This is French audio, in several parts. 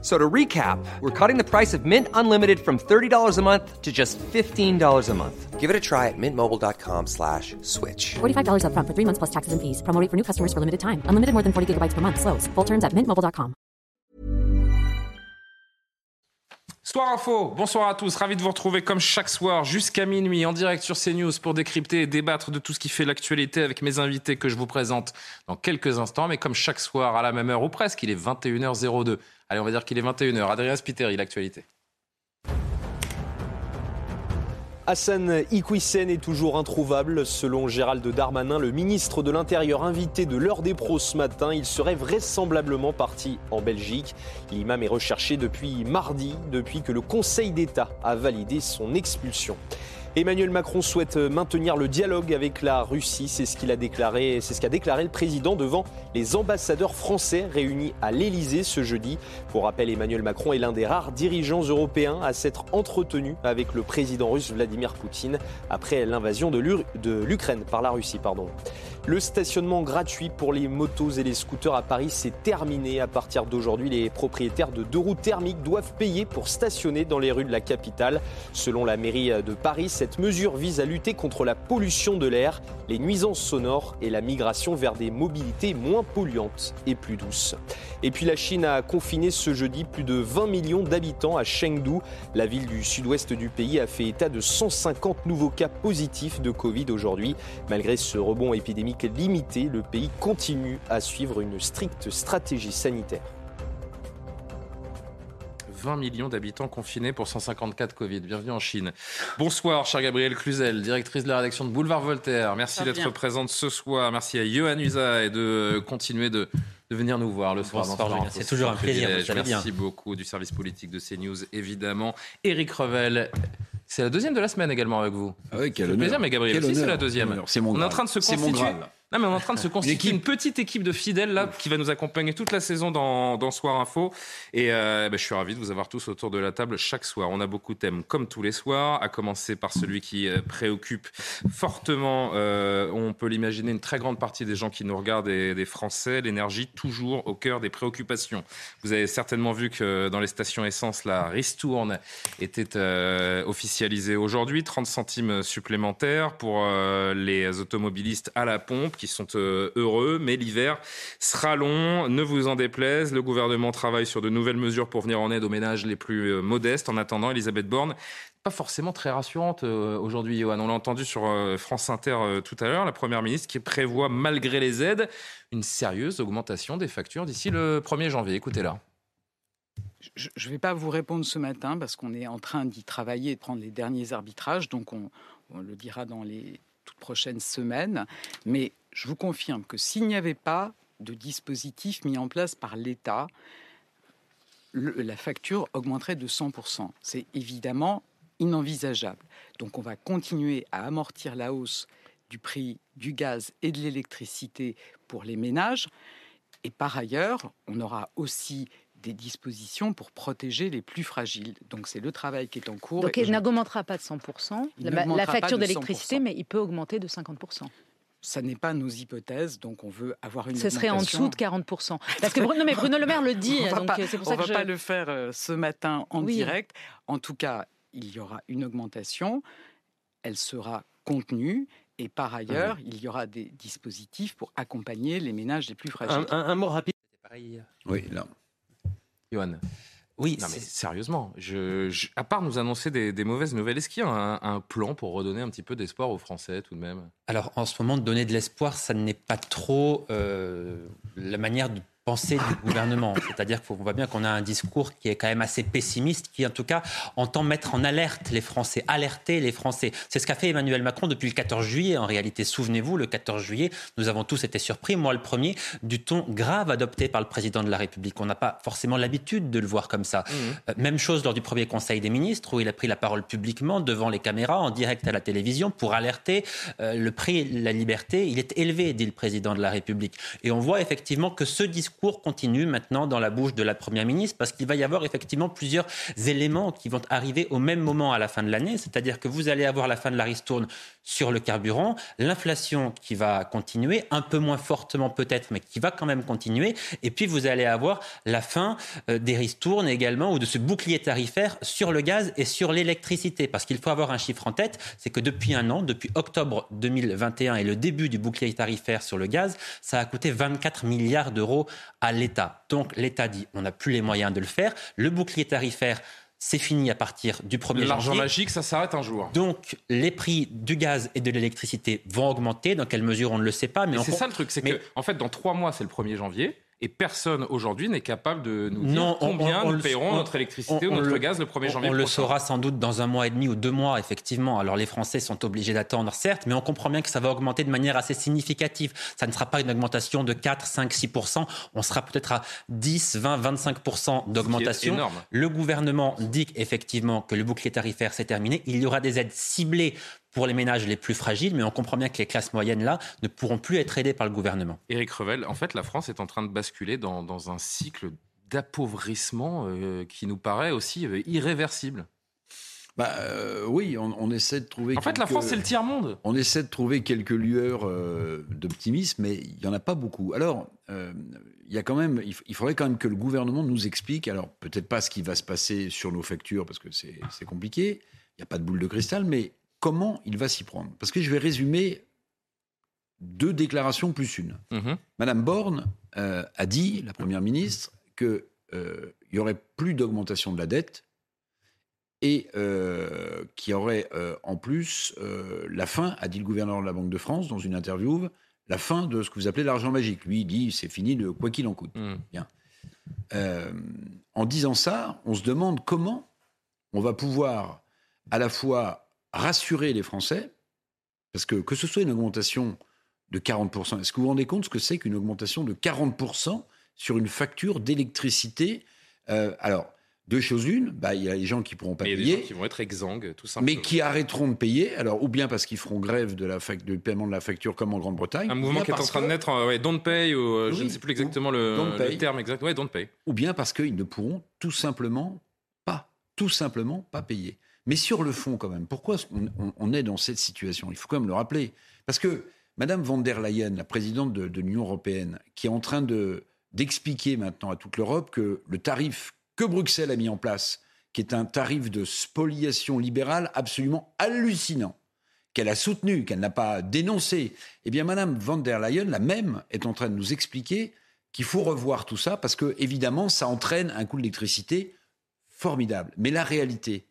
So to recap, we're cutting the price of Mint Unlimited from $30 a month to just $15 a month. Give it a try at mintmobile.com slash switch. $45 upfront for three months plus taxes and fees. Promo rate for new customers for limited time. Unlimited more than 40 gigabytes per month. Slows. Full terms at mintmobile.com. Soir Info, bonsoir à tous, ravi de vous retrouver comme chaque soir jusqu'à minuit en direct sur CNews pour décrypter et débattre de tout ce qui fait l'actualité avec mes invités que je vous présente dans quelques instants, mais comme chaque soir à la même heure ou presque, il est 21h02. Allez, on va dire qu'il est 21h. Adrien Spiteri, l'actualité. Hassan Iquissen est toujours introuvable. Selon Gérald Darmanin, le ministre de l'Intérieur invité de l'heure des pros ce matin, il serait vraisemblablement parti en Belgique. L'imam est recherché depuis mardi, depuis que le Conseil d'État a validé son expulsion. Emmanuel Macron souhaite maintenir le dialogue avec la Russie, c'est ce qu'il a déclaré, c'est ce qu'a déclaré le président devant les ambassadeurs français réunis à l'Élysée ce jeudi. Pour rappel, Emmanuel Macron est l'un des rares dirigeants européens à s'être entretenu avec le président russe Vladimir Poutine après l'invasion de l'Ukraine par la Russie, pardon. Le stationnement gratuit pour les motos et les scooters à Paris s'est terminé. À partir d'aujourd'hui, les propriétaires de deux roues thermiques doivent payer pour stationner dans les rues de la capitale. Selon la mairie de Paris, cette mesure vise à lutter contre la pollution de l'air, les nuisances sonores et la migration vers des mobilités moins polluantes et plus douces. Et puis la Chine a confiné ce jeudi plus de 20 millions d'habitants à Chengdu. La ville du sud-ouest du pays a fait état de 150 nouveaux cas positifs de Covid aujourd'hui. Malgré ce rebond épidémique limité, le pays continue à suivre une stricte stratégie sanitaire. 20 millions d'habitants confinés pour 154 Covid. Bienvenue en Chine. Bonsoir, cher Gabriel Cluzel, directrice de la rédaction de Boulevard Voltaire. Merci d'être présente ce soir. Merci à Johan Usa et de continuer de, de venir nous voir le soir. C'est toujours un plaisir. Merci beaucoup du service politique de CNews, évidemment. Éric Revel. C'est la deuxième de la semaine également avec vous. Ah oui, quel plaisir, mais Gabriel aussi, c'est la deuxième. C'est mon On est en train de se constituer. Non, mais on est en train de se constituer Une une, petite équipe de fidèles là qui va nous accompagner toute la saison dans, dans Soir Info. Et euh, bah, je suis ravi de vous avoir tous autour de la table chaque soir. On a beaucoup de thèmes comme tous les soirs, à commencer par celui qui euh, préoccupe fortement, euh, on peut l'imaginer, une très grande partie des gens qui nous regardent et des Français, l'énergie toujours au cœur des préoccupations. Vous avez certainement vu que dans les stations essence, la ristourne était euh, officialisée aujourd'hui, 30 centimes supplémentaires pour les automobilistes à la pompe qui sont euh, heureux, mais l'hiver sera long, ne vous en déplaise. Le gouvernement travaille sur de nouvelles mesures pour venir en aide aux ménages les plus euh, modestes. En attendant, Elisabeth Borne pas forcément très rassurante euh, aujourd'hui, Johan. On l'a entendu sur France Inter tout à l'heure, la Première ministre qui prévoit, malgré les aides, une sérieuse augmentation des factures d'ici le 1er janvier. Écoutez-la. Je ne vais pas vous répondre ce matin parce qu'on est en train d'y travailler et de prendre les derniers arbitrages, donc on, on le dira dans les toutes prochaines semaines. Mais je vous confirme que s'il n'y avait pas de dispositif mis en place par l'État, la facture augmenterait de 100%. C'est évidemment inenvisageable. Donc on va continuer à amortir la hausse du prix du gaz et de l'électricité pour les ménages. Et par ailleurs, on aura aussi des dispositions pour protéger les plus fragiles. Donc c'est le travail qui est en cours. Donc il je- n'augmentera pas de 100%, Il la, la facture d'électricité, 100%. mais il peut augmenter de 50%. Ça n'est pas nos hypothèses, donc on veut avoir une Ce serait en dessous de 40%. Parce que Bruno, mais Bruno Le Maire le dit, on va donc pas, c'est pour on ça que va je... pas le faire euh, ce matin en Oui. direct. En tout cas, il y aura une augmentation. Elle sera contenue. Et par ailleurs, Mmh. il y aura des dispositifs pour accompagner les ménages les plus fragiles. Un, un- un mot rapide. Oui, là. Johan. Oui, Non, mais sérieusement, je, je- à part nous annoncer des, des mauvaises nouvelles, est-ce qu'il y a un, un plan pour redonner un petit peu d'espoir aux Français tout de même? Alors en ce moment, donner de l'espoir, ça n'est pas trop euh, la manière de penser du gouvernement. C'est-à-dire qu'on voit bien qu'on a un discours qui est quand même assez pessimiste, qui en tout cas entend mettre en alerte les Français, alerter les Français. C'est ce qu'a fait Emmanuel Macron depuis le 14 juillet. En réalité, souvenez-vous, le 14 juillet, nous avons tous été surpris, moi le premier, du ton grave adopté par le président de la République. On n'a pas forcément l'habitude de le voir comme ça. Euh, Même chose lors du premier Conseil des ministres, où il a pris la parole publiquement devant les caméras, en direct à la télévision, pour alerter euh, le prix de la liberté. Il est élevé, dit le président de la République. Et on voit effectivement que ce discours discours continue maintenant dans la bouche de la Première ministre parce qu'il va y avoir effectivement plusieurs éléments qui vont arriver au même moment à la fin de l'année. C'est-à-dire que vous allez avoir la fin de la ristourne sur le carburant, l'inflation qui va continuer, un peu moins fortement peut-être, mais qui va quand même continuer. Et puis vous allez avoir la fin euh, des ristournes également ou de ce bouclier tarifaire sur le gaz et sur l'électricité. Parce qu'il faut avoir un chiffre en tête, c'est que depuis un an, depuis octobre 2021 et le début du bouclier tarifaire sur le gaz, ça a coûté 24 milliards d'euros à l'État. Donc l'État dit on n'a plus les moyens de le faire. Le bouclier tarifaire c'est fini à partir du 1er janvier. L'argent magique, ça s'arrête un jour. Donc, les prix du gaz et de l'électricité vont augmenter. Dans quelle mesure, on ne le sait pas. Mais, c'est ça le truc, c'est que, en fait, dans trois mois, c'est le 1er janvier. Et personne aujourd'hui n'est capable de nous dire combien nous paierons notre électricité ou notre gaz le 1er janvier. On le saura sans doute dans un mois et demi ou deux mois, effectivement. Alors les Français sont obligés d'attendre, certes, mais on comprend bien que ça va augmenter de manière assez significative. Ça ne sera pas une augmentation de 4, 5, 6% On sera peut-être à 10, 20, 25% d'augmentation. Le gouvernement dit effectivement que le bouclier tarifaire s'est terminé. Il y aura des aides ciblées pour les ménages les plus fragiles, mais on comprend bien que les classes moyennes, là, ne pourront plus être aidées par le gouvernement. Éric Revel, en fait, la France est en train de basculer dans, un cycle d'appauvrissement euh, qui nous paraît aussi euh, irréversible. Bah, euh, oui, on, essaie de trouver. En fait, la France, c'est le tiers-monde. On essaie de trouver quelques lueurs d'optimisme, mais il n'y en a pas beaucoup. Alors, il y a quand même, il faudrait quand même que le gouvernement nous explique, alors peut-être pas ce qui va se passer sur nos factures, parce que c'est compliqué, il n'y a pas de boule de cristal, mais comment il va s'y prendre. Parce que je vais résumer deux déclarations plus une. Mhm. Madame Borne euh, a dit, la Première ministre, qu'il euh, n'y aurait plus d'augmentation de la dette et euh, qu'il y aurait en plus la fin, a dit le gouverneur de la Banque de France dans une interview, la fin de ce que vous appelez l'argent magique. Lui, il dit c'est fini de quoi qu'il en coûte. Mhm. Bien. en disant ça, on se demande comment on va pouvoir à la fois rassurer les Français, parce que que ce soit une augmentation de 40%, est-ce que vous vous rendez compte ce que c'est qu'une augmentation de 40% sur une facture d'électricité euh, Alors, deux choses l'une, bah, il y a les gens qui pourront pas payer. Il y a des gens qui vont être exsangues, tout simplement. Mais qui arrêteront de payer, alors ou bien parce qu'ils feront grève de la du paiement de la facture comme en Grande-Bretagne. Un mouvement qui est en train de naître, euh, ouais, don't pay, ou euh, je ne sais plus exactement le, terme exact, ouais, don't pay. Ou bien parce qu'ils ne pourront tout simplement pas, tout simplement pas payer. Mais sur le fond, quand même, pourquoi on, est dans cette situation? Il faut quand même le rappeler. Parce que Madame von der Leyen, la présidente de, l'Union européenne, qui est en train de, d'expliquer maintenant à toute l'Europe que le tarif que Bruxelles a mis en place, qui est un tarif de spoliation libérale absolument hallucinant, qu'elle a soutenu, qu'elle n'a pas dénoncé, eh bien Madame von der Leyen, la même, est en train de nous expliquer qu'il faut revoir tout ça parce que évidemment ça entraîne un coût d'électricité formidable. Mais la réalité,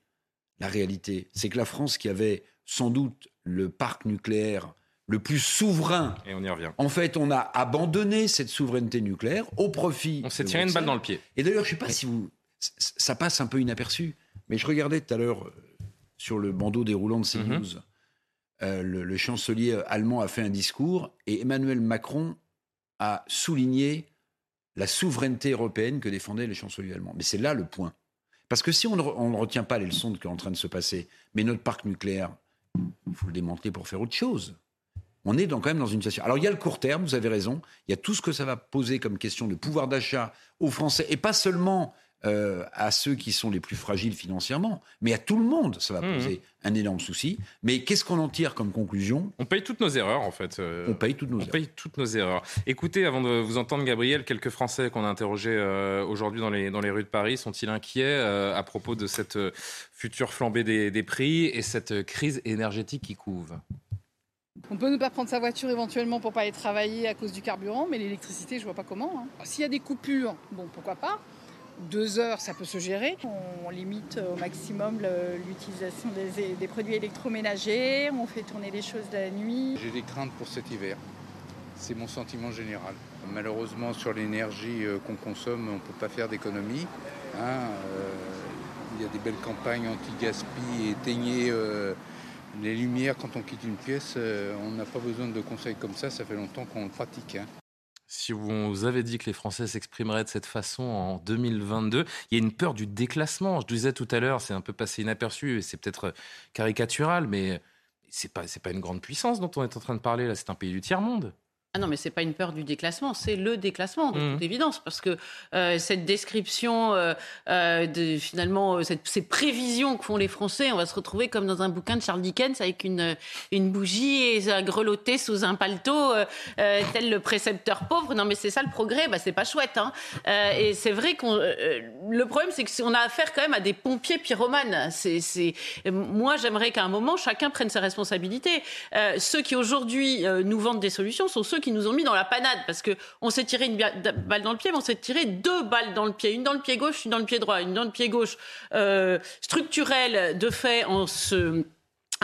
la réalité. C'est que la France, qui avait sans doute le parc nucléaire le plus souverain. Et on y revient. En fait, on a abandonné cette souveraineté nucléaire au profit. On s'est tiré une balle dans le pied. Et d'ailleurs, je ne sais pas si vous. Ça passe un peu inaperçu, mais je regardais tout à l'heure euh, sur le bandeau déroulant de CNews. Mhm. Euh, le, chancelier allemand a fait un discours et Emmanuel Macron a souligné la souveraineté européenne que défendait le chancelier allemand. Mais c'est là le point. Parce que si on ne, retient pas les leçons qui sont en train de se passer, mais notre parc nucléaire, il faut le démanteler pour faire autre chose. On est quand même dans une situation. Alors il y a le court terme, vous avez raison, il y a tout ce que ça va poser comme question de pouvoir d'achat aux Français, et pas seulement euh, à ceux qui sont les plus fragiles financièrement, mais à tout le monde, ça va mmh. poser un énorme souci. Mais qu'est-ce qu'on en tire comme conclusion? On paye toutes nos erreurs, en fait. Euh, on paye toutes nos on erreurs. paye toutes nos erreurs. Écoutez, avant de vous entendre, Gabriel, quelques Français qu'on a interrogés euh, aujourd'hui dans les, dans les rues de Paris sont-ils inquiets à propos de cette future flambée des, des prix et cette crise énergétique qui couve? On peut ne pas prendre sa voiture éventuellement pour pas aller travailler à cause du carburant, mais l'électricité, je vois pas comment. Hein. S'il y a des coupures, bon, pourquoi pas deux heures, ça peut se gérer. On limite au maximum l'utilisation des, produits électroménagers, on fait tourner les choses la nuit. J'ai des craintes pour cet hiver. C'est mon sentiment général. Malheureusement, sur l'énergie euh, qu'on consomme, on ne peut pas faire d'économie. Hein, euh, il y a des belles campagnes anti-gaspi, éteigner euh, les lumières quand on quitte une pièce. on n'a pas besoin de conseils comme ça, ça fait longtemps qu'on le pratique. Hein. Si on vous avait dit que les Français s'exprimeraient de cette façon en 2022, il y a une peur du déclassement. Je disais tout à l'heure, c'est un peu passé inaperçu, c'est peut-être caricatural, mais c'est pas, pas une grande puissance dont on est en train de parler là, c'est un pays du tiers-monde. Ah non, mais c'est pas une peur du déclassement, c'est le déclassement, de Mmh. toute évidence, parce que euh, cette description, euh, euh, de, finalement, cette- ces prévisions que font les Français, on va se retrouver comme dans un bouquin de Charles Dickens avec une, une bougie et un grelotté sous un paletot, tel le précepteur pauvre. Non, mais c'est ça le progrès, bah, c'est pas chouette. Hein. Et c'est vrai qu'on. le problème, c'est qu'on a affaire quand même à des pompiers pyromanes. C'est. Moi, j'aimerais qu'à un moment, chacun prenne ses responsabilités. Ceux qui aujourd'hui nous vendent des solutions sont ceux qui nous ont mis dans la panade parce que on s'est tiré une balle dans le pied, mais on s'est tiré deux balles dans le pied, une dans le pied gauche, une dans le pied droit, une dans le pied gauche. Euh, structurelle de fait en se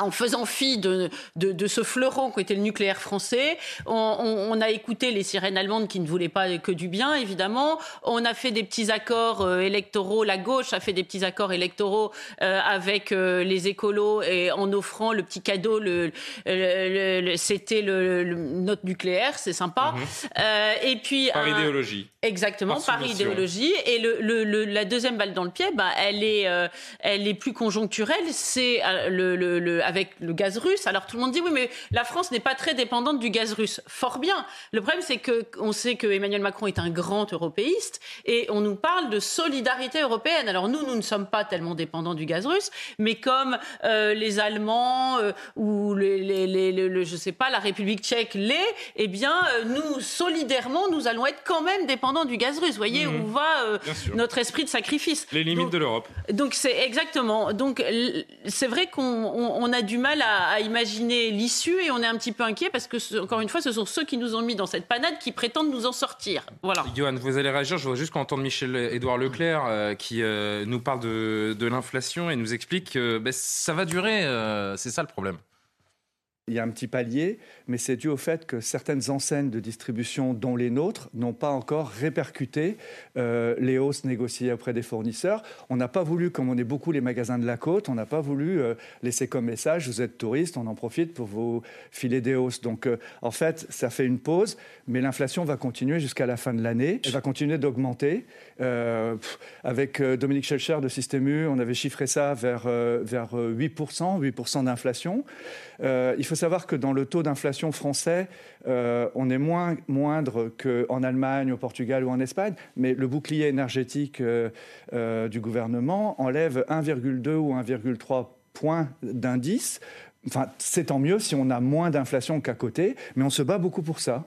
en faisant fi de, de, de ce fleuron qu'était le nucléaire français. On, on- on a écouté les sirènes allemandes qui ne voulaient pas que du bien, évidemment. On a fait des petits accords euh, électoraux. La gauche a fait des petits accords électoraux euh, avec euh, les écolos et en offrant le petit cadeau. Le, le- le- le- C'était le, notre nucléaire, c'est sympa. Euh, et puis Par un- idéologie. Exactement, Par idéologie. Et le, la deuxième balle dans le pied, bah, elle, est, elle est plus conjoncturelle. C'est le, le- avec le gaz russe. Alors tout le monde dit oui, mais la France n'est pas très dépendante du gaz russe. Fort bien. Le problème, c'est que on sait que Emmanuel Macron est un grand européiste et on nous parle de solidarité européenne. Alors nous, nous ne sommes pas tellement dépendants du gaz russe, mais comme euh, les Allemands euh, ou les, les, les- le- le- je sais pas, la République tchèque l'est, eh bien, euh, nous solidairement, nous allons être quand même dépendants du gaz russe. Vous voyez Mhm. où va notre esprit de sacrifice. Les limites Donc- de l'Europe. donc c'est exactement. Donc c'est vrai qu'on on- a du mal à, imaginer l'issue et on est un petit peu inquiet parce que encore une fois, ce sont ceux qui nous ont mis dans cette panade qui prétendent nous en sortir. Voilà. Johan, vous allez réagir. Je voudrais juste qu'on entende Michel-Édouard Leclerc euh, qui euh, nous parle de, de l'inflation et nous explique que ben, ça va durer. euh, c'est ça le problème. Il y a un petit palier, mais c'est dû au fait que certaines enseignes de distribution, dont les nôtres, n'ont pas encore répercuté euh, les hausses négociées auprès des fournisseurs. On n'a pas voulu, comme on est beaucoup les magasins de la côte, on n'a pas voulu euh, laisser comme message vous êtes touriste, on en profite pour vous filer des hausses. Donc euh, en fait, ça fait une pause, mais l'inflation va continuer jusqu'à la fin de l'année. Elle va continuer d'augmenter. Avec Dominique Schelcher de Système U, on avait chiffré ça vers, vers euh, 8%, 8% d'inflation. Savoir que dans le taux d'inflation français, euh, on est moins moindre qu'en Allemagne, au Portugal ou en Espagne, mais le bouclier énergétique euh, euh, du gouvernement enlève 1,2 ou 1,3 points d'indice. Enfin, c'est tant mieux si on a moins d'inflation qu'à côté, mais on se bat beaucoup pour ça.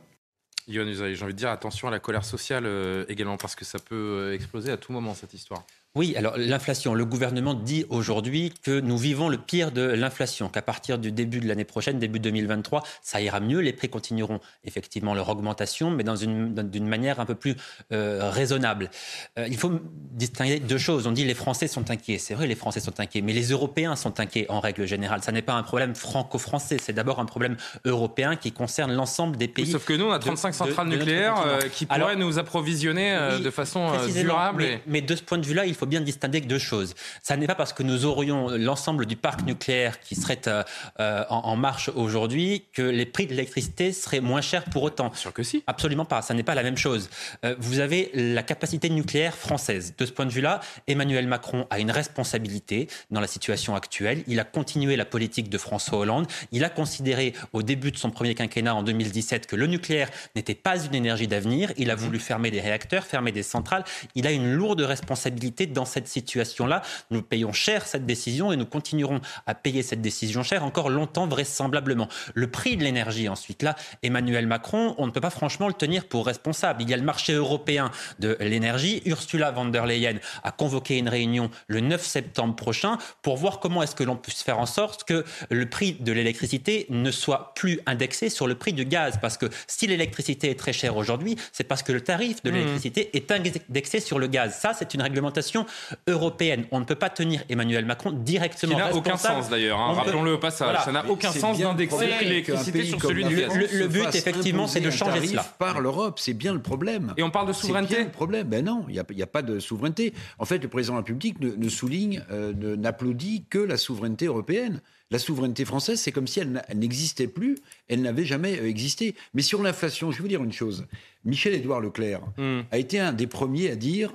Usaï, j'ai envie de dire attention à la colère sociale également parce que ça peut exploser à tout moment cette histoire. Oui, alors l'inflation, le gouvernement dit aujourd'hui que nous vivons le pire de l'inflation, qu'à partir du début de l'année prochaine, début 2023, ça ira mieux, les prix continueront effectivement leur augmentation, mais dans une dans- d'une manière un peu plus euh, raisonnable. Euh, il faut distinguer deux choses. On dit les Français sont inquiets, c'est vrai, les Français sont inquiets, mais les Européens sont inquiets en règle générale. Ça n'est pas un problème franco-français, c'est d'abord un problème européen qui concerne l'ensemble des pays. Oui, sauf que nous, on a de- 35 de- centrales de nucléaires euh, qui pourraient Alors, nous approvisionner oui, de façon durable. Mais, et- mais de ce point de vue-là, il faut bien distinguer deux choses. Ça n'est pas parce que nous aurions l'ensemble du parc nucléaire qui serait euh, euh, en, en marche aujourd'hui que les prix de l'électricité seraient moins chers pour autant. Sûr que si. Absolument pas. Ça n'est pas la même chose. Euh, vous avez la capacité nucléaire française. De ce point de vue-là, Emmanuel Macron a une responsabilité dans la situation actuelle. Il a continué la politique de François Hollande. Il a considéré au début de son premier quinquennat en 2017 que le nucléaire n'était pas une énergie d'avenir. Il a voulu fermer des réacteurs, fermer des centrales. Il a une lourde responsabilité dans cette situation-là. Nous payons cher cette décision et nous continuerons à payer cette décision cher encore longtemps vraisemblablement. Le prix de l'énergie ensuite, là, Emmanuel Macron, on ne peut pas franchement le tenir pour responsable. Il y a le marché européen de l'énergie. Ursula von der Leyen a convoqué une réunion le 9 septembre prochain pour voir comment est-ce que l'on puisse faire en sorte que le prix de l'électricité ne soit plus indexé sur le prix du gaz. Parce que si l'électricité est très chère aujourd'hui, c'est parce que le tarif de Mmh. l'électricité est indexé sur le gaz. Ça, c'est une réglementation européenne. On ne peut pas tenir Emmanuel Macron directement Qui n'a aucun responsable. sens d'ailleurs, hein, rappelons-le au passage. Voilà. Ça n'a aucun sens d'indexer l'électricité sur celui du gaz. Le- but, effectivement, c'est de changer cela. Par l'Europe, c'est bien le problème. Et on parle de C'est souveraineté bien le problème. Ben non, il n'y a, pas de souveraineté. En fait, le président de la République ne, ne souligne, euh, ne- n'applaudit que la souveraineté européenne. La souveraineté française, c'est comme si elle n'existait plus, elle n'avait jamais euh, existé. Mais sur l'inflation, je vais vous dire une chose. Michel-Édouard Leclerc Hmm. a été un des premiers à dire,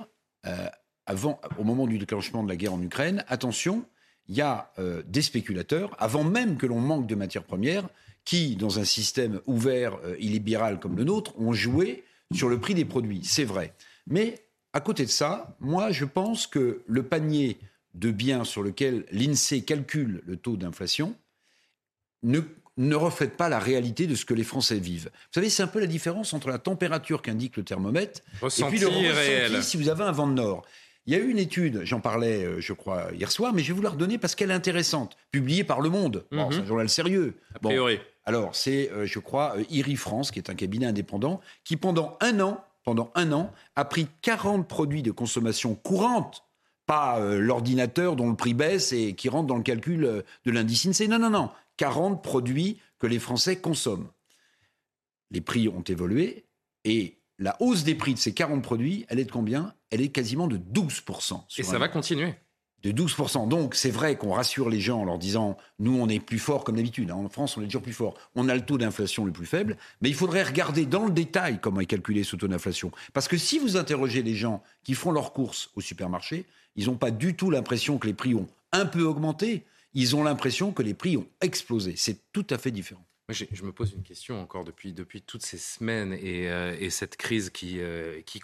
euh, avant, au moment du déclenchement de la guerre en Ukraine, attention, il y a euh, des spéculateurs, avant même que l'on manque de matières premières, qui, dans un système ouvert, euh, illibéral comme le nôtre, ont joué sur le prix des produits. C'est vrai. Mais à côté de ça, moi, je pense que le panier de biens sur lequel l'INSEE calcule le taux d'inflation ne, ne reflète pas la réalité de ce que les Français vivent. Vous savez, c'est un peu la différence entre la température qu'indique le thermomètre et puis le ressenti réel. si vous avez un vent de nord. Il y a eu une étude, j'en parlais, euh, je crois, hier soir, mais je vais vous la redonner parce qu'elle est intéressante, publiée par Le Monde. Bon, Mhm. C'est un journal sérieux. A priori. alors, c'est, euh, je crois, euh, IRI France, qui est un cabinet indépendant, qui pendant un an, pendant un an, a pris 40 produits de consommation courante, pas euh, l'ordinateur dont le prix baisse et qui rentre dans le calcul de l'indice INSEE. Non, non, non. 40 produits que les Français consomment. Les prix ont évolué et la hausse des prix de ces 40 produits, elle est de combien? Elle est quasiment de 12%. Et ça va continuer. de 12%. Donc c'est vrai qu'on rassure les gens en leur disant nous on est plus fort comme d'habitude. hein. En France on est toujours plus fort. On a le taux d'inflation le plus faible, mais il faudrait regarder dans le détail comment est calculé ce taux d'inflation. Parce que si vous interrogez les gens qui font leurs courses au supermarché, ils n'ont pas du tout l'impression que les prix ont un peu augmenté. Ils ont l'impression que les prix ont explosé. C'est tout à fait différent. Je me pose une question encore depuis, depuis toutes ces semaines et, euh, et cette crise qui, euh, qui.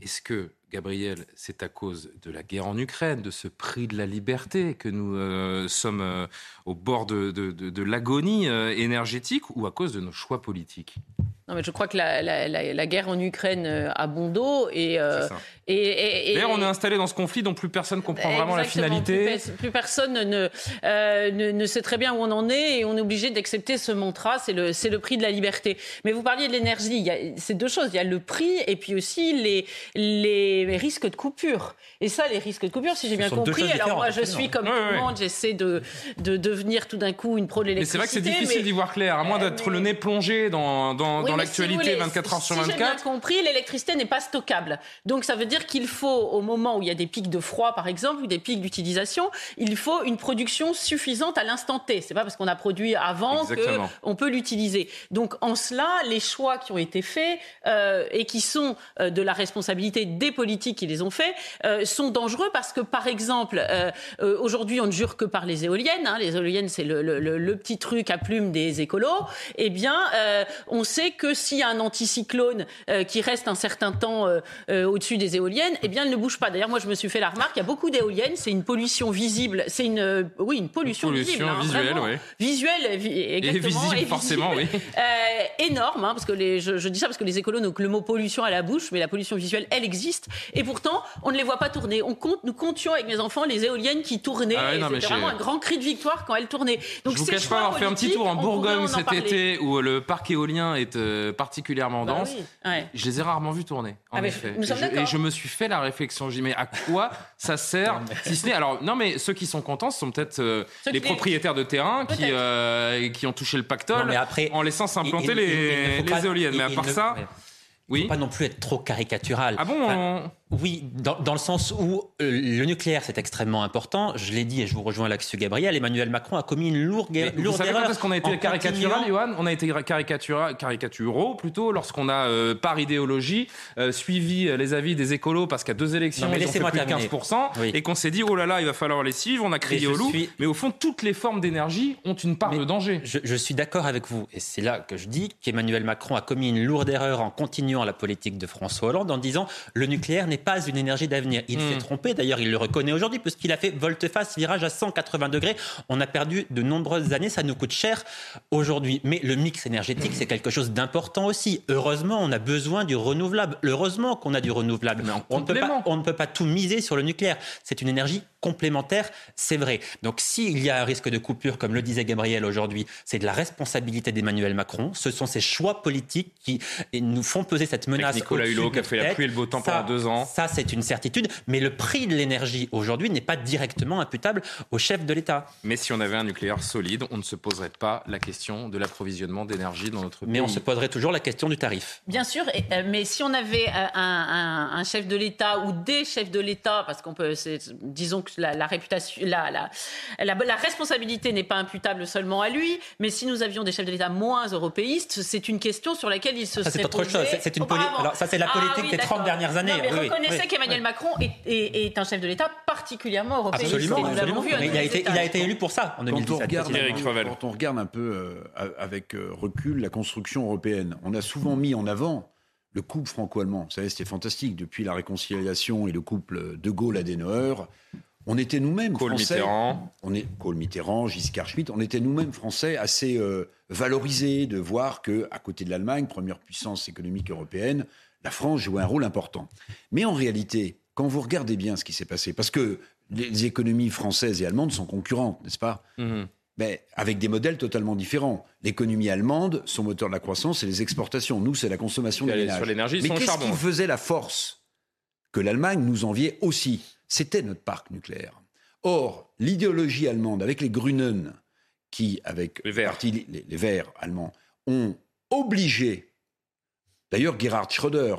Est-ce que, Gabriel, c'est à cause de la guerre en Ukraine, de ce prix de la liberté que nous euh, sommes euh, au bord de, de- de- de l'agonie euh, énergétique ou à cause de nos choix politiques? Non, mais je crois que la, la- la- la guerre en Ukraine a bon dos et, euh, et, et- et- D'ailleurs, on est installé dans ce conflit dont plus personne comprend vraiment la finalité. Plus, pe- plus personne ne, euh, ne, ne sait très bien où on en est et on est obligé d'accepter ce mantra, c'est le, le prix de la liberté. Mais vous parliez de l'énergie, c'est deux choses, il y a le prix et puis aussi les, les risques de coupure. Et ça, les risques de coupure, si j'ai bien compris, alors moi je suis comme tout le monde, j'essaie de, de devenir tout d'un coup une pro de Mais c'est l'électricité. vrai que c'est difficile mais- d'y voir clair, à moins Euh, d'être mais- le nez plongé dans, dans, Oui, dans mais si vous l'actualité voulez, 24 heures sur Si j'ai bien 24. compris, l'électricité n'est pas stockable. Donc ça veut dire qu'il faut, au moment où il y a des pics de froid, par exemple, ou des pics d'utilisation, il faut une production suffisante à l'instant T. C'est pas parce qu'on a produit avant qu'on peut l'utiliser. Donc en cela, les choix qui ont été faits euh, et qui sont euh, de la responsabilité des politiques qui les ont faits euh, sont dangereux parce que, par exemple, euh, euh, aujourd'hui, on ne jure que par les éoliennes. hein. Les éoliennes, c'est le, le- le- le petit truc à plume des écolos. Eh bien, on sait que s'il y a un anticyclone qui reste un certain temps au-dessus des éoliennes, eh bien, elle ne bouge pas. D'ailleurs, moi, je me suis fait la remarque, il y a beaucoup d'éoliennes, c'est une pollution visible, c'est une, oui, une pollution, Pollution visible, hein, visuelle, oui. visuelle, vi- exactement, visible, forcément, oui. Énorme, hein, parce que les, je, je dis ça parce que les écolos n'ont que le mot pollution à la bouche, mais la pollution visuelle, elle existe. Et pourtant, on ne les voit pas tourner. On compte, nous comptions avec mes enfants les éoliennes qui tournaient. Ah ouais, C'était j'ai- vraiment un grand cri de victoire quand elles tournaient. Donc je vous cache pas avoir fait un petit tour en Bourgogne en cet parler. été où le parc éolien est euh, particulièrement Bah dense. oui, ouais. Je les ai rarement vus tourner, en Ah, effet. nous et, je, et d'accord. je me suis fait la réflexion. Je dis, mais à quoi ça sert Si ce n'est. Alors, non, mais ceux qui sont contents, ce sont peut-être euh, les propriétaires de terrain qui, euh, qui ont touché le pactole Non, mais après, en laissant s'implanter les, les éoliennes. mais à part ça. Oui. faut pas non plus être trop caricatural. Ah bon Enfin, Oui, dans, dans le sens où euh, le nucléaire, c'est extrêmement important. Je l'ai dit et je vous rejoins là-dessus, Gabriel. Emmanuel Macron a commis une lourde, Mais vous lourde savez erreur. quand est-ce qu'on a été caricatural, continuant- Johan? On a été caricatura- caricaturaux plutôt lorsqu'on a, euh, par idéologie, euh, suivi euh, les avis des écolos parce qu'à deux élections, Non, mais ils ont fait plus de terminer. 15%, Oui. et qu'on s'est dit, oh là là, il va falloir les suivre, on a crié au loup. suis- Mais au fond, toutes les formes d'énergie ont une part de danger. Je, je suis d'accord avec vous. Et c'est là que je dis qu'Emmanuel Macron a commis une lourde erreur en continuant la politique de François Hollande en disant le nucléaire n'est pas une énergie d'avenir. Il Hmm. s'est trompé. D'ailleurs, il le reconnaît aujourd'hui puisqu'il a fait volte-face, virage à 180 degrés. On a perdu de nombreuses années. Ça nous coûte cher aujourd'hui. Mais le mix énergétique, c'est quelque chose d'important aussi. Heureusement, on a besoin du renouvelable. Heureusement qu'on a du renouvelable. On ne, peut pas, complément. on ne peut pas tout miser sur le nucléaire. C'est une énergie complémentaire, c'est vrai. Donc s'il y a un risque de coupure, comme le disait Gabriel aujourd'hui, c'est de la responsabilité d'Emmanuel Macron. Ce sont ses choix politiques qui nous font peser cette menace. Nicolas au-dessus Hulot qui a fait la pluie et le beau temps Ça- pendant deux ans. Ça, c'est une certitude. Mais le prix de l'énergie aujourd'hui n'est pas directement imputable au chef de l'État. Mais si on avait un nucléaire solide, on ne se poserait pas la question de l'approvisionnement d'énergie dans notre pays. Mais on se poserait toujours la question du tarif. Bien sûr, euh, mais si on avait euh, un, un- un chef de l'État ou des chefs de l'État, parce qu'on peut, disons que la, la réputation, la, la, la, la responsabilité n'est pas imputable seulement à lui, mais si nous avions des chefs de l'État moins européistes, c'est une question sur laquelle il se Ça, c'est serait autre posé chose. C'est- c'est une poli- auparavant. alors, ça, c'est la Ah politique oui, des 30 d'accord. dernières années. Non, mais Oui, oui. Reconnaissez qu'Emmanuel Macron est, est- est un chef de l'État particulièrement européiste. Absolument, nous absolument. vu il a été, il a été élu pour ça en Quand on, 2017. regarde, quand on regarde un peu euh, avec euh, recul la construction européenne, on a souvent mis en avant le couple franco-allemand. Vous savez, c'était fantastique. Depuis la réconciliation et le couple De Gaulle-Adenauer, on était nous-mêmes français. Mitterrand. On est Kohl Mitterrand, Giscard Schmitt. On était nous-mêmes français assez euh, valorisés de voir que, à côté de l'Allemagne, première puissance économique européenne, la France jouait un rôle important. Mais en réalité, quand vous regardez bien ce qui s'est passé, parce que les économies françaises et allemandes sont concurrentes, n'est-ce pas? Mhm. mais avec des modèles totalement différents. L'économie allemande, son moteur de la croissance, c'est les exportations. Nous, c'est la consommation des Sur ménages. l'énergie, ils Mais qu'est-ce qui faisait la force que l'Allemagne nous enviait aussi? C'était notre parc nucléaire. Or, l'idéologie allemande, avec les Grünen, qui, avec Les Verts. parti- les, les Verts allemands, ont obligé, d'ailleurs Gerhard Schröder,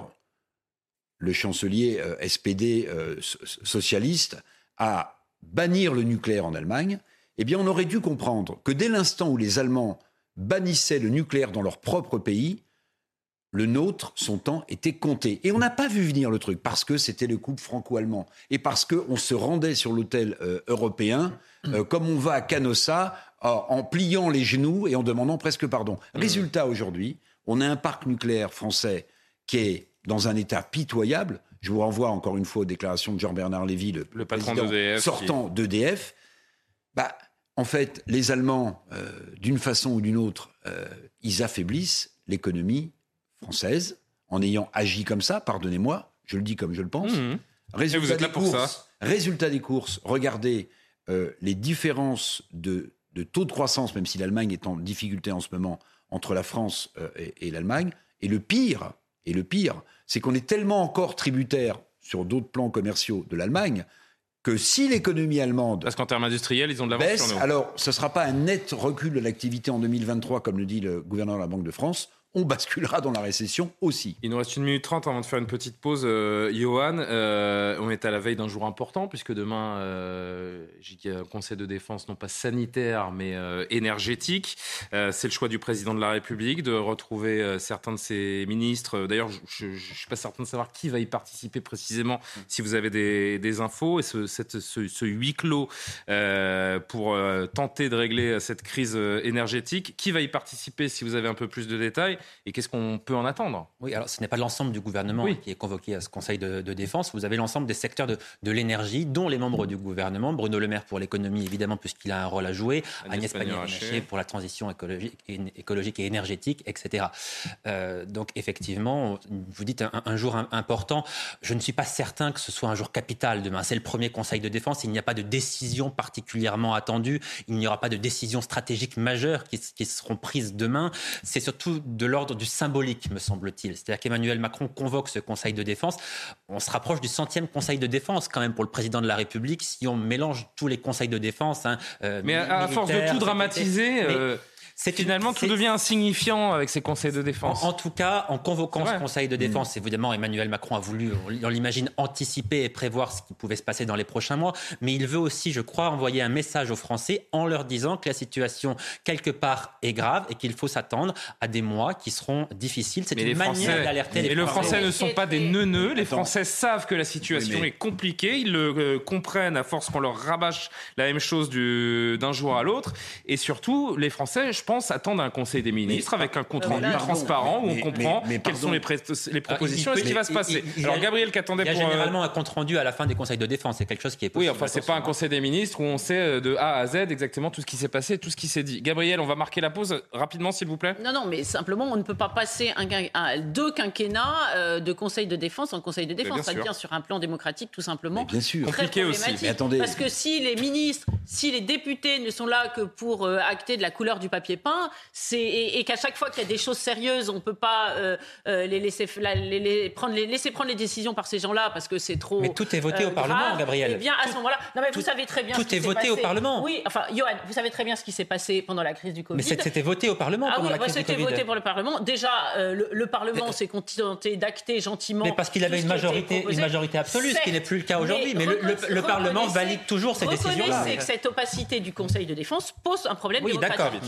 le chancelier euh, SPD euh, so- socialiste, à bannir le nucléaire en Allemagne, eh bien on aurait dû comprendre que dès l'instant où les Allemands bannissaient le nucléaire dans leur propre pays, le nôtre, son temps était compté. Et on n'a pas vu venir le truc parce que c'était le couple franco-allemand et parce qu'on se rendait sur l'hôtel euh, européen comme on va à Canossa en pliant les genoux et en demandant presque pardon. Résultat aujourd'hui, on a un parc nucléaire français qui est dans un état pitoyable. Je vous renvoie encore une fois aux déclarations de Jean-Bernard Lévy, le, Le patron président d'EDF, qui- sortant d'EDF. Bah, en fait, les Allemands, euh, d'une façon ou d'une autre, euh, ils affaiblissent l'économie française en ayant agi comme ça, pardonnez-moi, je le dis comme je le pense. Mhm. Résultat Et vous êtes là des pour courses, ça. Résultat des courses, regardez euh, les différences de, de taux de croissance, même si l'Allemagne est en difficulté en ce moment, entre la France euh, et, et l'Allemagne. Et le pire, et le pire, c'est qu'on est tellement encore tributaire sur d'autres plans commerciaux de l'Allemagne que si l'économie allemande Parce qu'en termes industriels, ils ont de l'avance baisse, sur nous. alors ce ne sera pas un net recul de l'activité en 2023, comme le dit le gouverneur de la Banque de France. On basculera dans la récession aussi. Il nous reste une minute trente avant de faire une petite pause. Euh, Johan, euh, on est à la veille d'un jour important puisque demain, euh, un conseil de défense non pas sanitaire mais euh, énergétique. Euh, c'est le choix du président de la République de retrouver certains de ses ministres. D'ailleurs, je ne suis pas certain de savoir qui va y participer précisément. Si vous avez des, infos et ce, cette- ce- huis clos pour tenter de régler cette crise énergétique, qui va y participer si vous avez un peu plus de détails? Et qu'est-ce qu'on peut en attendre? Oui, alors ce n'est pas l'ensemble du gouvernement Oui. qui est convoqué à ce Conseil de, de défense. Vous avez l'ensemble des secteurs de, de l'énergie, dont les membres du gouvernement. Bruno Le Maire pour l'économie, évidemment, puisqu'il a un rôle à jouer. Agnès Pannier-Runacher. Pour la transition écologique et, écologique et énergétique, etc. Euh, donc, effectivement, vous dites un, un jour im- important. Je ne suis pas certain que ce soit un jour capital demain. C'est le premier Conseil de défense. Il n'y a pas de décision particulièrement attendue. Il n'y aura pas de décisions stratégiques majeures qui, qui seront prises demain. C'est surtout de l'ordre du symbolique, me semble-t-il. C'est-à-dire qu'Emmanuel Macron convoque ce Conseil de défense. On se rapproche du centième Conseil de défense quand même pour le président de la République si on mélange tous les conseils de défense. hein, euh, Mais à, à force de tout dramatiser, Mais euh, c'est finalement, tout devient insignifiant avec ces conseils de défense. en, en tout cas, en convoquant ce. Conseil de défense, évidemment, Emmanuel Macron a voulu, on l'imagine, anticiper et prévoir ce qui pouvait se passer dans les prochains mois. Mais il veut aussi, je crois, envoyer un message aux Français en leur disant que la situation, quelque part, est grave et qu'il faut s'attendre à des mois qui seront difficiles. C'est Mais une les manière Français, d'alerter les et le Français. Français ne sont pas des neuneux. Les Attends. Français savent que la situation Oui, mais- est compliquée. Ils le euh, comprennent à force qu'on leur rabâche la même chose du- d'un jour à l'autre. Et surtout, les Français, je pense, attendent un Conseil des ministres avec un compte rendu transparent où on comprend mais- mais quelles sont les, propositions il et ce qui va se il- passer. il- il- Alors, il Gabriel qui attendait Il y a pour. euh, généralement un compte rendu à la fin des conseils de défense. C'est quelque chose qui est Oui, possible. enfin, c'est pas un conseil des ministres où on sait euh, de A à Z exactement tout ce qui s'est passé, tout ce qui s'est dit. Gabriel, on va marquer la pause rapidement, s'il vous plaît. Non, non, mais simplement, on ne peut pas passer un, quin- un- deux quinquennats euh, de conseil de défense en conseil de défense. bien Ça devient sur un plan démocratique, tout simplement. Mais bien sûr. Très Compliqué aussi. Mais attendez. Parce que si les ministres, si les députés ne sont là que pour euh, acter de la couleur du papier peint, c'est et, et qu'à chaque fois qu'il y a des choses sérieuses, on peut pas euh, euh, les laisser la- les, les prendre les laisser prendre les décisions par ces gens-là parce que c'est trop. Mais tout est voté au Parlement, grave. Gabriel. Eh bien, à ce moment-là, non mais vous tout- savez très bien. tout ce qui est voté au. Parlement. Oui, enfin, Johan, vous savez très bien ce qui s'est passé pendant la crise du Covid. Mais c'était voté au Parlement Ah pendant oui, la bah, crise du c'était Covid. voté pour le Parlement. Déjà, euh, le, le Parlement s'est contenté d'acter gentiment. Mais parce qu'il avait tout une majorité, une majorité absolue, ce qui n'est plus le cas aujourd'hui. Mais le, le- reconna- le Parlement valide toujours ces décisions-là. Reconnaissez que cette opacité du Conseil de défense pose un problème Oui, démocratique.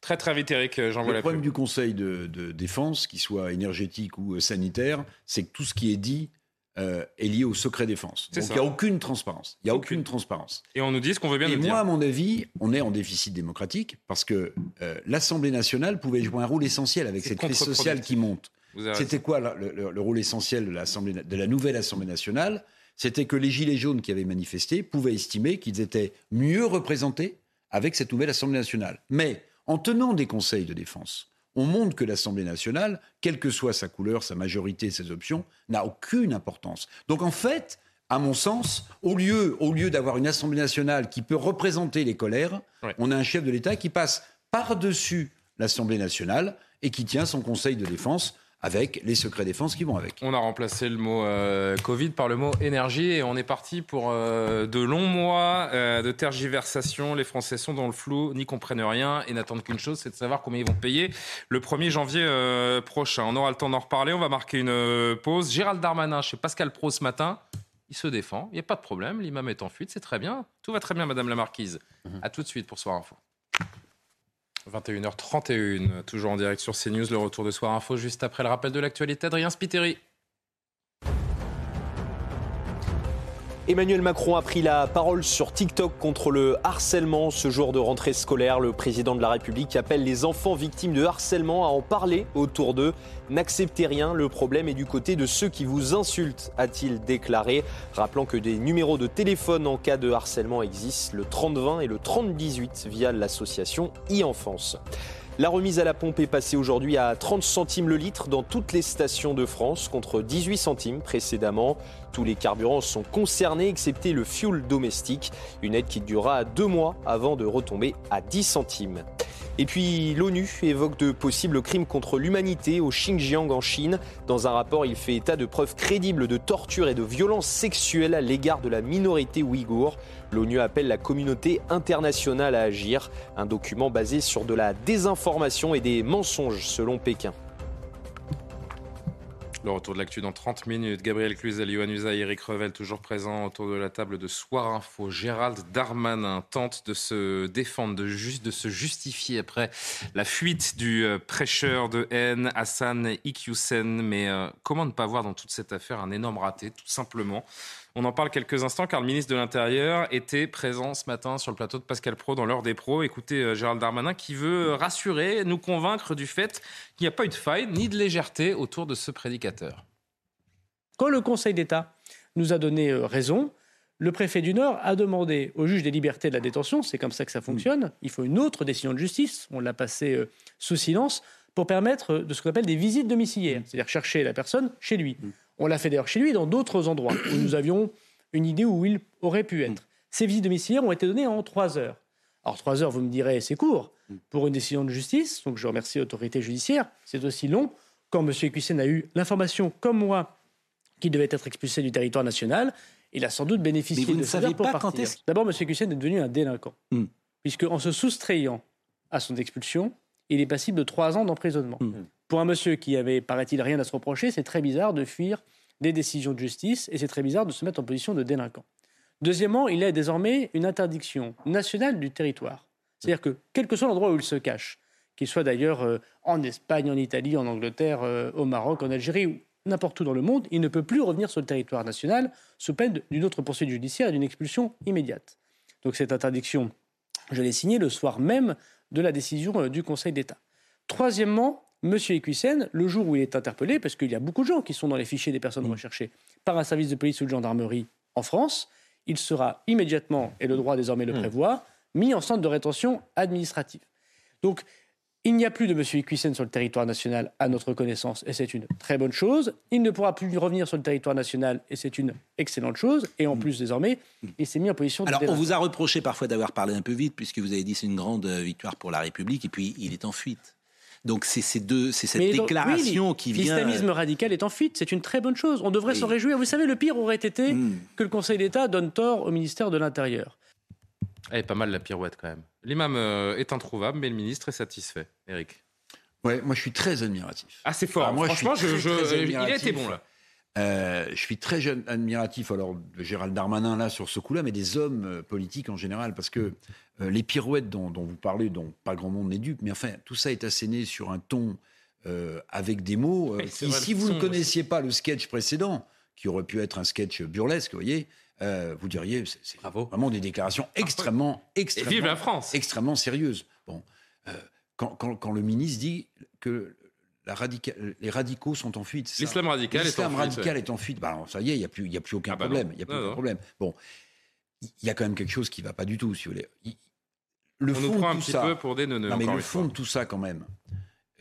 Très, très vite, Eric, euh, j'envoie Le problème du Conseil de, de défense, qu'il soit énergétique ou euh, sanitaire, c'est que tout ce qui est dit euh, est lié au secret défense. Donc il n'y a aucune transparence. Il n'y a Aucune. aucune transparence. Et on nous dit ce qu'on veut bien Et nous moi, dire. à mon avis, on est en déficit démocratique parce que euh, l'Assemblée nationale pouvait jouer un rôle essentiel avec cette crise sociale qui monte. C'était quoi le, le- le rôle essentiel de, l'Assemblée- de la nouvelle Assemblée nationale? C'était que les Gilets jaunes qui avaient manifesté pouvaient estimer qu'ils étaient mieux représentés avec cette nouvelle Assemblée nationale. Mais en tenant des conseils de défense, on montre que l'Assemblée nationale, quelle que soit sa couleur, sa majorité, ses options, n'a aucune importance. Donc en fait, à mon sens, au lieu, au lieu d'avoir une Assemblée nationale qui peut représenter les colères, Ouais. on a un chef de l'État qui passe par-dessus l'Assemblée nationale et qui tient son conseil de défense avec les secrets défense qui vont avec. On a remplacé le mot euh, Covid par le mot énergie et on est parti pour euh, de longs mois euh, de tergiversation. Les Français sont dans le flou, n'y comprennent rien et n'attendent qu'une chose, c'est de savoir combien ils vont payer le 1er janvier prochain. On aura le temps d'en reparler, on va marquer une pause. Gérald Darmanin chez Pascal Pro ce matin, il se défend, il n'y a pas de problème, l'imam est en fuite, c'est très bien. Tout va très bien, Madame la Marquise. À tout de suite pour Soir Info. 21h31, toujours en direct sur CNews, le retour de Soir Info juste après le rappel de l'actualité. Adrien Spiteri. Emmanuel Macron a pris la parole sur TikTok contre le harcèlement ce jour de rentrée scolaire. Le président de la République appelle les enfants victimes de harcèlement à en parler autour d'eux. N'acceptez rien, le problème est du côté de ceux qui vous insultent, a-t-il déclaré, rappelant que des numéros de téléphone en cas de harcèlement existent, le 3020 et le 3018 via l'association e-enfance. La remise à la pompe est passée aujourd'hui à 30 centimes le litre dans toutes les stations de France contre 18 centimes précédemment. Tous les carburants sont concernés excepté le fuel domestique, une aide qui durera deux mois avant de retomber à 10 centimes. Et puis l'ONU évoque de possibles crimes contre l'humanité au Xinjiang en Chine. Dans un rapport, il fait état de preuves crédibles de torture et de violences sexuelles à l'égard de la minorité ouïghour. L'ONU appelle la communauté internationale à agir. Un document basé sur de la désinformation et des mensonges selon Pékin. Le retour de l'actu dans 30 minutes. Gabriel Cluzel, Yohann Usaï, Eric Revel, toujours présents autour de la table de Soir Info. Gérald Darmanin tente de se défendre, de, se justifier après la fuite du euh, prêcheur de haine, Hassan Iqiyoussen. Mais euh, comment ne pas voir dans toute cette affaire un énorme raté, tout simplement? On en parle quelques instants car le ministre de l'Intérieur était présent ce matin sur le plateau de Pascal Pro dans l'heure des pros. Écoutez euh, Gérald Darmanin qui veut rassurer, nous convaincre du fait qu'il n'y a pas eu de faille ni de légèreté autour de ce prédicateur. Quand le Conseil d'État nous a donné euh, raison, le préfet du Nord a demandé au juge des libertés de la détention, c'est comme ça que ça fonctionne, il faut une autre décision de justice, on l'a passé euh, sous silence, pour permettre euh, de ce qu'on appelle des visites domiciliaires, c'est-à-dire chercher la personne chez lui. On l'a fait d'ailleurs chez lui et dans d'autres endroits où nous avions une idée où il aurait pu être. Ces visites domiciliaires ont été données en trois heures. Alors trois heures, vous me direz, c'est court pour une décision de justice, donc je remercie l'autorité judiciaire. C'est aussi long quand M. Ecuisen a eu l'information, comme moi, qu'il devait être expulsé du territoire national. Il a sans doute bénéficié Mais vous de ne savez pour pas quand est-ce- D'abord, M. Ecuisen est devenu un délinquant, Hmm. puisque en se soustrayant à son expulsion, il est passible de trois ans d'emprisonnement. Hmm. Pour un monsieur qui avait, paraît-il, rien à se reprocher, c'est très bizarre de fuir des décisions de justice et c'est très bizarre de se mettre en position de délinquant. Deuxièmement, il a désormais une interdiction nationale du territoire. C'est-à-dire que, quel que soit l'endroit où il se cache, qu'il soit d'ailleurs euh, en Espagne, en Italie, en Angleterre, euh, au Maroc, en Algérie ou n'importe où dans le monde, il ne peut plus revenir sur le territoire national sous peine d'une autre poursuite judiciaire et d'une expulsion immédiate. Donc cette interdiction, je l'ai signée le soir même de la décision euh, du Conseil d'État. Troisièmement, M. Ecuisen, le jour où il est interpellé, parce qu'il y a beaucoup de gens qui sont dans les fichiers des personnes recherchées par un service de police ou de gendarmerie en France, il sera immédiatement, et le droit désormais le prévoit, mis en centre de rétention administrative. Donc, il n'y a plus de M. Ecuisen sur le territoire national à notre connaissance, et c'est une très bonne chose. Il ne pourra plus revenir sur le territoire national, et c'est une excellente chose. Et en plus, désormais, il s'est mis en position de Alors, on vous a reproché parfois d'avoir parlé un peu vite, puisque vous avez dit c'est une grande euh, victoire pour la République, et puis il est en fuite. Donc, c'est ces deux, c'est cette Mais donc, déclaration oui, qui vient. euh, L'islamisme radical est en fuite, c'est une très bonne chose. On devrait Oui. s'en réjouir. Vous savez, le pire aurait été Hmm. que le Conseil d'État donne tort au ministère de l'Intérieur. Elle est pas mal la pirouette quand même. L'imam euh, est introuvable, mais le ministre est satisfait. Eric. Ouais, moi je suis très admiratif. Ah, c'est fort. Ah, moi, je Franchement, suis je, très, je- très il a été bon là. Euh, je suis très jeune, admiratif alors de Gérald Darmanin là sur ce coup-là, mais des hommes euh, politiques en général, parce que euh, les pirouettes dont, dont vous parlez, dont pas grand monde n'est dupe, mais enfin tout ça est asséné sur un ton euh, avec des mots. euh, qui, vrai, si vous ne connaissiez pas le sketch précédent, qui aurait pu être un sketch burlesque, vous voyez, euh, vous diriez, c'est c'est vraiment des déclarations extrêmement, extrêmement, vive la France. extrêmement sérieuses. Bon, euh, quand, quand- quand le ministre dit que la radica- les radicaux sont en fuite, L'islam radical est en fuite, radical ouais. est en fuite. Bah, ça y est, il n'y a plus, y a plus aucun Ah bah problème. Il y a plus Non, aucun non. problème. Bon, il y a quand même quelque chose qui ne va pas du tout, si vous voulez. Le On fond nous de prend un petit ça- peu pour des Non, mais le fond de tout ça, quand même,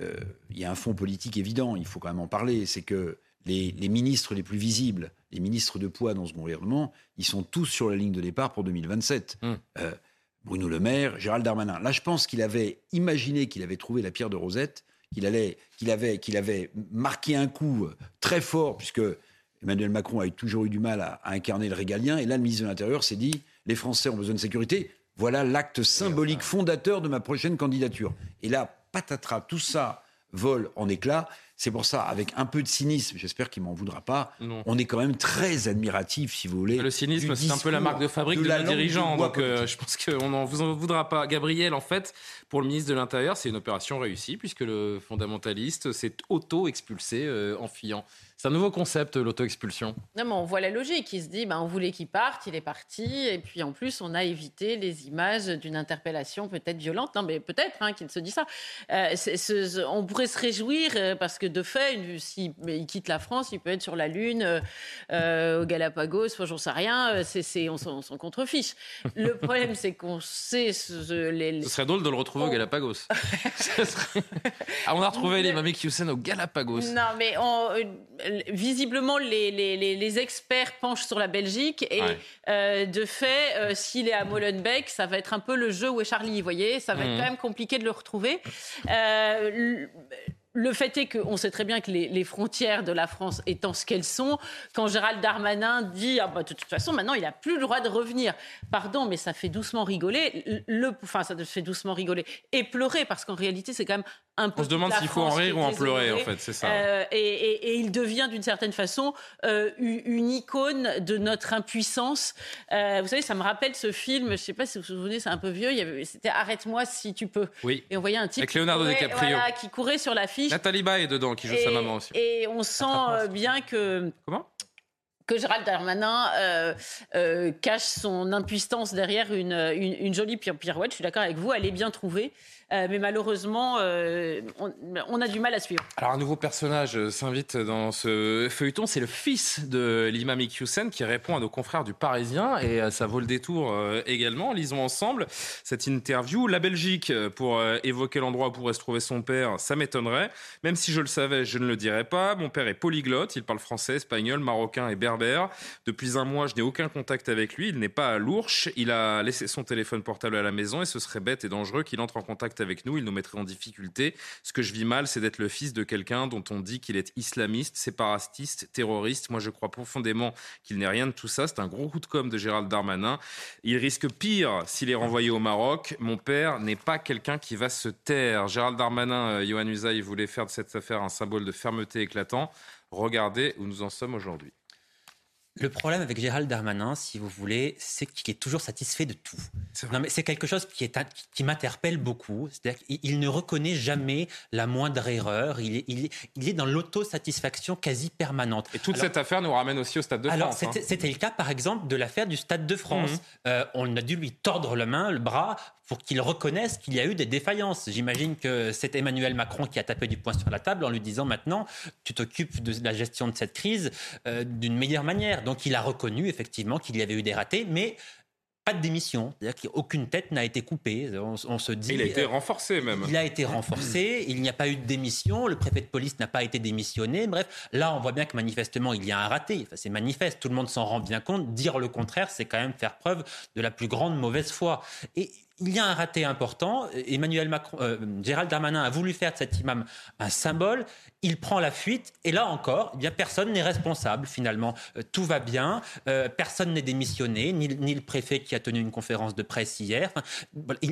euh, il y a un fond politique évident, il faut quand même en parler, c'est que les, les ministres les plus visibles, les ministres de poids dans ce gouvernement, ils sont tous sur la ligne de départ pour 2027. Hum. Euh, Bruno Le Maire, Gérald Darmanin. Là, je pense qu'il avait imaginé qu'il avait trouvé la pierre de Rosette, qu'il allait, qu'il avait, qu'il avait marqué un coup euh, très fort, puisque Emmanuel Macron a toujours eu du mal à, à incarner le régalien. Et là, le ministre de l'Intérieur s'est dit les Français ont besoin de sécurité. Voilà l'acte symbolique fondateur de ma prochaine candidature. Et là, patatras, tout ça vole en éclats. C'est pour ça, avec un peu de cynisme, j'espère qu'il m'en voudra pas, Non. on est quand même très admiratif, si vous voulez. Le cynisme, c'est un peu la marque de fabrique de, la bois Donc, euh, je pense qu'on n'en vous en voudra pas. Gabriel, en fait, pour le ministre de l'Intérieur, c'est une opération réussie puisque le fondamentaliste s'est auto-expulsé euh, en fuyant. C'est un nouveau concept, l'auto-expulsion. Non, mais on voit la logique. Il se dit, ben, on voulait qu'il parte, il est parti. Et puis, en plus, on a évité les images d'une interpellation peut-être violente. Non, mais peut-être hein, qu'il se dit ça. Euh, c'est- c'est- on pourrait se réjouir euh, parce que, de fait, s'il il quitte la France, il peut être sur la Lune, euh, euh, au Galapagos, j'en sais rien. Euh, c'est c'est- on s'en on s'en contrefiche. Le problème, c'est qu'on sait ce- ce- les, les- Ce serait drôle de le retrouver au Galapagos. Serait- Ah, on a retrouvé l'imam Hussein au Galapagos. Non, mais on- euh, visiblement, les, les- les- les experts penchent sur la Belgique. Et Ouais. euh, de fait, euh, s'il est à Molenbeek, ça va être un peu le jeu où est Charlie, vous voyez Ça va Mhm. être quand même compliqué de le retrouver. Euh, le- le fait est qu'on sait très bien que les, les frontières de la France étant ce qu'elles sont, quand Gérald Darmanin dit ah bah, de toute façon maintenant il n'a plus le droit de revenir. Pardon, mais ça fait doucement rigoler. Le, enfin ça fait doucement rigoler et pleurer parce qu'en réalité c'est quand même un peu. On se demande s'il faut en qui rire ou en pleurer, en fait, c'est ça. Euh, et, et- et il devient d'une certaine façon euh, une icône de notre impuissance. Euh, vous savez, ça me rappelle ce film, je ne sais pas si vous vous souvenez, c'est un peu vieux, c'était Arrête-moi si tu peux. Oui. Et on voyait un type Avec qui Leonardo courait- DiCaprio. voilà, qui courait sur l'affiche. Nathalie Baye est dedans, qui joue et, sa maman aussi. Et on sent bien que. Comment? que Gérald Darmanin euh, euh, cache son impuissance derrière une, une, une jolie pirouette. Je suis d'accord avec vous, elle est bien trouvée. Euh, mais malheureusement, euh, on, a du mal à suivre. Alors un nouveau personnage euh, s'invite dans ce feuilleton, c'est le fils de l'imam Iqiyoussen qui répond à nos confrères du Parisien et ça vaut le détour également. Lisons ensemble cette interview. La Belgique, pour évoquer l'endroit où pourrait se trouver son père, ça m'étonnerait. Même si je le savais, je ne le dirais pas. Mon père est polyglotte, il parle français, espagnol, marocain et berbère. Depuis un mois, je n'ai aucun contact avec lui, il n'est pas à l'ourche, il a laissé son téléphone portable à la maison et ce serait bête et dangereux qu'il entre en contact avec nous, il nous mettrait en difficulté. Ce que je vis mal, c'est d'être le fils de quelqu'un dont on dit qu'il est islamiste, séparatiste, terroriste. Moi, je crois profondément qu'il n'est rien de tout ça. C'est un gros coup de com' de Gérald Darmanin. Il risque pire s'il est renvoyé au Maroc. Mon père n'est pas quelqu'un qui va se taire. Gérald Darmanin, euh, Johan voulait faire de cette affaire un symbole de fermeté éclatant. Regardez où nous en sommes aujourd'hui. Le problème avec Gérald Darmanin, si vous voulez, c'est qu'il est toujours satisfait de tout. Non, mais c'est quelque chose qui, est, qui, qui m'interpelle beaucoup. C'est-à-dire qu'il il ne reconnaît jamais la moindre erreur. Il est, il est, il est dans l'autosatisfaction quasi permanente. Et toute Alors- cette affaire nous ramène aussi au Stade de alors, France. hein. c'était c'était le cas, par exemple, de l'affaire du Stade de France. Mhm. Euh, on a dû lui tordre la main, le bras, pour qu'il reconnaisse qu'il y a eu des défaillances. J'imagine que c'est Emmanuel Macron qui a tapé du poing sur la table en lui disant maintenant, tu t'occupes de la gestion de cette crise euh, d'une meilleure manière. Donc, il a reconnu effectivement qu'il y avait eu des ratés, mais pas de démission. C'est-à-dire qu'aucune tête n'a été coupée. On, on se dit. Il a été euh, renforcé même. il a été renforcé, il n'y a pas eu de démission, le préfet de police n'a pas été démissionné. Bref, là, on voit bien que manifestement, il y a un raté. Enfin, c'est manifeste, tout le monde s'en rend bien compte. Dire le contraire, c'est quand même faire preuve de la plus grande mauvaise foi. Et il y a un raté important. Emmanuel Macron, euh, Gérald Darmanin a voulu faire de cet imam un symbole. Il prend la fuite et là encore, bien personne n'est responsable finalement. Euh, tout va bien, euh, personne n'est démissionné, ni, le préfet qui a tenu une conférence de presse hier.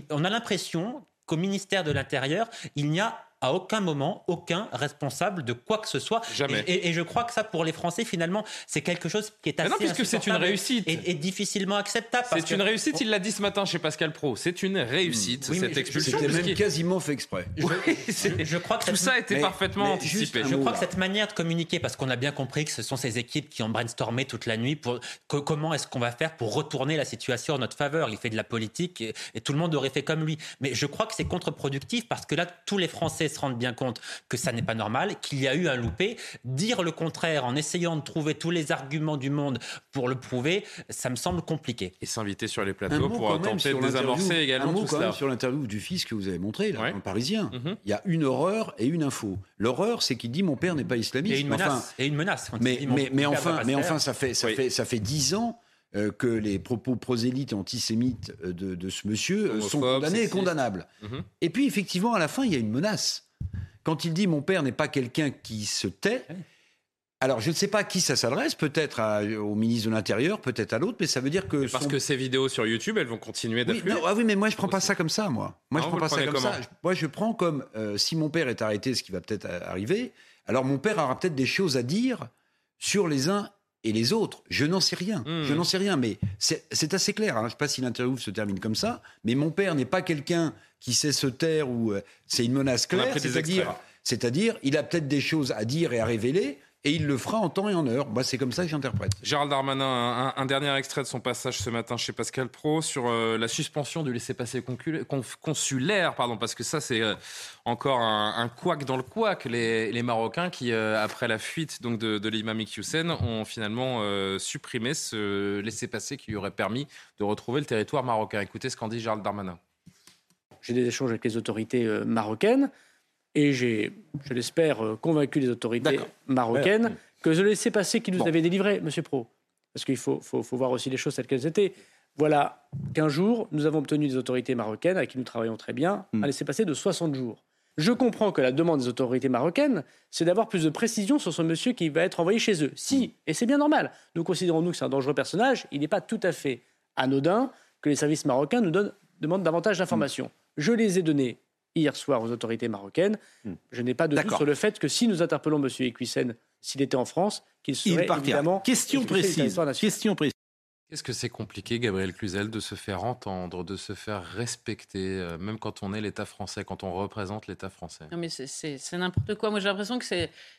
On a l'impression qu'au ministère de l'Intérieur, il n'y a à aucun moment aucun responsable de quoi que ce soit. Jamais. Et, et- et je crois que ça, pour les Français, finalement, c'est quelque chose qui est Mais assez non, puisque c'est une réussite. et, et difficilement acceptable. C'est une que- réussite, il l'a dit ce matin chez Pascal Pro. C'est une réussite, Oui, mais cette expulsion. C'était même quasiment fait exprès. je crois que Tout cette- ça a été Mais- parfaitement mais anticipé. juste, Je crois que cette manière de communiquer, parce qu'on a bien compris que ce sont ces équipes qui ont brainstormé toute la nuit pour que- comment est-ce qu'on va faire pour retourner la situation en notre faveur? Il fait de la politique et, et tout le monde aurait fait comme lui. Mais je crois que c'est contre-productif parce que là, tous les Français se rendent bien compte que ça n'est pas normal, qu'il y a eu un loupé. Dire le contraire en essayant de trouver tous les arguments du monde pour le prouver, ça me semble compliqué. Et s'inviter sur les plateaux pour tenter de désamorcer un également mot tout quand cela. même sur l'interview du fils que vous avez montré là, Ouais. dans le Parisien. Mhm. Il y a une horreur et une info. L'horreur, c'est qu'il dit mon père n'est pas islamiste. Et une menace. enfin, et une menace. quand il mais, dit, mon- mais, mon mais père va enfin, mais ça fait ça Oui. fait ça fait dix ans. Euh, que les propos prosélytes et antisémites euh, de, de ce monsieur euh, sont condamnés et condamnables. Mhm. Et puis effectivement, à la fin, il y a une menace. Quand il dit mon père n'est pas quelqu'un qui se tait, alors je ne sais pas à qui ça s'adresse, peut-être au ministre de l'Intérieur, peut-être à l'autre, mais ça veut dire que Parce son- que ces vidéos sur YouTube, elles vont continuer oui, d'affluer. non, ah oui, mais moi je prends pas ça comme ça, moi. Moi Non, je prends pas ça comme ça. Moi je prends comme euh, si mon père est arrêté, ce qui va peut-être arriver. Alors mon père aura peut-être des choses à dire sur les uns et les autres. Je n'en sais rien. Hmm. Je n'en sais rien, mais c'est assez clair. hein. Je ne sais pas si l'interview se termine comme ça, mais mon père n'est pas quelqu'un qui sait se taire ou euh, c'est une menace claire. c'est-à-dire, il a peut-être des choses à dire et à révéler. Et il le fera en temps et en heure. Moi, c'est comme ça que j'interprète. Gérald Darmanin, un, un dernier extrait de son passage ce matin chez Pascal Pro sur euh, la suspension du laissez-passer consulaire, pardon, parce que ça c'est euh, encore un, un couac dans le couac. Les, les Marocains qui, euh, après la fuite donc de, de l'imam Iqiyoussen, ont finalement euh, supprimé ce laissez-passer qui lui aurait permis de retrouver le territoire marocain. Écoutez ce qu'en dit Gérald Darmanin. J'ai des échanges avec les autorités marocaines et j'ai, je l'espère, euh, convaincu les autorités marocaines que je laissais passer qui nous Bon. avait délivré, Monsieur Pro. Parce qu'il faut, faut- faut voir aussi les choses telles qu'elles étaient. Voilà qu'un jour, nous avons obtenu des autorités marocaines avec qui nous travaillons très bien, Hmm. un laissez-passer de 60 jours. Je comprends que la demande des autorités marocaines, c'est d'avoir plus de précision sur ce monsieur qui va être envoyé chez eux. Si, et c'est bien normal, nous considérons nous que c'est un dangereux personnage, il n'est pas tout à fait anodin que les services marocains nous donnent, demandent davantage d'informations. Je les ai données hier soir aux autorités marocaines. Je n'ai pas de doute sur le fait que si nous interpellons M. Equissen, s'il était en France, qu'il serait Il évidemment Question précise. Question précise. Qu'est-ce que c'est compliqué, Gabriel Cluzel, de se faire entendre, de se faire respecter, euh, même quand on est l'État français, quand on représente l'État français? Non, mais c'est- n'importe quoi. Moi, j'ai l'impression que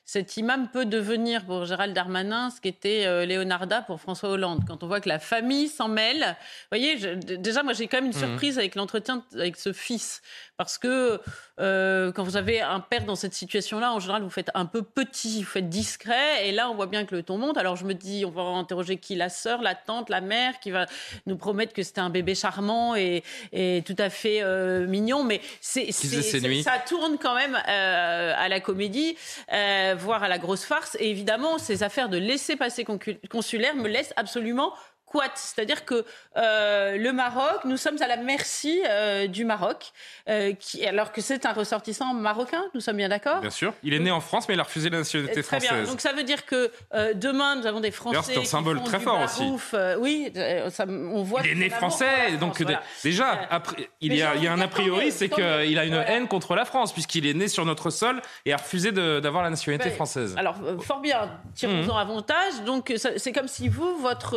cet imam peut devenir pour Gérald Darmanin ce qu'était euh, Leonarda pour François Hollande. Quand on voit que la famille s'en mêle. Vous voyez, je- déjà, moi, j'ai quand même une Mhm. surprise avec l'entretien avec ce fils. Parce que euh, quand vous avez un père dans cette situation-là, en général, vous faites un peu petit, vous faites discret. Et là, on voit bien que le ton monte. Alors, je me dis, on va interroger qui? La sœur, la tante, la mère, qui va nous promettre que c'était un bébé charmant et, et tout à fait euh, mignon. Mais c'est ça tourne quand même euh, à la comédie, euh, voire à la grosse farce. Et évidemment, ces affaires de laisser-passer concu- consulaire me laissent absolument quat. C'est-à-dire que euh, le Maroc, nous sommes à la merci euh, du Maroc, euh, qui, alors que c'est un ressortissant marocain, nous sommes bien d'accord? Bien sûr. Il est né en France, mais il a refusé la nationalité Très bien. française. Donc ça veut dire que demain nous avons des Français. c'est un symbole très fort aussi. barouf. Oui, ça- on voit. Il est né français, donc voilà. déjà, après, il y a, j'ai il y a un a priori, c'est qu'il a une Voilà. haine contre la France, puisqu'il est né sur notre sol et a refusé d'avoir la nationalité Ben, française. Alors, fort bien, tirons-en Mhm. avantage. Donc, c'est comme si vous, votre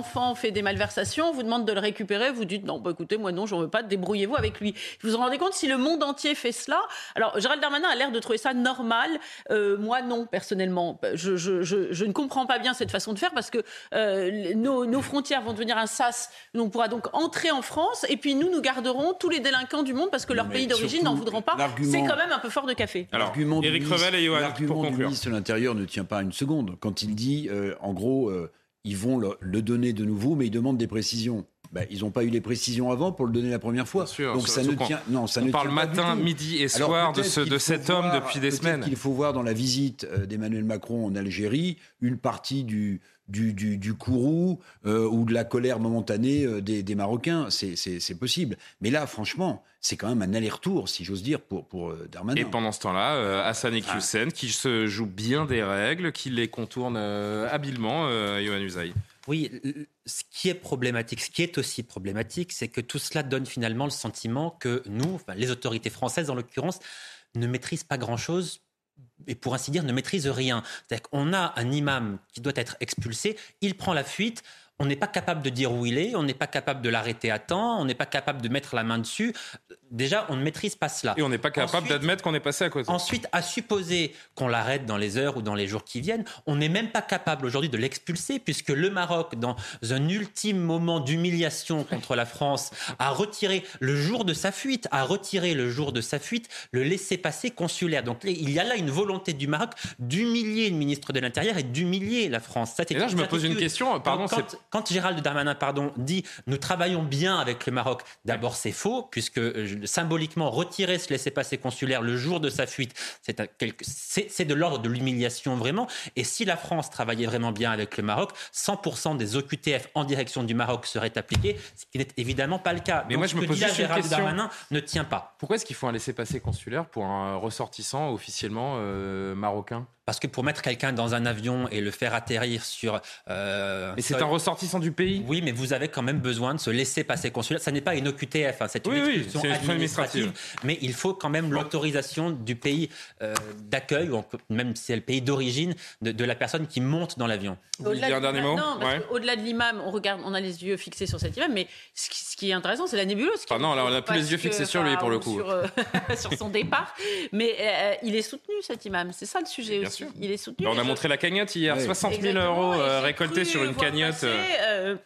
enfant fait des malversations, vous demande de le récupérer, vous dites non, bah, écoutez, moi non, j'en veux pas, débrouillez-vous avec lui. Vous vous rendez compte si le monde entier fait cela? Alors, Gérald Darmanin a l'air de trouver ça normal. Euh, moi, non, personnellement. Je, je- je- je ne comprends pas bien cette façon de faire parce que euh, nos, nos frontières vont devenir un sas. On pourra donc entrer en France et puis nous, nous garderons tous les délinquants du monde parce que leur mais pays d'origine n'en voudront pas. C'est quand même un peu fort de café. Alors, L'argument du Éric ministre- Revel et Johan, l'argument pour du conclure. ministre de l'Intérieur ne tient pas une seconde. Quand il dit, euh, en gros, euh, ils vont le, le donner de nouveau, mais ils demandent des précisions. Ben, ils n'ont pas eu les précisions avant pour le donner la première fois. Sûr, Donc ça ne tient. Non, ça on ne parle tient pas du matin, midi et Alors, soir de, ce, de cet homme depuis des semaines. qu'il faut voir dans la visite euh, d'Emmanuel Macron en Algérie une partie du du, du, du courroux euh, ou de la colère momentanée euh, des, des Marocains. C'est- possible. Mais là, franchement, c'est quand même un aller-retour, si j'ose dire, pour, pour euh, Darmanin. Et pendant ce temps-là, euh, Hassan Iqiyoussen, qui se joue bien des règles, qui les contourne euh, habilement, euh, Yohann Usaï. Oui, ce qui est problématique, ce qui est aussi problématique, c'est que tout cela donne finalement le sentiment que nous, enfin, les autorités françaises en l'occurrence, ne maîtrise pas grand-chose et pour ainsi dire ne maîtrise rien. C'est-à-dire qu'on a un imam qui doit être expulsé, il prend la fuite, on n'est pas capable de dire où il est, on n'est pas capable de l'arrêter à temps, on n'est pas capable de mettre la main dessus. Déjà, on ne maîtrise pas cela. Et on n'est pas capable d'admettre qu'on est passé à côté. Ensuite, à supposer qu'on l'arrête dans les heures ou dans les jours qui viennent, on n'est même pas capable aujourd'hui de l'expulser, puisque le Maroc, dans un ultime moment d'humiliation contre la France, a retiré le jour de sa fuite, a retiré le jour de sa fuite le laisser-passer consulaire. Donc il y a là une volonté du Maroc d'humilier le ministre de l'Intérieur et d'humilier la France. Ça, et là, je me pose une question. Pardon, quand, quand, Gérald Darmanin pardon, dit nous travaillons bien avec le Maroc, d'abord c'est faux, puisque symboliquement retirer ce laissez-passer consulaire le jour de sa fuite, c'est de l'ordre de l'humiliation vraiment. Et si la France travaillait vraiment bien avec le Maroc, 100% des OQTF en direction du Maroc seraient appliqués, ce qui n'est évidemment pas le cas. Mais moi, je me pose juste une question. Darmanin ne tient pas. Pourquoi est-ce qu'il faut un laissez-passer consulaire pour un ressortissant officiellement euh, marocain? Parce que pour mettre quelqu'un dans un avion et le faire atterrir sur. Euh, mais c'est un ressortissant du pays? Oui, mais vous avez quand même besoin de se laisser passer consulaire. Ça n'est pas une OQTF, hein, c'est une oui, oui, administrative. Mais il faut quand même l'autorisation du pays euh, d'accueil, même si c'est le pays d'origine, de, la personne qui monte dans l'avion. Au-delà un dernier mot? Au-delà de l'imam, on, regarde, on a les yeux fixés sur cet imam, mais ce qui, est intéressant, c'est la nébuleuse. Ah non, là, on n'a plus les yeux fixés sur lui, pour le coup. Sur, euh, sur son départ. Mais il est soutenu, cet imam. C'est ça le sujet aussi. Il est soutenu. on a montré la cagnotte hier, 60 000 euros euh, récoltés sur une cagnotte. Euh,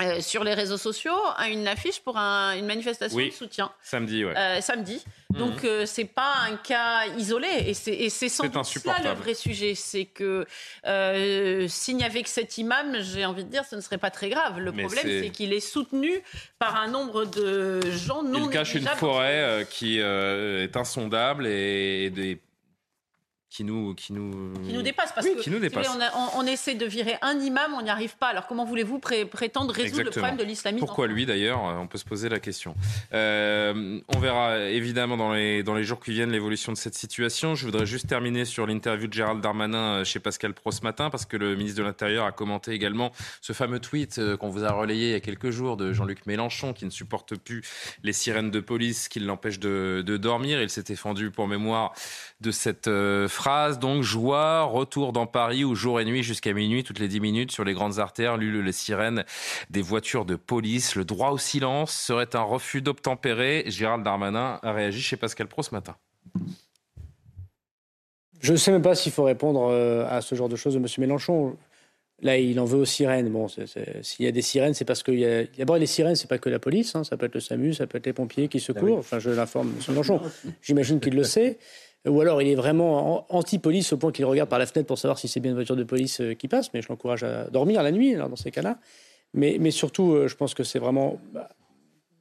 euh, sur les réseaux sociaux à une affiche pour une manifestation de soutien. Samedi, ouais. Euh, samedi. Mhm. Donc ce c'est pas un cas isolé et c'est sans doute ça le vrai sujet, c'est que s'il n'y avait que cet imam, j'ai envie de dire, ce ne serait pas très grave. Le problème, c'est qu'il est soutenu par un nombre de gens non. Il cache une forêt qui est insondable et des qui nous qui nous qui nous dépasse parce que nous dépasse. On, essaie de virer un imam, on n'y arrive pas. Alors comment voulez-vous prétendre résoudre le problème de l'islamisme Pourquoi lui d'ailleurs On peut se poser la question. Euh, on verra évidemment dans les dans les jours qui viennent l'évolution de cette situation. Je voudrais juste terminer sur l'interview de Gérald Darmanin euh, chez Pascal Pro ce matin parce que le ministre de l'Intérieur a commenté également ce fameux tweet euh, qu'on vous a relayé il y a quelques jours de Jean-Luc Mélenchon qui ne supporte plus les sirènes de police qui l'empêchent de, de dormir. Il s'était fendu pour mémoire de cette phrase. Donc, joie, retour dans Paris où jour et nuit jusqu'à minuit, toutes les 10 minutes, sur les grandes artères, l'ulule les sirènes des voitures de police. Le droit au silence serait un refus d'obtempérer. Gérald Darmanin a réagi chez Pascal Pro ce matin. Je ne sais même pas s'il faut répondre euh, à ce genre de choses de M. Mélenchon. Là, il en veut aux sirènes. Bon, s'il y a des sirènes, c'est parce qu'il y a. D'abord, les sirènes, c'est pas que la police. Hein. Ça peut être le SAMU, ça peut être les pompiers qui secourent. Ah enfin, je l'informe, M. Mélenchon. J'imagine qu'il le sait ou alors il est vraiment anti-police au point qu'il regarde par la fenêtre pour savoir si c'est bien une voiture de police euh, qui passe, mais je l'encourage à dormir la nuit dans ces cas-là. Mais, mais, surtout, euh, je pense que c'est vraiment bah,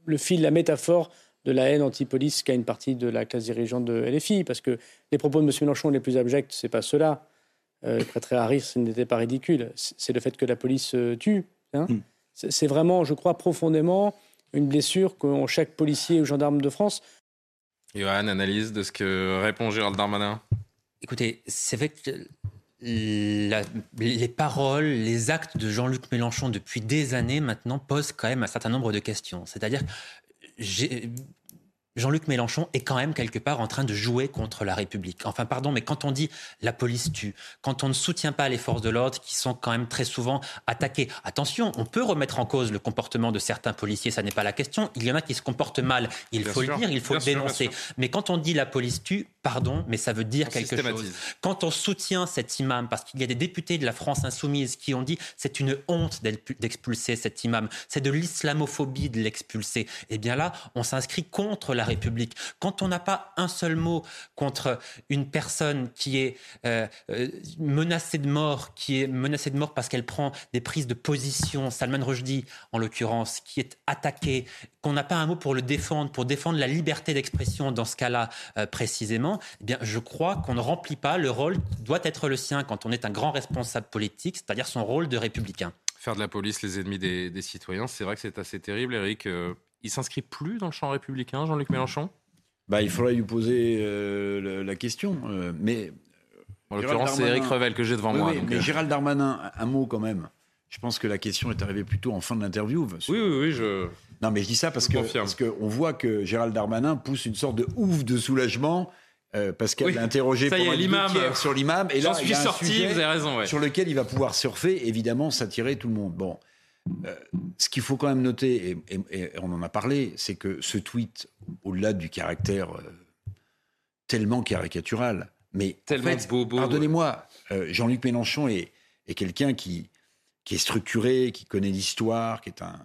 le fil, la métaphore de la haine anti-police qu'a une partie de la classe dirigeante de LFI, parce que les propos de M. Mélenchon les plus abjects, c'est pas cela. Euh, prêterait à rire, ce n'était pas ridicule. C'est le fait que la police euh, tue. Hein. Hmm. C'est vraiment, je crois, profondément une blessure qu'ont chaque policier ou gendarme de France Johan, analyse de ce que répond Gérald Darmanin Écoutez, c'est vrai que les paroles, les actes de Jean-Luc Mélenchon depuis des années maintenant posent quand même un certain nombre de questions. C'est-à-dire, Jean-Luc Mélenchon est quand même quelque part en train de jouer contre la République. Enfin, pardon, mais quand on dit la police tue, quand on ne soutient pas les forces de l'ordre qui sont quand même très souvent attaquées, attention, on peut remettre en cause le comportement de certains policiers, ça n'est pas la question. Il y en a qui se comportent mal, il faut le dire, il faut le dénoncer. mais quand on dit la police tue, pardon, mais ça veut dire quelque chose. Quand on soutient cet imam, parce qu'il y a des députés de la France insoumise qui ont dit c'est une honte d'expulser cet imam, c'est de l'islamophobie de l'expulser, eh bien là, on s'inscrit contre la République. Quand on n'a pas un seul mot contre une personne qui est euh, euh, menacée de mort, qui est menacée de mort parce qu'elle prend des prises de position, Salman Rushdie en l'occurrence, qui est attaquée, qu'on n'a pas un mot pour le défendre, pour défendre la liberté d'expression dans ce cas-là euh, précisément, eh bien, je crois qu'on ne remplit pas le rôle qui doit être le sien quand on est un grand responsable politique, c'est-à-dire son rôle de républicain. Faire de la police les ennemis des, citoyens, c'est vrai que c'est assez terrible, Eric il s'inscrit plus dans le champ républicain, Jean-Luc Mélenchon? Bah, Il faudrait lui poser euh, la question. Euh, mais en l'occurrence, c'est Eric Revel que j'ai devant moi. mais euh. Gérald Darmanin, un mot quand même. Je pense que la question est arrivée plutôt en fin de l'interview. Oui, oui, oui, je. Non, mais je dis ça parce que qu'on voit que Gérald Darmanin pousse une sorte de ouf de soulagement euh, parce qu'elle Oui. l'a interrogé pendant l'imam. sur l'imam. Et J'en là, suis il y a un sorti, sujet vous avez raison, ouais. Sur lequel il va pouvoir surfer, évidemment, s'attirer tout le monde. Bon, euh, ce qu'il faut quand même noter, et, et- et on en a parlé, c'est que ce tweet, au-delà du caractère euh, tellement caricatural, mais Tellement en fait, bobo, pardonnez-moi, euh, Jean-Luc Mélenchon est, est quelqu'un qui, qui est structuré, qui connaît l'histoire, qui est un.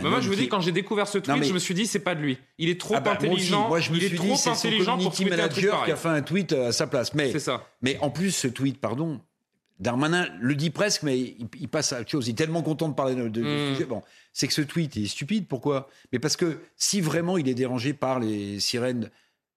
Mais moi, je vous dis, quand j'ai découvert ce tweet, Non, mais- je me suis dit, c'est pas de lui. Il est trop Ah bah, intelligent. Moi, je me il est suis trop dit, intelligent pour tweeter un truc manager pareil. qui a fait un tweet à sa place. Mais, ça. mais en plus, ce tweet, pardon, Darmanin le dit presque, mais il, il passe à autre chose. Il est tellement content de parler de, de- Mm. sujet. Bon, c'est que ce tweet est stupide. Pourquoi? Mais parce que si vraiment il est dérangé par les sirènes,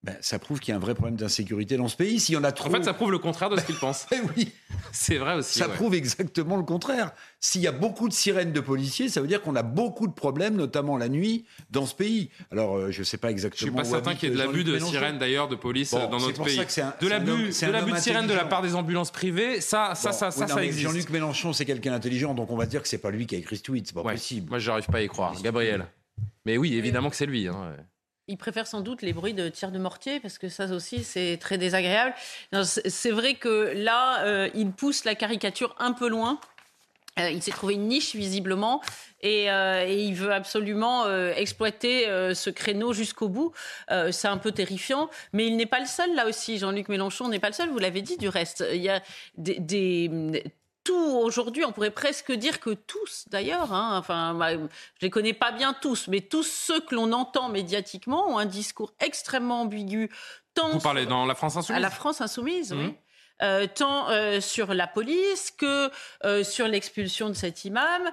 ben, ça prouve qu'il y a un vrai problème d'insécurité dans ce pays. S'il y en a trop. En fait, ça prouve le contraire de ce qu'il pense. oui. C'est vrai aussi. Ça ouais. prouve exactement le contraire. S'il y a beaucoup de sirènes de policiers, ça veut dire qu'on a beaucoup de problèmes, notamment la nuit, dans ce pays. Alors, euh, je ne sais pas Je exactement. suis pas certain qu'il y ait de l'abus Jean-Luc de Mélenchon. sirène d'ailleurs de police Bon, euh, dans c'est notre pour pays. ça que c'est un- de l'abus, de l'abus de sirène de la part des ambulances privées, ça, ça, Bon, ça, oui, ça, non, ça existe. Jean-Luc Mélenchon, c'est quelqu'un d'intelligent, donc on va dire que c'est pas lui qui a écrit ce tweet. C'est pas Ouais. possible. Moi, j'arrive pas à y croire. Gabriel. Mais oui, évidemment que c'est lui. hein, Il préfère sans doute les bruits de tirs de mortier parce que ça aussi c'est très désagréable. C'est vrai que là, euh, il pousse la caricature un peu loin. Euh, il s'est trouvé une niche visiblement et, euh, il veut absolument euh, exploiter ce créneau jusqu'au bout. C'est un peu terrifiant, mais il n'est pas le seul là aussi. Jean-Luc Mélenchon n'est pas le seul. Vous l'avez dit du reste. Il y a des, des- tout aujourd'hui, on pourrait presque dire que tous, d'ailleurs, hein, enfin, bah, je les connais pas bien tous, mais tous ceux que l'on entend médiatiquement ont un discours extrêmement ambigu, tant Vous parlez dans la France à Insoumise la France insoumise, oui. Euh, tant euh, sur la police que euh, sur l'expulsion de cet imam.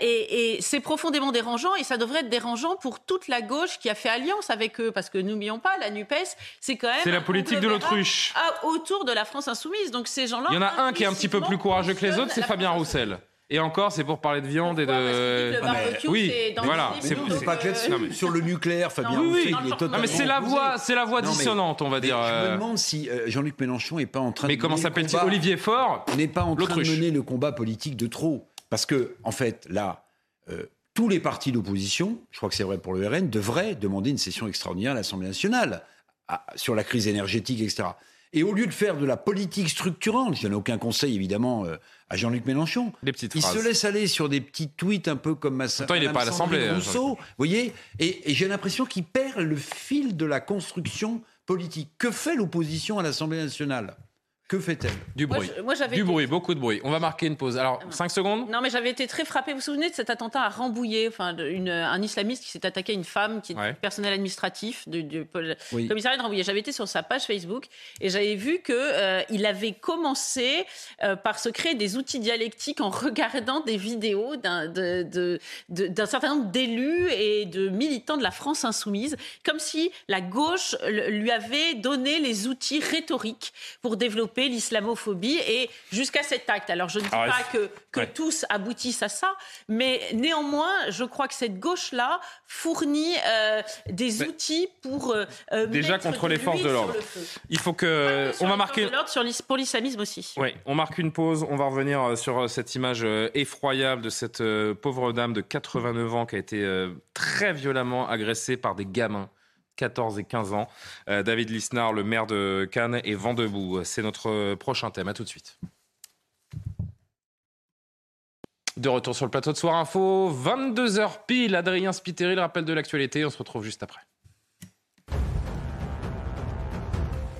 Et et c'est profondément dérangeant et ça devrait être dérangeant pour toute la gauche qui a fait alliance avec eux. Parce que n'oublions pas, la NUPES, c'est quand même... C'est la politique de l'autruche. Autour de la France insoumise. Donc ces gens-là... Il y en a un qui est un petit peu plus courageux que les autres, c'est Fabien Roussel. Et encore, c'est pour parler de viande et de. le barbecue, oui, voilà. C'est pas que là-dessus. Non, mais- Sur le nucléaire, Fabien Oui, oui. Roussel, il est Non, totalement. Non, mais c'est la voix, c'est la voix dissonante, on va mais dire. Je euh. me demande si euh, Jean-Luc Mélenchon n'est pas en train Mais de. comment mener le s'appelle-t-il combat- Olivier Faure n'est pas en train de mener le combat politique de trop. Parce que, en fait, là, euh, tous les partis d'opposition, je crois que c'est vrai pour le RN, devraient demander une session extraordinaire à l'Assemblée nationale à- sur la crise énergétique, etc. Et au lieu de faire de la politique structurante, je n'ai aucun conseil évidemment euh, à Jean-Luc Mélenchon, Des petites il phrases. se laisse aller sur des petits tweets un peu comme Massa, Pourtant, il est Madame pas à l'Assemblée, hein, Rousseau, vous voyez, et, et j'ai l'impression qu'il perd le fil de la construction politique. Que fait l'opposition à l'Assemblée nationale? Que fait-elle? Du Moi, bruit. je- moi, j'avais du été- bruit, beaucoup de bruit. On va marquer une pause. Alors, 5 secondes Non, mais j'avais été très frappée. Vous vous souvenez de cet attentat à Rambouillet, enfin, une- un islamiste qui s'est attaqué à une femme qui est Ouais. personnel administratif du, du pôle- Oui. commissariat de Rambouillet. J'avais été sur sa page Facebook et j'avais vu que euh, il avait commencé euh, par se créer des outils dialectiques en regardant des vidéos d'un de- de- de- d'un certain nombre d'élus et de militants de la France insoumise, comme si la gauche lui avait donné les outils rhétoriques pour développer l'islamophobie et jusqu'à cet acte. Alors je ne dis Alors, pas que, que ouais. tous aboutissent à ça, mais néanmoins, je crois que cette gauche-là fournit euh, des Mais- outils pour euh, euh, Déjà contre les forces de l'ordre. Il faut que. On va marquer. sur pour l'islamisme aussi. Oui, on marque une pause. On va revenir sur cette image effroyable de cette pauvre dame de 89 ans qui a été très violemment agressée par des gamins. 14 et 15 ans. Euh, David Lisnard, le maire de Cannes, est vent debout. C'est notre prochain thème. À tout de suite. De retour sur le plateau de Soir Info, 22h pile. Adrien Spiteri, le rappel de l'actualité. On se retrouve juste après.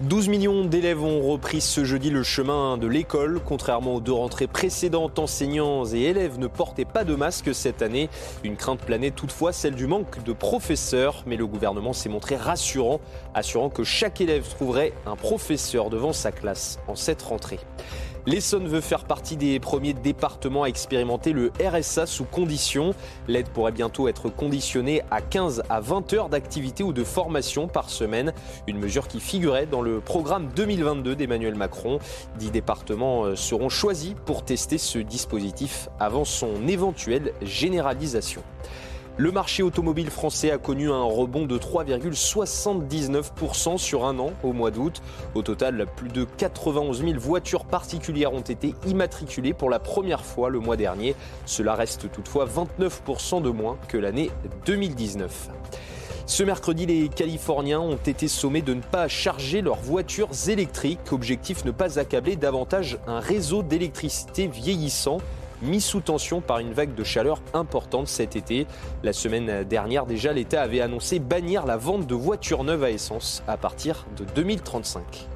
12 millions d'élèves ont repris ce jeudi le chemin de l'école. Contrairement aux deux rentrées précédentes, enseignants et élèves ne portaient pas de masque cette année. Une crainte planait toutefois celle du manque de professeurs. Mais le gouvernement s'est montré rassurant, assurant que chaque élève trouverait un professeur devant sa classe en cette rentrée. L'Essonne veut faire partie des premiers départements à expérimenter le RSA sous conditions. L'aide pourrait bientôt être conditionnée à 15 à 20 heures d'activité ou de formation par semaine. Une mesure qui figurait dans le programme 2022 d'Emmanuel Macron. Dix départements euh, seront choisis pour tester ce dispositif avant son éventuelle généralisation. Le marché automobile français a connu un rebond de 3,79% sur un an au mois d'août. Au total, plus de 91 000 voitures particulières ont été immatriculées pour la première fois le mois dernier. Cela reste toutefois 29% de moins que l'année 2019. Ce mercredi, les Californiens ont été sommés de ne pas charger leurs voitures électriques. Objectif ne pas accabler davantage un réseau d'électricité vieillissant mis sous tension par une vague de chaleur importante cet été. La semaine dernière déjà, l'État avait annoncé bannir la vente de voitures neuves à essence à partir de 2035.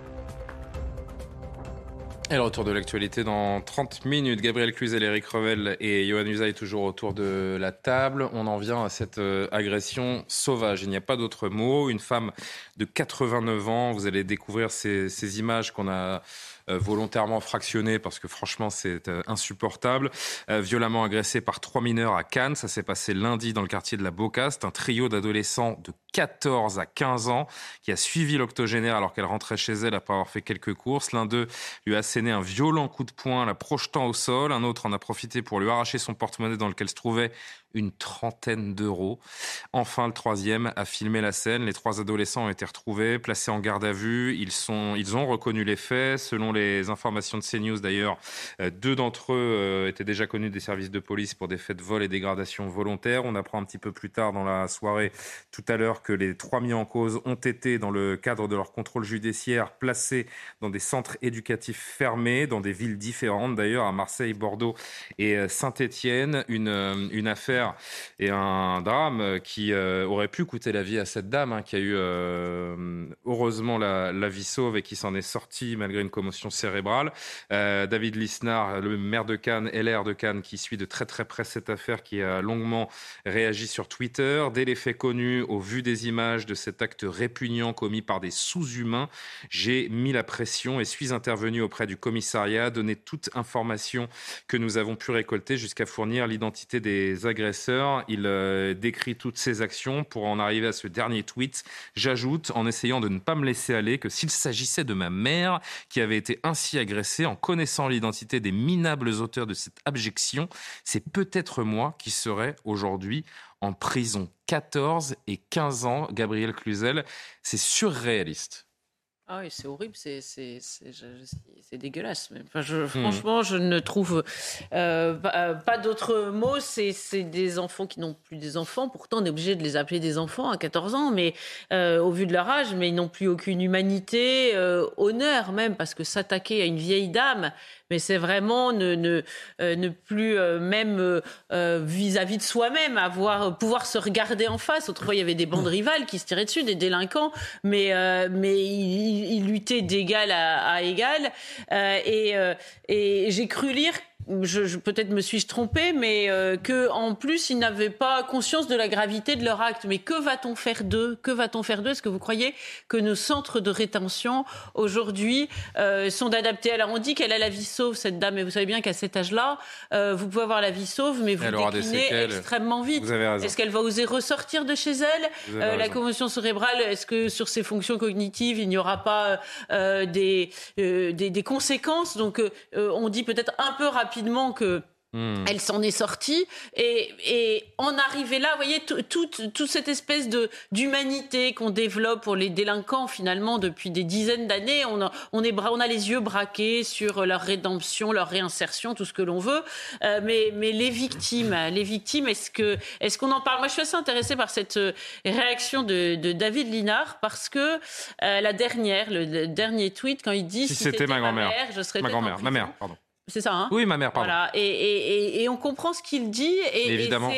Et le retour de l'actualité dans 30 minutes. Gabriel Cluzel, Eric Revel et Johan Usaï toujours autour de la table. On en vient à cette euh, agression sauvage. Il n'y a pas d'autre mot. Une femme de 89 ans, vous allez découvrir ces, images qu'on a volontairement fractionné parce que franchement c'est euh, insupportable. Euh, violemment agressé par trois mineurs à Cannes, ça s'est passé lundi dans le quartier de la Bocaste. Un trio d'adolescents de 14 à 15 ans qui a suivi l'octogénaire alors qu'elle rentrait chez elle après avoir fait quelques courses. L'un d'eux lui a asséné un violent coup de poing, la projetant au sol. Un autre en a profité pour lui arracher son porte-monnaie dans lequel se trouvait une trentaine d'euros. Enfin, le troisième a filmé la scène. Les trois adolescents ont été retrouvés, placés en garde à vue. Ils, sont, ils ont reconnu les faits. Selon les informations de CNews, d'ailleurs, euh, deux d'entre eux euh, étaient déjà connus des services de police pour des faits de vol et dégradation volontaire. On apprend un petit peu plus tard dans la soirée, tout à l'heure, que les trois mis en cause ont été, dans le cadre de leur contrôle judiciaire, placés dans des centres éducatifs fermés, dans des villes différentes, d'ailleurs, à Marseille, Bordeaux et euh, Saint-Étienne. Une, une affaire et un drame qui euh, aurait pu coûter la vie à cette dame, hein, qui a eu euh, heureusement la, vie sauve et qui s'en est sortie malgré une commotion cérébrale. Euh, David Lisnard, le maire de Cannes, LR de Cannes, qui suit de très très près cette affaire, qui a longuement réagi sur Twitter. Dès les faits connus, au vu des images de cet acte répugnant commis par des sous-humains, j'ai mis la pression et suis intervenu auprès du commissariat, donné toute information que nous avons pu récolter jusqu'à fournir l'identité des agresseurs il euh, décrit toutes ses actions pour en arriver à ce dernier tweet. J'ajoute, en essayant de ne pas me laisser aller, que s'il s'agissait de ma mère qui avait été ainsi agressée en connaissant l'identité des minables auteurs de cette abjection, c'est peut-être moi qui serais aujourd'hui en prison 14 et 15 ans, Gabriel Cluzel. C'est surréaliste. Ah oui, c'est horrible, c'est dégueulasse. Enfin, je, hmm. Franchement, je ne trouve euh, euh, pas, d'autres mots. C'est des enfants qui n'ont plus des enfants. Pourtant, on est obligé de les appeler des enfants à 14 ans, mais euh, au vu de leur âge, mais ils n'ont plus aucune humanité, honneur même, parce que s'attaquer à une vieille dame, mais c'est vraiment ne, ne, ne plus même vis-à-vis de soi-même avoir pouvoir se regarder en face. Autrefois, il y avait des bandes rivales qui se tiraient dessus, des délinquants, mais mais ils, luttaient d'égal à, à égal. et et j'ai cru lire je, peut-être me suis-je trompée, mais euh, que en plus ils n'avaient pas conscience de la gravité de leur acte. Mais que va-t-on faire d'eux? Que va-t-on faire d'eux? Est-ce que vous croyez que nos centres de rétention aujourd'hui euh, sont adaptés? Alors on dit qu'elle a la vie sauve cette dame, mais vous savez bien qu'à cet âge-là, euh, vous pouvez avoir la vie sauve, mais vous déclinez extrêmement vite. Est-ce qu'elle va oser ressortir de chez elle? La commotion cérébrale, est-ce que sur ses fonctions cognitives, il n'y aura pas des, des, des conséquences? Donc on dit peut-être un peu rapidement rapidement que Hmm. Elle s'en est sortie et, et en arriver là, vous voyez, toute toute cette espèce de d'humanité qu'on développe pour les délinquants finalement depuis des dizaines d'années, on a, on est on a les yeux braqués sur leur rédemption, leur réinsertion, tout ce que l'on veut. Euh, mais mais les victimes, les victimes, est-ce que est-ce qu'on en parle? Moi, je suis assez intéressée par cette euh, réaction de, de David Linard parce que euh, la dernière, le, dernier tweet quand il dit si, c'était ma grand-mère, je serais ma grand-mère, ma mère, pardon. C'est ça, hein? Oui, ma mère, pardon. Voilà. Et, et, et, on comprend ce qu'il dit. Et, Évidemment.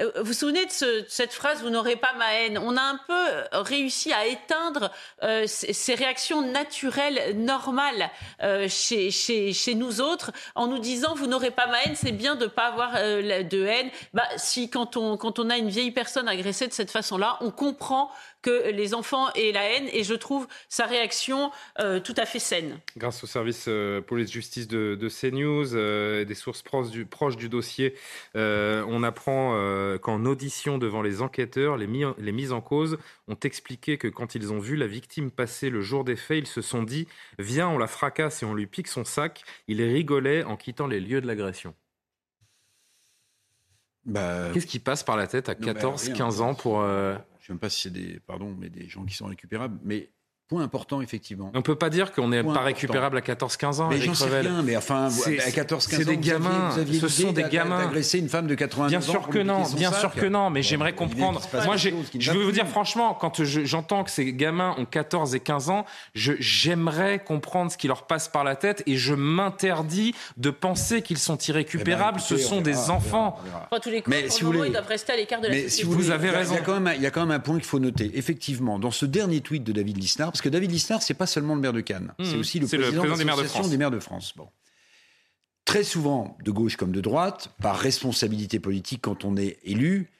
Euh, vous vous souvenez de, ce, cette phrase Vous n'aurez pas ma haine. On a un peu réussi à éteindre euh, ces, réactions naturelles, normales euh, chez, nous autres, en nous disant Vous n'aurez pas ma haine. C'est bien de ne pas avoir euh, de haine. Bah, si quand on, a une vieille personne agressée de cette façon-là, on comprend que les enfants aient la haine et je trouve sa réaction euh, tout à fait saine. Grâce au service euh, police-justice de, CNews, euh, des sources proches du dossier, on apprend qu'en audition devant les enquêteurs, les, mis, les mises en cause ont expliqué que quand ils ont vu la victime passer le jour des faits, ils se sont dit « Viens, on la fracasse et on lui pique son sac ». Ils rigolaient en quittant les lieux de l'agression. Bah, Qu'est-ce qui passe par la tête à 14, 15 ans pour... Je ne sais même pas si c'est des, pardon, mais des gens qui sont récupérables. Mais Point important, effectivement. On peut pas dire qu'on n'est pas important. récupérable à 14-15 ans. Mais j'en sais rien, mais enfin, C'est- à 14-15 ans, c'est des vous aviez- gamins. vous aviez Ce sont des gamins. d'agresser une femme de 82 Bien ans sûr que non, bien sac. sûr que non, mais j'aimerais comprendre. Moi, je veux vous dire franchement, quand je- j'entends que ces gamins ont 14 et 15 ans, je- j'aimerais comprendre ce qui leur passe par la tête et je m'interdis de penser qu'ils sont irrécupérables. Eh ben, écoutez, Ce sont on des verra, on enfants. Enfin, tous les coups, Mais si vous voulez- ils doivent rester à l'écart de la société. vous, voulez, il y a- Il y, a quand même un- il y a quand même un point qu'il faut noter. Effectivement, dans ce dernier tweet de David Lisnard, parce que David Lisnard, c'est pas seulement le maire de Cannes, Mmh, c'est aussi le président, de des maires de l'Association France. des maires de France. Bon. Très souvent, de gauche comme de droite, par responsabilité politique quand on est élu,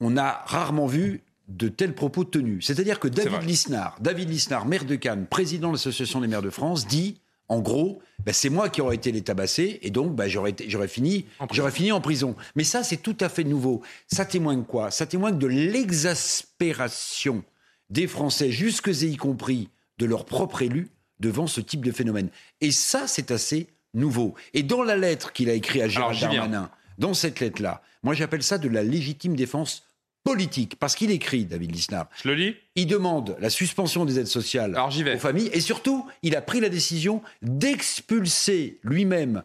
on a rarement vu de tels propos tenus. C'est-à-dire que David. Lisnard, David Lisnard, maire de Cannes, président de l'Association des maires de France, dit en gros, bah, c'est moi qui aurais été les tabasser et donc bah, j'aurais, fini, En prison. j'aurais fini en prison. Mais ça, c'est tout à fait nouveau. Ça témoigne quoi? Ça témoigne de l'exaspération des Français, jusque et y compris de leurs propres élus, devant ce type de phénomène. Et ça, c'est assez nouveau. Et dans la lettre qu'il a écrite à Gérald. Darmanin, dans cette lettre-là, moi j'appelle ça de la légitime défense politique. Parce qu'il écrit, David Lisnard, Je le lis il demande la suspension des aides sociales Alors, j'y vais. aux familles et surtout, il a pris la décision d'expulser lui-même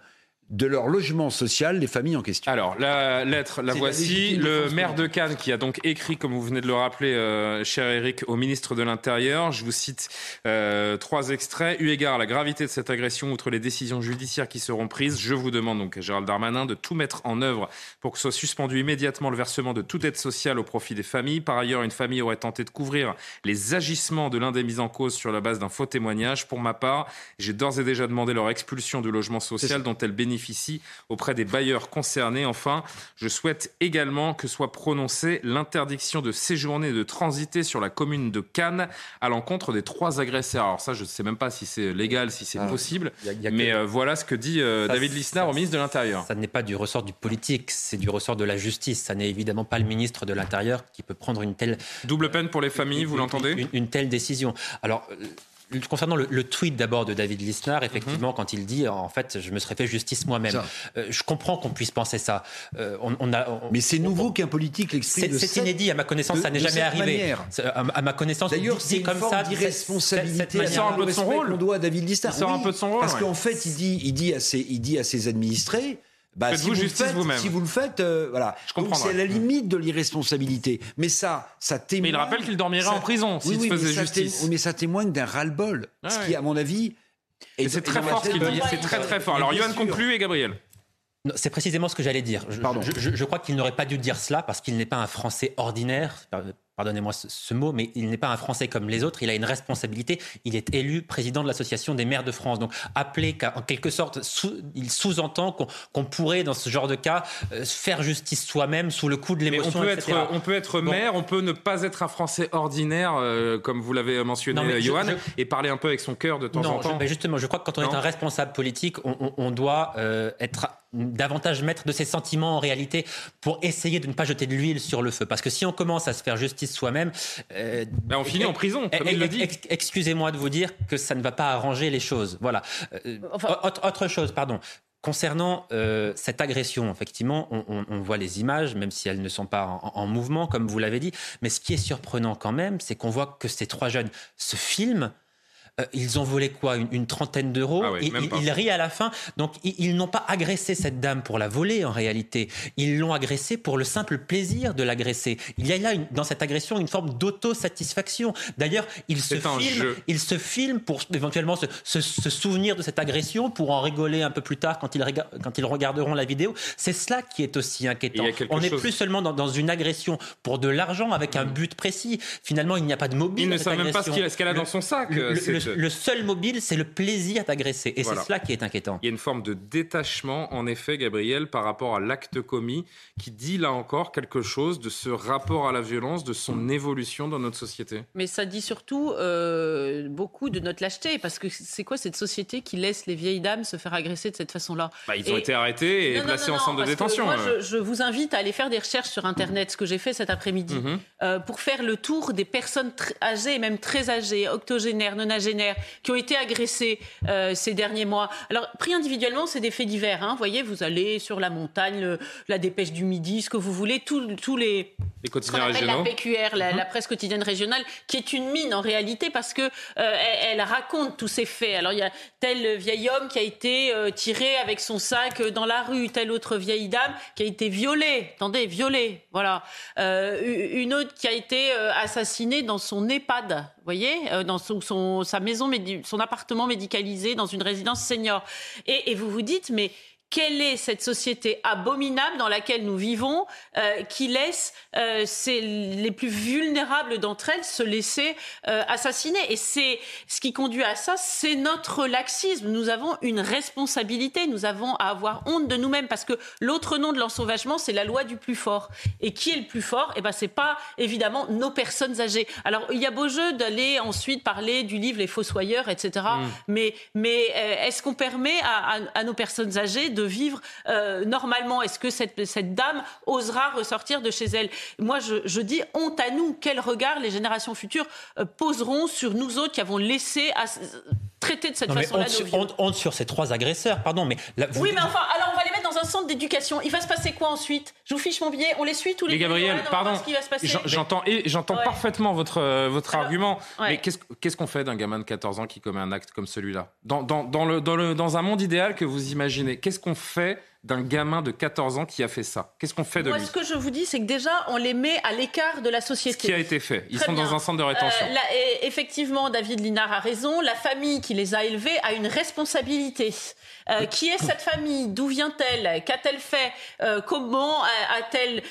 de leur logement social les familles en question. Alors, la lettre, la voici. Le maire de Cannes qui a donc écrit, comme vous venez de le rappeler, euh, cher Eric, au ministre de l'Intérieur. Je vous cite euh, trois extraits. Eu égard à la gravité de cette agression, outre les décisions judiciaires qui seront prises, je vous demande donc, Gérald Darmanin, de tout mettre en œuvre pour que soit suspendu immédiatement le versement de toute aide sociale au profit des familles. Par ailleurs, une famille aurait tenté de couvrir les agissements de l'un des mis en cause sur la base d'un faux témoignage. Pour ma part, j'ai d'ores et déjà demandé leur expulsion du logement social dont elles bénéficient auprès des bailleurs concernés. Enfin, je souhaite également que soit prononcée l'interdiction de séjourner et de transiter sur la commune de Cannes à l'encontre des trois agresseurs. Alors ça, je ne sais même pas si c'est légal, si c'est Ah, possible, y a- y a que- mais euh, voilà ce que dit euh, Ça, David Lisnard au ministre de l'Intérieur. Ça n'est pas du ressort du politique, c'est du ressort de la justice. Ça n'est évidemment pas le ministre de l'Intérieur qui peut prendre une telle Double peine pour les familles, vous l'entendez? une, une telle décision. Alors. Concernant le, le tweet d'abord de David Lisnard, effectivement, quand il dit en fait je me serais fait justice moi-même. Euh, je comprends qu'on puisse penser ça. Euh, on, on a, on- Mais c'est nouveau qu'un politique l'exprime. c'est inédit à ma connaissance, de- ça n'est jamais arrivé. À, à ma connaissance, D'ailleurs, c'est comme forme ça, d'irresponsabilité. Il sort un peu de son rôle. qu'on doit à David Lisnard. Il sort un peu de son rôle, Parce ouais. qu'en fait, il dit, il dit à ses, il dit à ses administrés. Bah, Faites-vous si, vous le justice faites, vous-même. si vous le faites, euh, voilà. Je Donc, comprendrai. C'est à la limite de l'irresponsabilité. Mais ça, ça témoigne. Mais il rappelle qu'il dormirait ça- en prison s'il oui, oui, faisait mais justice. oui, mais ça témoigne d'un ras-le-bol. Ah ce ouais. qui, à mon avis. Et est- c'est est très fort ce qu'il dit, c'est très très fort. Alors, Johan conclut et Gabriel. C'est précisément ce que j'allais dire. Je, Pardon. je- je- je crois qu'il n'aurait pas dû dire cela parce qu'il n'est pas un Français ordinaire. Par- Pardonnez-moi ce, ce mot, mais il n'est pas un Français comme les autres. Il a une responsabilité. Il est élu président de l'association des maires de France. Donc, appeler qu'à- en quelque sorte, sous- il sous-entend qu'on pourrait, dans ce genre de cas, euh, faire justice soi-même sous le coup de Mais on l'émotion. peut, etc. être, on peut être Bon. maire, on peut ne pas être un Français ordinaire, euh, comme vous l'avez mentionné, Non, je- Johan, je- et parler un peu avec son cœur de temps non, en temps. je- ben justement, je crois que quand on Non. est un responsable politique, on, on- on doit euh, être davantage maître de ses sentiments en réalité pour essayer de ne pas jeter de l'huile sur le feu. Parce que si on commence à se faire justice soi-même, euh, Ben, on finit en prison, comme il le dit. ex- Excusez-moi de vous dire que ça ne va pas arranger les choses. Voilà. Euh, autre, autre chose, pardon. Concernant euh, cette agression, effectivement, on, on- on voit les images, même si elles ne sont pas en, en mouvement, comme vous l'avez dit. Mais ce qui est surprenant quand même, c'est qu'on voit que ces trois jeunes se filment. Euh, ils ont volé quoi une, une trentaine d'euros. Ah pas. ils rient à la fin. Donc, ils, ils n'ont pas agressé cette dame pour la voler, en réalité. Ils l'ont agressée pour le simple plaisir de l'agresser. Il y a là, une- dans cette agression, une forme d'autosatisfaction. D'ailleurs, ils se filment, ils se filment pour éventuellement se, se- se souvenir de cette agression, pour en rigoler un peu plus tard quand ils, rega- quand ils regarderont la vidéo. C'est cela qui est aussi inquiétant. Il On n'est chose- plus seulement dans, dans une agression pour de l'argent avec un but précis. Finalement, il n'y a pas de mobile. Il ne sait même pas ce qu'elle a Le- dans son sac, Le, euh, le- le- le seul mobile, c'est le plaisir d'agresser. Et Voilà. c'est cela qui est inquiétant. Il y a une forme de détachement, en effet, Gabriel, par rapport à l'acte commis, qui dit là encore quelque chose de ce rapport à la violence, de son évolution dans notre société. Mais ça dit surtout euh, beaucoup de notre lâcheté, parce que c'est quoi cette société qui laisse les vieilles dames se faire agresser de cette façon-là? Bah, ils ont été arrêtés et Non, non, placés non, en non, centre de détention. Moi, euh. je, je vous invite à aller faire des recherches sur Internet, ce que j'ai fait cet après-midi, Mhm. euh, pour faire le tour des personnes âgées, même très âgées, octogénaires, qui ont été agressées euh, ces derniers mois. Alors, pris individuellement, c'est des faits divers. Hein. Vous voyez, vous allez sur la montagne, le- la dépêche du midi, ce que vous voulez, tous les Les quotidiens régionaux. la PQR, la, Mhm. la presse quotidienne régionale, qui est une mine en réalité parce que euh, elle, elle raconte tous ces faits. Alors il y a tel vieil homme qui a été euh, tiré avec son sac dans la rue, telle autre vieille dame qui a été violée. Attendez, violée, voilà. Euh, une autre qui a été assassinée dans son EHPAD, vous voyez, euh, dans son, son- sa maison, son appartement médicalisé dans une résidence senior. Et, et vous vous dites, mais quelle est cette société abominable dans laquelle nous vivons euh, qui laisse euh, les plus vulnérables d'entre elles se laisser euh, assassiner Et c'est ce qui conduit à ça, c'est notre laxisme. Nous avons une responsabilité, nous avons à avoir honte de nous-mêmes parce que l'autre nom de l'ensauvagement, c'est la loi du plus fort. Et qui est le plus fort? Eh ben, c'est pas évidemment nos personnes âgées. Alors, il y a beau jeu d'aller ensuite parler du livre Les Fossoyeurs, etc. Mais, mais euh, est-ce qu'on permet à, à- à nos personnes âgées de vivre euh, normalement Est-ce que cette, cette dame osera ressortir de chez elle? Moi, je, je dis honte à nous. Quel regard les générations futures euh, poseront sur nous autres qui avons laissé à- traiter de cette façon-là honte, nos honte- honte sur ces trois agresseurs, pardon, mais là, vous- oui, mais enfin, alors on va les mettre un centre d'éducation. Il va se passer quoi ensuite? Je vous fiche mon billet, on les suit tous les Mais Gabriel, voir pardon, ce qui va se passer. j'en- j'entends j'entends Ouais. parfaitement votre euh, votre argument. ouais. Mais qu'est-ce qu'est-ce qu'on fait d'un gamin de 14 ans qui commet un acte comme celui-là? Dans, dans, dans le dans le dans un monde idéal que vous imaginez, qu'est-ce qu'on fait d'un gamin de 14 ans qui a fait ça? Qu'est-ce qu'on fait de Moi, lui? ce que je vous dis, c'est que déjà, on les met à l'écart de la société. Ce qui a été fait. Ils Très sont dans un centre de rétention. Euh, là, et effectivement, David Linard a raison. La famille qui les a élevés a une responsabilité. Euh, qui est cette famille? D'où vient-elle? Qu'a-t-elle fait? Euh, Comment a-t-elle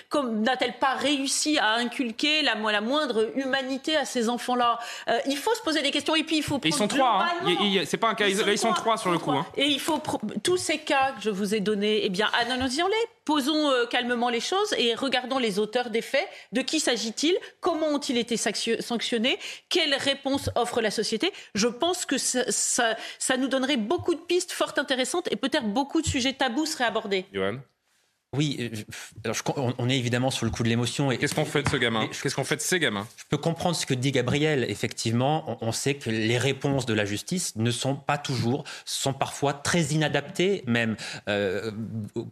n'a-t-elle pas réussi à inculquer la, mo- la moindre humanité à ces enfants-là? Euh, Il faut se poser des questions et puis il faut. Ils sont trois. hein. C'est pas un cas Ils sont Ils sont trois, trois sur le coup. hein. et il faut tous ces cas que je vous ai donnés, eh bien, analysons-les, posons euh, calmement les choses et regardons les auteurs des faits. De qui s'agit-il? Comment ont-ils été sanctio- sanctionnés? Quelle réponse offre la société? Je pense que ça, nous donnerait beaucoup de pistes fort intéressantes et peut-être beaucoup de sujets tabous seraient abordés. Oui, euh, alors je- on, est évidemment sur le coup de l'émotion. Qu'est-ce qu'on fait de ce gamin? Qu'est-ce qu'on fait de ces gamins? Je peux comprendre ce que dit Gabriel. Effectivement, on, on sait que les réponses de la justice ne sont pas toujours, sont parfois très inadaptées, même euh,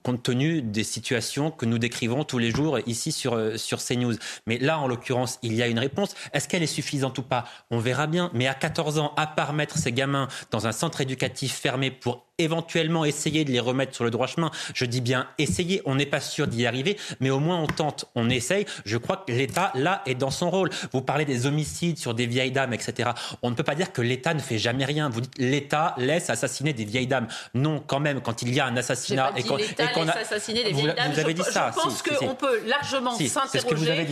compte tenu des situations que nous décrivons tous les jours ici sur, euh, sur CNews. Mais là, en l'occurrence, il y a une réponse. Est-ce qu'elle est suffisante ou pas? On verra bien. Mais à 14 ans, à part mettre ces gamins dans un centre éducatif fermé pour éventuellement essayer de les remettre sur le droit chemin, je dis bien essayer, on n'est pas sûr d'y arriver, mais au moins on tente, on essaye. Je crois que l'État, là, est dans son rôle. Vous parlez des homicides sur des vieilles dames, etc. On ne peut pas dire que l'État ne fait jamais rien. Vous dites l'État laisse assassiner des vieilles dames. Non, quand même, quand il y a un assassinat et qu'on laisse a- assassiner des vous, vieilles dames. vous avez je, dit ça. Je pense si, si, si. qu'on peut largement Si, s'interroger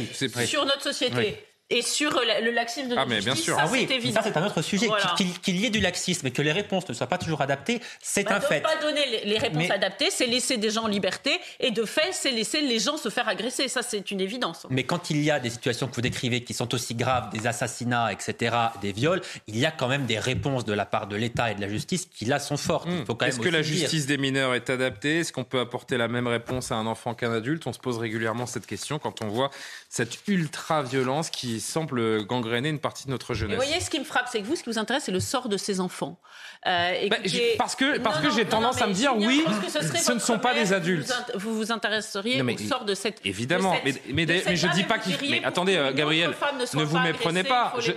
sur notre société. Oui. Et sur la- le laxisme de Ah, notre mais bien justice, sûr. ça Ah oui, c'est mais évident. ça c'est un autre sujet. Voilà. Qu'il y ait du laxisme et que les réponses ne soient pas toujours adaptées, c'est Bah, un fait. pas donner les, les réponses Mais- adaptées, c'est laisser des gens en liberté, et de fait, c'est laisser les gens se faire agresser. Ça, c'est une évidence. Mais quand il y a des situations que vous décrivez qui sont aussi graves, des assassinats, etc., des viols, il y a quand même des réponses de la part de l'État et de la justice qui là sont fortes. Même Est-ce que la dire. justice des mineurs est adaptée? Est-ce qu'on peut apporter la même réponse à un enfant qu'un adulte? On se pose régulièrement cette question quand on voit cette ultra-violence qui semble gangréner une partie de notre Et jeunesse. vous voyez, ce qui me frappe, c'est que vous, ce qui vous intéresse, c'est le sort de ces enfants. Euh, Bah, parce que- parce Non, que j'ai tendance non, à me dire, oui, ce, ne sont pas des adultes. Vous vous intéresseriez Non, mais au sort de cette. Évidemment, de cette- mais, mais, de mais cette je dis dame, pas qu'il Mais attendez, euh, Gabriel, ne ne vous méprenez pas. Je,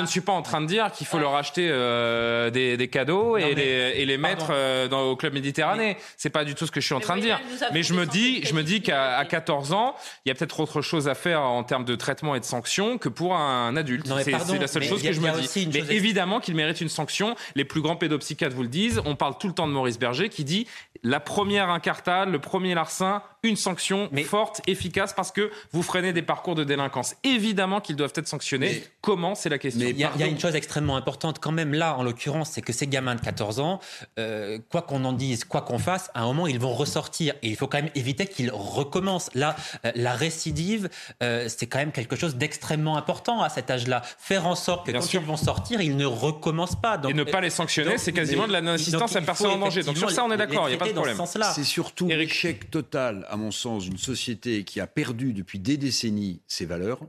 ne suis pas en train de dire qu'il faut leur acheter euh, des, des cadeaux et, les, et les mettre dans, au club Méditerranée. C'est pas du tout ce que je suis en train de dire. Mais je me dis, je me dis centres qu'à à 14 ans, il y a peut-être autre chose à faire en termes de traitement et de sanctions que pour un adulte. C'est la seule chose a- que je me dis. Mais évidemment qu'il mérite une sanction. Les plus grands pédopsychiatres vous le disent. On parle tout le temps de Maurice Berger qui dit la première incartade, le premier larcin, une sanction forte, efficace parce que vous freinez des parcours de délinquance. Évidemment qu'ils doivent être sanctionnés. Comment C'est la question. Il y, a, il y a une chose extrêmement importante quand même là, en l'occurrence, c'est que ces gamins de 14 ans, euh, quoi qu'on en dise, quoi qu'on fasse, à un moment, ils vont ressortir. Et il faut quand même éviter qu'ils recommencent. Là, euh, la récidive, euh, c'est quand même quelque chose d'extrêmement important à cet âge-là. Faire en sorte que Bien quand sûr. ils vont sortir, ils ne recommencent pas. Donc, Et ne pas les sanctionner, c'est quasiment mais- de la non-assistance à personne en danger. Donc sur ça, on est d'accord, il n'y a pas de dans ce sens-là. C'est surtout l'échec total, à mon sens, d'une société qui a perdu depuis des décennies ses valeurs,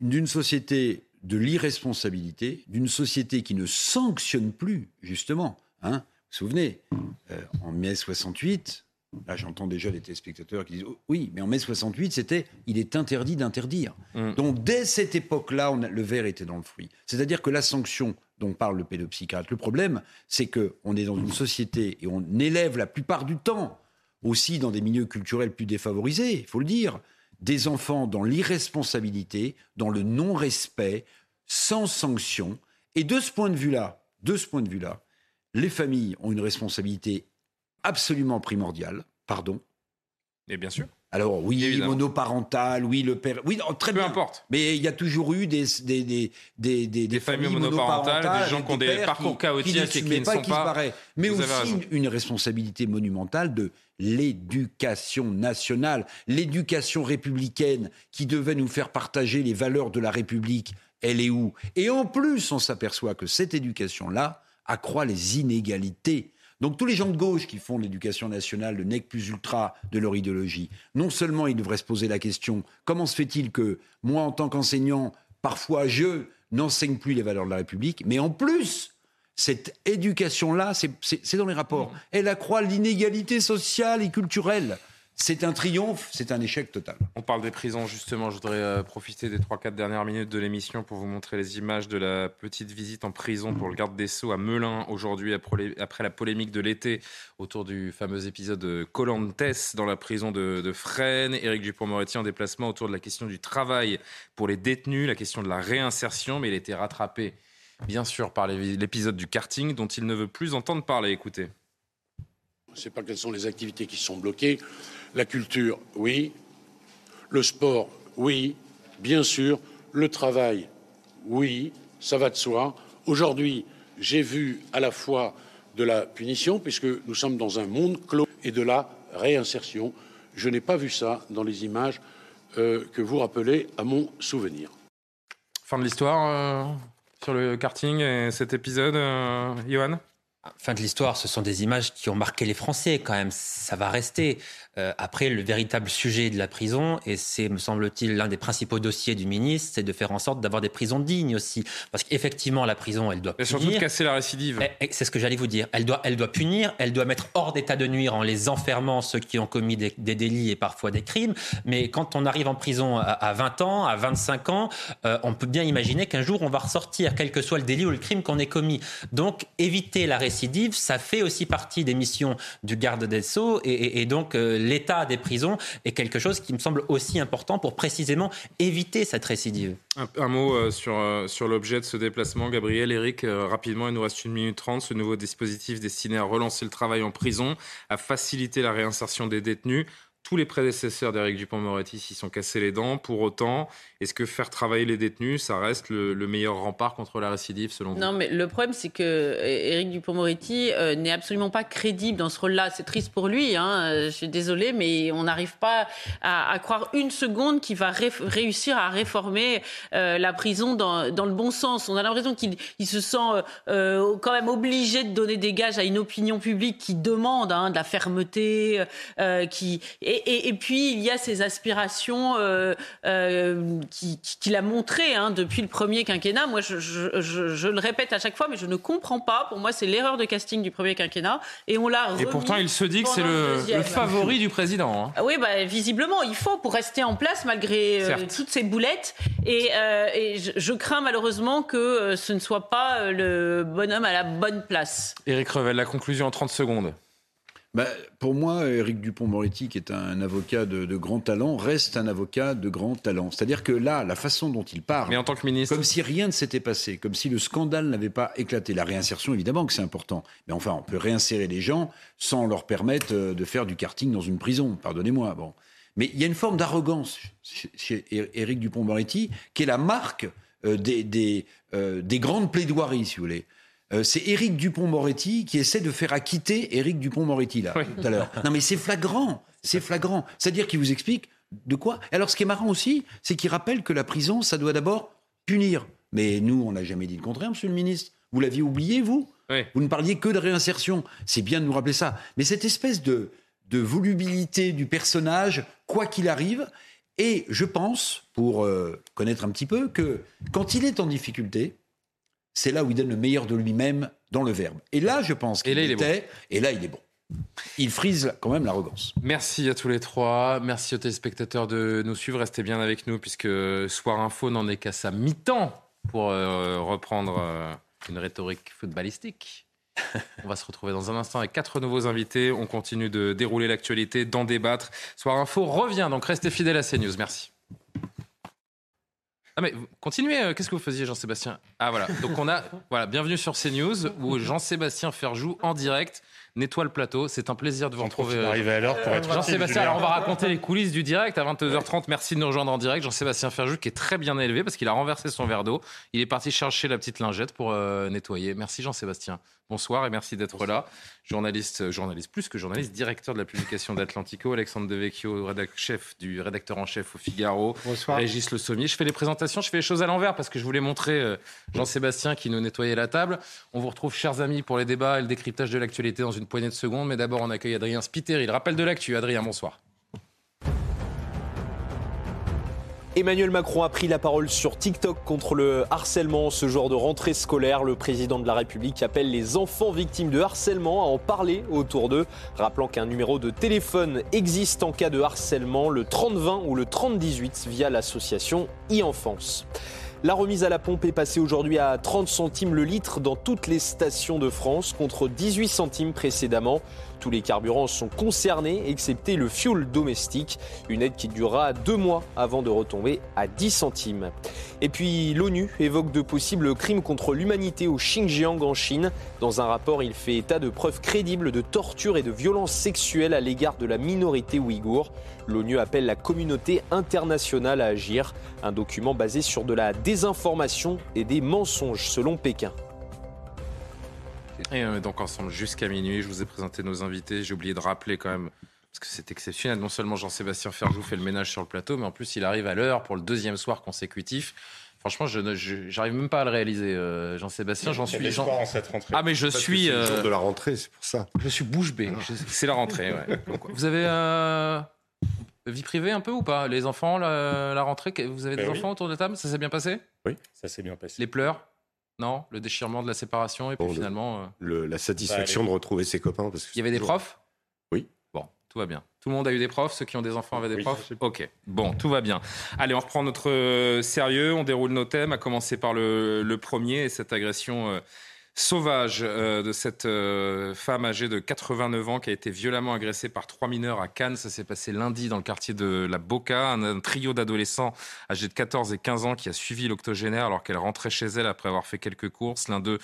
d'une société de l'irresponsabilité, d'une société qui ne sanctionne plus, justement. Hein. Vous vous souvenez, euh, en mai 68, Là, j'entends déjà les téléspectateurs qui disent oh, oui, mais en mai 68, c'était il est interdit d'interdire. Donc, dès cette époque-là, le verre était dans le fruit. C'est-à-dire que la sanction dont parle le pédopsychiatre, le problème, c'est qu'on est dans une société et on élève la plupart du temps, aussi dans des milieux culturels plus défavorisés, il faut le dire, des enfants dans l'irresponsabilité, dans le non-respect, sans sanction. Et de ce point de vue-là, de ce point de vue-là, les familles ont une responsabilité absolument primordiale. Pardon. Et bien sûr. Alors oui, monoparental, oui, le père, oui, non, très Peu bien. importe. Mais il y a toujours eu des des des des, des, des familles monoparentales, des gens qui ont des parcours chaotiques qui et qui ne pas, sont qui pas- se. Mais Vous aussi une responsabilité monumentale de l'éducation nationale, l'éducation républicaine qui devait nous faire partager les valeurs de la République. Elle est où? Et en plus, on s'aperçoit que cette éducation-là accroît les inégalités. Donc tous les gens de gauche qui font de l'éducation nationale le nec plus ultra de leur idéologie, non seulement ils devraient se poser la question comment se fait-il que moi en tant qu'enseignant, parfois je n'enseigne plus les valeurs de la République, mais en plus cette éducation-là, c'est- dans les rapports, elle accroît l'inégalité sociale et culturelle. C'est un triomphe, c'est un échec total. On parle des prisons, justement. Je voudrais euh, profiter des 3-4 dernières minutes de l'émission pour vous montrer les images de la petite visite en prison pour le garde des Sceaux à Melun aujourd'hui, après, la polémique de l'été autour du fameux épisode Colantes dans la prison de, de Fresnes. Éric Dupont-Moretti en déplacement autour de la question du travail pour les détenus, la question de la réinsertion, mais il a été rattrapé, bien sûr, par l'épisode du karting dont il ne veut plus entendre parler. Écoutez. Je ne sais pas quelles sont les activités qui sont bloquées. La culture, oui. Le sport, oui. Bien sûr. Le travail, oui. Ça va de soi. Aujourd'hui, j'ai vu à la fois de la punition, puisque nous sommes dans un monde clos, et de la réinsertion. Je n'ai pas vu ça dans les images euh, que vous rappelez à mon souvenir. Fin de l'histoire euh, sur le karting et cet épisode, euh, Johan? Fin de l'histoire, ce sont des images qui ont marqué les Français quand même. Ça va rester. Euh, après, le véritable sujet de la prison, et c'est, me semble-t-il, l'un des principaux dossiers du ministre, c'est de faire en sorte d'avoir des prisons dignes aussi. Parce qu'effectivement, la prison, elle doit Et punir. surtout de casser la récidive. Eh, eh, C'est ce que j'allais vous dire. Elle doit, elle doit punir, elle doit mettre hors d'état de nuire en les enfermant ceux qui ont commis des, des délits et parfois des crimes. Mais quand on arrive en prison à, à 20 ans, à 25 ans, euh, on peut bien imaginer qu'un jour on va ressortir, quel que soit le délit ou le crime qu'on ait commis. Donc éviter la récidive, ça fait aussi partie des missions du garde des Sceaux et, et- et donc euh, l'état des prisons est quelque chose qui me semble aussi important pour précisément éviter cette récidive. Un, mot euh, sur, euh, sur l'objet de ce déplacement, Gabriel, Eric, euh, rapidement, il nous reste une minute trente. Ce nouveau dispositif destiné à relancer le travail en prison, à faciliter la réinsertion des détenus. Tous les prédécesseurs d'Éric Dupont-Moretti s'y sont cassés les dents. Pour autant, est-ce que faire travailler les détenus, ça reste le, le meilleur rempart contre la récidive, selon vous? Non, mais le problème, c'est que euh, Éric Dupond-Moretti euh, n'est absolument pas crédible dans ce rôle-là. C'est triste pour lui, hein, euh, je suis désolée, mais on n'arrive pas à, croire une seconde qu'il va réussir à réformer la prison dans, le bon sens. On a l'impression qu'il il se sent quand même obligé de donner des gages à une opinion publique qui demande hein, de la fermeté, et, et- puis il y a ces aspirations qui- qui- qu'il a montrées hein, depuis le premier quinquennat. Moi, je, je- je- je le répète à chaque fois, mais je ne comprends pas. Pour moi, c'est l'erreur de casting du premier quinquennat, et on l'a. Et pourtant, il se dit que c'est le, favori du président. hein. Ah Oui, bah, visiblement, il faut pour rester en place malgré euh, toutes ces boulettes. Et, euh, et je, crains malheureusement que euh, ce ne soit pas le bonhomme à la bonne place. Éric Revel, la conclusion en 30 secondes. Bah, pour moi, Éric Dupont-Moretti, qui est un avocat de, de grand talent, reste un avocat de grand talent. C'est-à-dire que là, la façon dont il parle, Mais en tant que ministre, comme si rien ne s'était passé, comme si le scandale n'avait pas éclaté. La réinsertion, évidemment que c'est important. Mais enfin, on peut réinsérer les gens sans leur permettre euh, de faire du karting dans une prison. Pardonnez-moi. Bon. Mais il y a une forme d'arrogance chez, Éric Dupont-Moretti qui est la marque euh, des, des, euh, des grandes plaidoiries, si vous voulez. Euh, c'est Éric Dupont-Moretti qui essaie de faire acquitter Éric Dupont-Moretti, là, tout à l'heure. Non, mais c'est flagrant. C'est flagrant. C'est-à-dire qu'il vous explique de quoi. Alors, ce qui est marrant aussi, c'est qu'il rappelle que la prison, ça doit d'abord punir. Mais nous, on n'a jamais dit le contraire, monsieur le ministre. Vous l'aviez oublié, vous Vous ne parliez que de réinsertion. C'est bien de nous rappeler ça. Mais cette espèce de, de volubilité du personnage, quoi qu'il arrive, et je pense, pour euh, connaître un petit peu, que quand il est en difficulté, c'est là où il donne le meilleur de lui-même dans le verbe. Et là, je pense qu'il était, et là, il est bon. Il frise quand même l'arrogance. Merci à tous les trois. Merci aux téléspectateurs de nous suivre. Restez bien avec nous puisque Soir Info n'en est qu'à sa mi-temps pour euh, reprendre euh, une rhétorique footballistique. On va se retrouver dans un instant avec quatre nouveaux invités. On continue de dérouler l'actualité, d'en débattre. Soir Info revient, donc restez fidèles à CNews. Merci. Ah mais continuez, euh, qu'est-ce que vous faisiez Jean-Sébastien? Ah voilà, donc on a, voilà, bienvenue sur CNews où Jean-Sébastien Ferjou en direct nettoie le plateau. C'est un plaisir de vous retrouver. profite d'arriver à l'heure pour être Jean-Sébastien, alors on va raconter les coulisses du direct à 22h30. Merci de nous rejoindre en direct. Jean-Sébastien Ferjou qui est très bien élevé parce qu'il a renversé son verre d'eau. Il est parti chercher la petite lingette pour euh, nettoyer. Merci Jean-Sébastien. Bonsoir et merci d'être là. Journaliste, euh, journaliste plus que journaliste, directeur de la publication d'Atlantico, Alexandre Devecchio, rédac- chef du rédacteur en chef au Figaro. Bonsoir. Régis Le Sommier. Je fais les présentations, je fais les choses à l'envers parce que je voulais montrer euh, Jean-Sébastien qui nous nettoyait la table. On vous retrouve, chers amis, pour les débats et le décryptage de l'actualité dans une poignée de secondes. Mais d'abord, on accueille Adrien Spiteri. Le rappel de l'actu. Adrien, bonsoir. Emmanuel Macron a pris la parole sur TikTok contre le harcèlement ce jour de rentrée scolaire. Le président de la République appelle les enfants victimes de harcèlement à en parler autour d'eux, rappelant qu'un numéro de téléphone existe en cas de harcèlement, le 3020 ou le 3018 via l'association e-enfance. La remise à la pompe est passée aujourd'hui à 30 centimes le litre dans toutes les stations de France contre 18 centimes précédemment. Tous les carburants sont concernés, excepté le fuel domestique, une aide qui durera deux mois avant de retomber à 10 centimes. Et puis l'ONU évoque de possibles crimes contre l'humanité au Xinjiang en Chine. Dans un rapport, il fait état de preuves crédibles de torture et de violences sexuelles à l'égard de la minorité ouïghour. L'ONU appelle la communauté internationale à agir. Un document basé sur de la désinformation et des mensonges selon Pékin. Et on est donc ensemble jusqu'à minuit. Je vous ai présenté nos invités. J'ai oublié de rappeler quand même, parce que c'est exceptionnel. Non seulement Jean-Sébastien Ferjou fait le ménage sur le plateau, mais en plus il arrive à l'heure pour le deuxième soir consécutif. Franchement, je j'arrive même pas à le réaliser, euh, Jean-Sébastien. J'en suis. l'espoir en cette rentrée. Ah mais je Parce suis. c'est le euh, jour de la rentrée, c'est pour ça. Je suis bouche bée. Je- C'est la rentrée. ouais. Donc, vous avez euh, vie privée un peu ou pas? Les enfants, la, la rentrée, vous avez des Ben oui. enfants autour de la table? Ça s'est bien passé? Oui, ça s'est bien passé. Les pleurs? Non Le déchirement de la séparation et puis Bon, le- finalement. euh, Le- la satisfaction Bah, de retrouver ses copains. Parce que Il y avait des profs? Oui. Bon, tout va bien. Tout le monde a eu des profs Ceux qui ont des enfants avaient des Oui. profs? Ok, bon, tout va bien. Allez, on reprend notre euh, sérieux, on déroule nos thèmes, à commencer par le, le premier, et cette agression euh, sauvage euh, de cette euh, femme âgée de 89 ans qui a été violemment agressée par trois mineurs à Cannes. Ça s'est passé lundi dans le quartier de la Boca. Un, un trio d'adolescents âgés de 14 et 15 ans qui a suivi l'octogénaire alors qu'elle rentrait chez elle après avoir fait quelques courses. L'un d'eux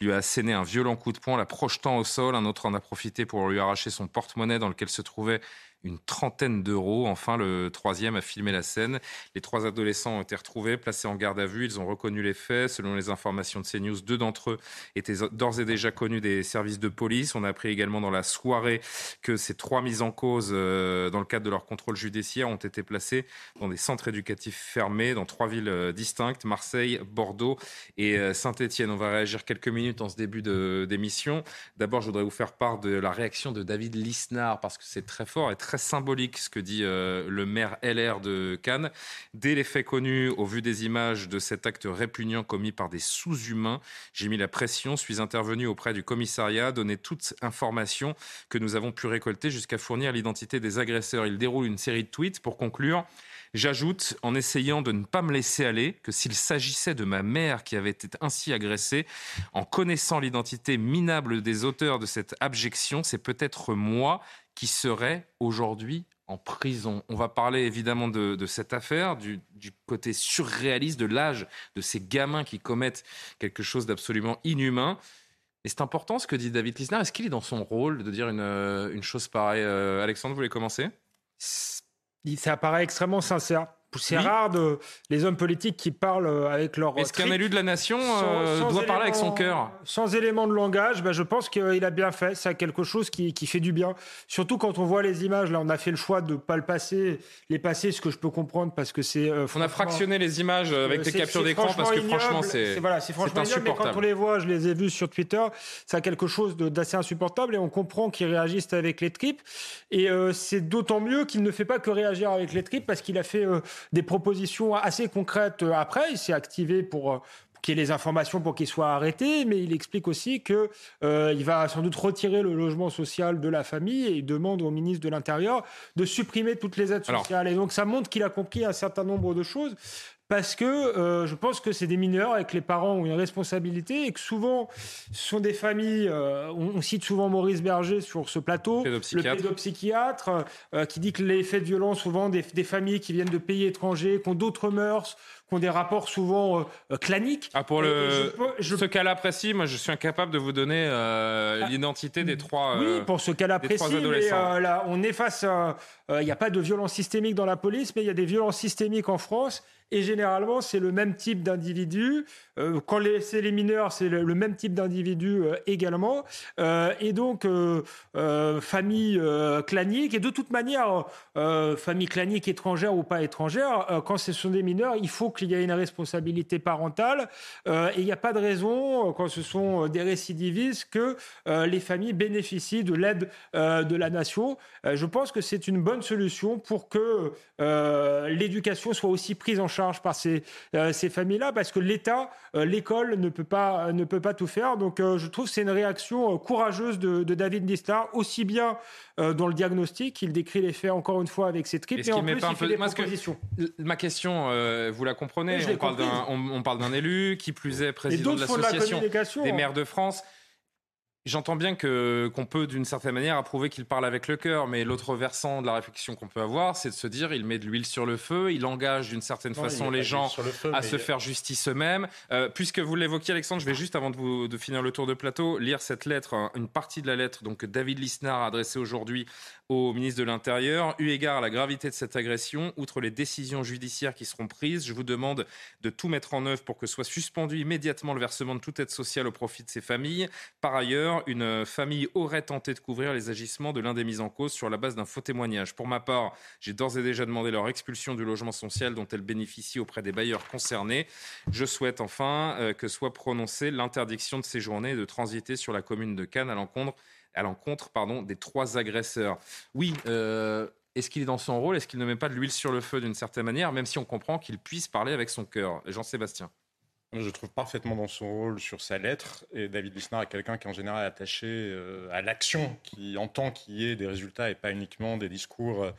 lui a asséné un violent coup de poing, la projetant au sol. Un autre en a profité pour lui arracher son porte-monnaie dans lequel se trouvait une trentaine d'euros. Enfin, le troisième a filmé la scène. Les trois adolescents ont été retrouvés, placés en garde à vue. Ils ont reconnu les faits. Selon les informations de CNews, deux d'entre eux étaient d'ores et déjà connus des services de police. On a appris également dans la soirée que ces trois mises en cause, euh, dans le cadre de leur contrôle judiciaire, ont été placés dans des centres éducatifs fermés dans trois villes euh, distinctes, Marseille, Bordeaux et euh, Saint-Étienne. On va réagir quelques minutes en ce début d'émission. D'abord, je voudrais vous faire part de la réaction de David Lisnard parce que c'est très fort et très symbolique ce que dit euh, le maire LR de Cannes. Dès les faits connus, au vu des images de cet acte répugnant commis par des sous-humains, j'ai mis la pression, suis intervenu auprès du commissariat, donné toute information que nous avons pu récolter jusqu'à fournir l'identité des agresseurs. Il déroule une série de tweets pour conclure. J'ajoute, en essayant de ne pas me laisser aller, que s'il s'agissait de ma mère qui avait été ainsi agressée, en connaissant l'identité minable des auteurs de cette abjection, c'est peut-être moi qui serais aujourd'hui en prison. On va parler évidemment de, cette affaire, du, côté surréaliste de l'âge de ces gamins qui commettent quelque chose d'absolument inhumain. Et c'est important ce que dit David Lisnard. Est-ce qu'il est dans son rôle de dire une, euh, chose pareille? Euh, Alexandre, vous voulez commencer? Ça paraît extrêmement sincère. C'est Oui. rare de les hommes politiques qui parlent euh, avec leur. Est-ce qu'un élu de la nation euh, doit parler avec son cœur? Sans élément de langage, ben, je pense qu'il a bien fait. C'est quelque chose qui, qui fait du bien. Surtout quand on voit les images. Là, on a fait le choix de ne pas le passer, les passer, ce que je peux comprendre parce que c'est. euh, On a fractionné les images euh, avec euh, des captures d'écran parce que franchement, c'est voilà, c'est franchement ignoble, mais quand on les voit, je les ai vus sur Twitter, ça a quelque chose d'assez insupportable et on comprend qu'ils réagissent avec les tripes. Et euh, c'est d'autant mieux qu'il ne fait pas que réagir avec les tripes parce qu'il a fait euh, des propositions assez concrètes euh, après. Il s'est activé pour, euh, qu'il y ait les informations pour qu'il soit arrêté, mais il explique aussi que euh, il va sans doute retirer le logement social de la famille et il demande au ministre de l'Intérieur de supprimer toutes les aides Alors- sociales. et donc ça montre qu'il a compris un certain nombre de choses. Parce que euh, je pense que c'est des mineurs et que les parents ont une responsabilité et que souvent ce sont des familles. euh, on, on cite souvent Maurice Berger sur ce plateau, le Pédopsychiatre. pédopsychiatre, euh, qui dit que les faits de violence, souvent des, des familles qui viennent de pays étrangers, qui ont d'autres mœurs, qui ont des rapports souvent euh, claniques. Ah, pour le, je ce cas-là précis, moi, je suis incapable de vous donner euh, l'identité des trois. Oui, euh, pour ce cas-là précis, mais là, on est face à... Il n'y a pas de violence systémique dans la police, mais il y a des violences systémiques en France. Et généralement, c'est le même type d'individu. Euh, quand c'est les mineurs, c'est le, même type d'individu euh, également. Euh, et donc, famille clanique. Et de toute manière, famille clanique étrangère ou pas étrangère, quand ce sont des mineurs, il faut qu'il y ait une responsabilité parentale. Et il n'y a pas de raison, quand ce sont des récidivistes, que les familles bénéficient de l'aide de la nation. Je pense que c'est une bonne solution pour que l'éducation soit aussi prise en charge par ces, euh, ces familles-là, parce que l'État, euh, l'école ne peut pas ne peut pas tout faire. Donc, euh, je trouve que c'est une réaction euh, courageuse de, de David Lisnard, aussi bien euh, dans le diagnostic, il décrit les faits encore une fois avec ses tripes, Est-ce et en plus pas un il fait peu- des Moi, que- Ma question, euh, vous la comprenez, on, parle d'un, on, on parle d'un élu, qui plus est président de font de la l'association des hein. maires de France. J'entends bien que qu'on peut d'une certaine manière approuver qu'il parle avec le cœur, mais l'autre versant de la réflexion qu'on peut avoir, c'est de se dire il met de l'huile sur le feu, il engage d'une certaine Non, façon les gens le feu, à mais se faire justice eux-mêmes. Euh, puisque vous l'évoquiez, Alexandre, je vais juste avant de, vous, de finir le tour de plateau lire cette lettre, hein, une partie de la lettre donc que David Lisnard a adressée aujourd'hui au ministre de l'Intérieur. Eu égard à la gravité de cette agression, outre les décisions judiciaires qui seront prises, je vous demande de tout mettre en œuvre pour que soit suspendu immédiatement le versement de toute aide sociale au profit de ces familles. Par ailleurs, une famille aurait tenté de couvrir les agissements de l'un des mis en cause sur la base d'un faux témoignage. Pour ma part, j'ai d'ores et déjà demandé leur expulsion du logement social dont elles bénéficient auprès des bailleurs concernés. Je souhaite enfin euh, que soit prononcée l'interdiction de séjourner et de transiter sur la commune de Cannes à l'encontre à l'encontre pardon, des trois agresseurs. Oui, euh, est-ce qu'il est dans son rôle? Est-ce qu'il ne met pas de l'huile sur le feu d'une certaine manière, même si on comprend qu'il puisse parler avec son cœur? Jean-Sébastien. Je trouve parfaitement dans son rôle sur sa lettre. Et David Lisnard est quelqu'un qui est en général attaché euh, à l'action, qui entend qu'il y ait des résultats et pas uniquement des discours, euh,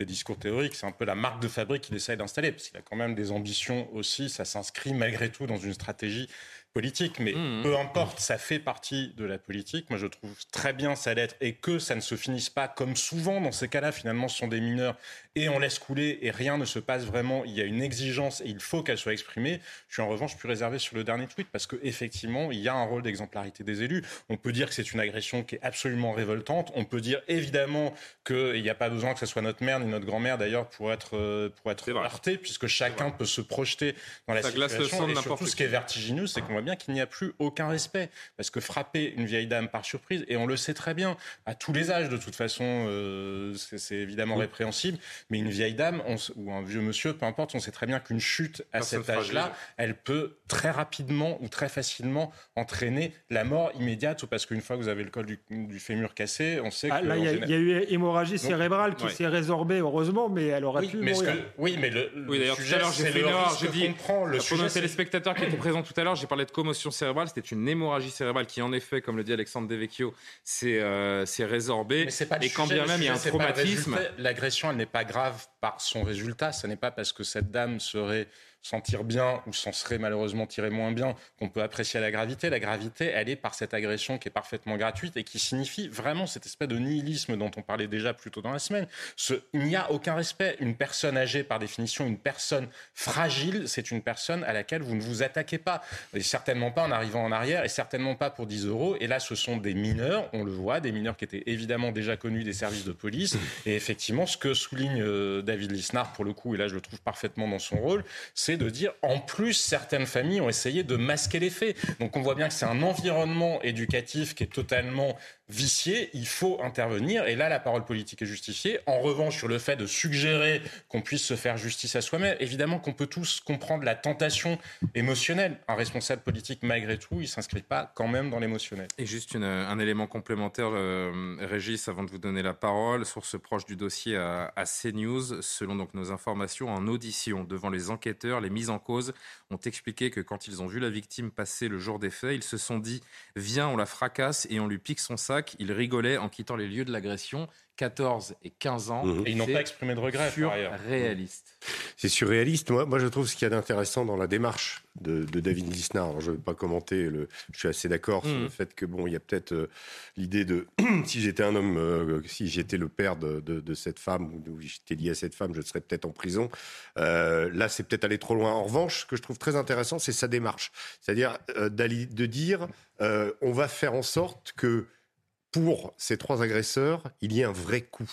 des discours théoriques. C'est un peu la marque de fabrique qu'il essaye d'installer, parce qu'il a quand même des ambitions aussi. Ça s'inscrit malgré tout dans une stratégie politique. Mais Mmh. peu importe, ça fait partie de la politique. Moi, je trouve très bien sa lettre et que ça ne se finisse pas comme souvent dans ces cas-là. Finalement, ce sont des mineurs et on laisse couler et rien ne se passe vraiment. Il y a une exigence et il faut qu'elle soit exprimée. Je suis en revanche plus réservé sur le dernier tweet parce qu'effectivement, il y a un rôle d'exemplarité des élus. On peut dire que c'est une agression qui est absolument révoltante. On peut dire évidemment qu'il n'y a pas besoin que ce soit notre mère ni notre grand-mère d'ailleurs pour être, euh, pour être heurté puisque chacun peut se projeter dans la Ça glace le situation. et surtout, ce qui est vertigineux, c'est qu'on voit bien qu'il n'y a plus aucun respect. Parce que frapper une vieille dame par surprise, et on le sait très bien, à tous les âges de toute façon, euh, c'est évidemment Oui. répréhensible, mais une vieille dame on ou un vieux monsieur, peu importe, on sait très bien qu'une chute à Personne cet âge-là, elle peut très rapidement ou très facilement entraîner la mort immédiate, ou parce qu'une fois que vous avez le col du, du fémur cassé, on sait Ah, que... là, il y, a- général- il y a eu hémorragie Donc, cérébrale qui ouais. s'est résorbée, heureusement, mais elle aurait Oui, pu mais, mourir. que- oui, mais le, le Oui, d'ailleurs, tout sujet, à l'heure, j'ai c'est fait le une erreur. risque J'ai dit, qu'on prend. Le pour sujet, nos téléspectateurs qui étaient présents tout à l'heure, j'ai parlé de commotion cérébrale. C'était une hémorragie cérébrale qui, en effet, comme le dit Alexandre Devecchio, s'est euh, résorbée. Mais pas Et quand bien même il y a un traumatisme. L'agression, elle n'est pas grave par son résultat. Ce n'est pas parce que cette dame serait s'en tire bien ou s'en serait malheureusement tiré moins bien qu'on peut apprécier la gravité. La gravité, elle est par cette agression qui est parfaitement gratuite et qui signifie vraiment cette espèce de nihilisme dont on parlait déjà plus tôt dans la semaine. Il n'y a aucun respect. Une personne âgée, par définition, une personne fragile, c'est une personne à laquelle vous ne vous attaquez pas. Et certainement pas en arrivant en arrière et certainement pas pour 10 euros. Et là, ce sont des mineurs, on le voit, des mineurs qui étaient évidemment déjà connus des services de police. Et effectivement, ce que souligne euh, David Lisnard, pour le coup, et là je le trouve parfaitement dans son rôle, c'est de dire, en plus, certaines familles ont essayé de masquer les faits. Donc on voit bien que c'est un environnement éducatif qui est totalement vicié, il faut intervenir. Et là, la parole politique est justifiée. En revanche, sur le fait de suggérer qu'on puisse se faire justice à soi-même, évidemment qu'on peut tous comprendre la tentation émotionnelle. Un responsable politique, malgré tout, il s'inscrit pas quand même dans l'émotionnel. Et juste une- un élément complémentaire, euh, Régis, avant de vous donner la parole, source proche du dossier à, à CNews, selon donc nos informations, en audition devant les enquêteurs, les mises en cause ont expliqué que quand ils ont vu la victime passer le jour des faits, ils se sont dit viens, on la fracasse et on lui pique son sac. Ils rigolaient en quittant les lieux de l'agression. 14 et 15 ans. Et ils n'ont pas exprimé de regret, par ailleurs. Surréaliste. C'est surréaliste. Moi, moi, je trouve ce qu'il y a d'intéressant dans la démarche de, de David Lisnard. Alors, je ne vais pas commenter. Le, je suis assez d'accord sur le fait que bon, il y a peut-être euh, l'idée de si j'étais un homme, euh, si j'étais le père de, de- de cette femme ou ou j'étais lié à cette femme, je serais peut-être en prison. Euh, là, c'est peut-être aller trop loin. En revanche, ce que je trouve très intéressant, c'est sa démarche, c'est-à-dire euh, de dire euh, on va faire en sorte que pour ces trois agresseurs, il y ait un vrai coup.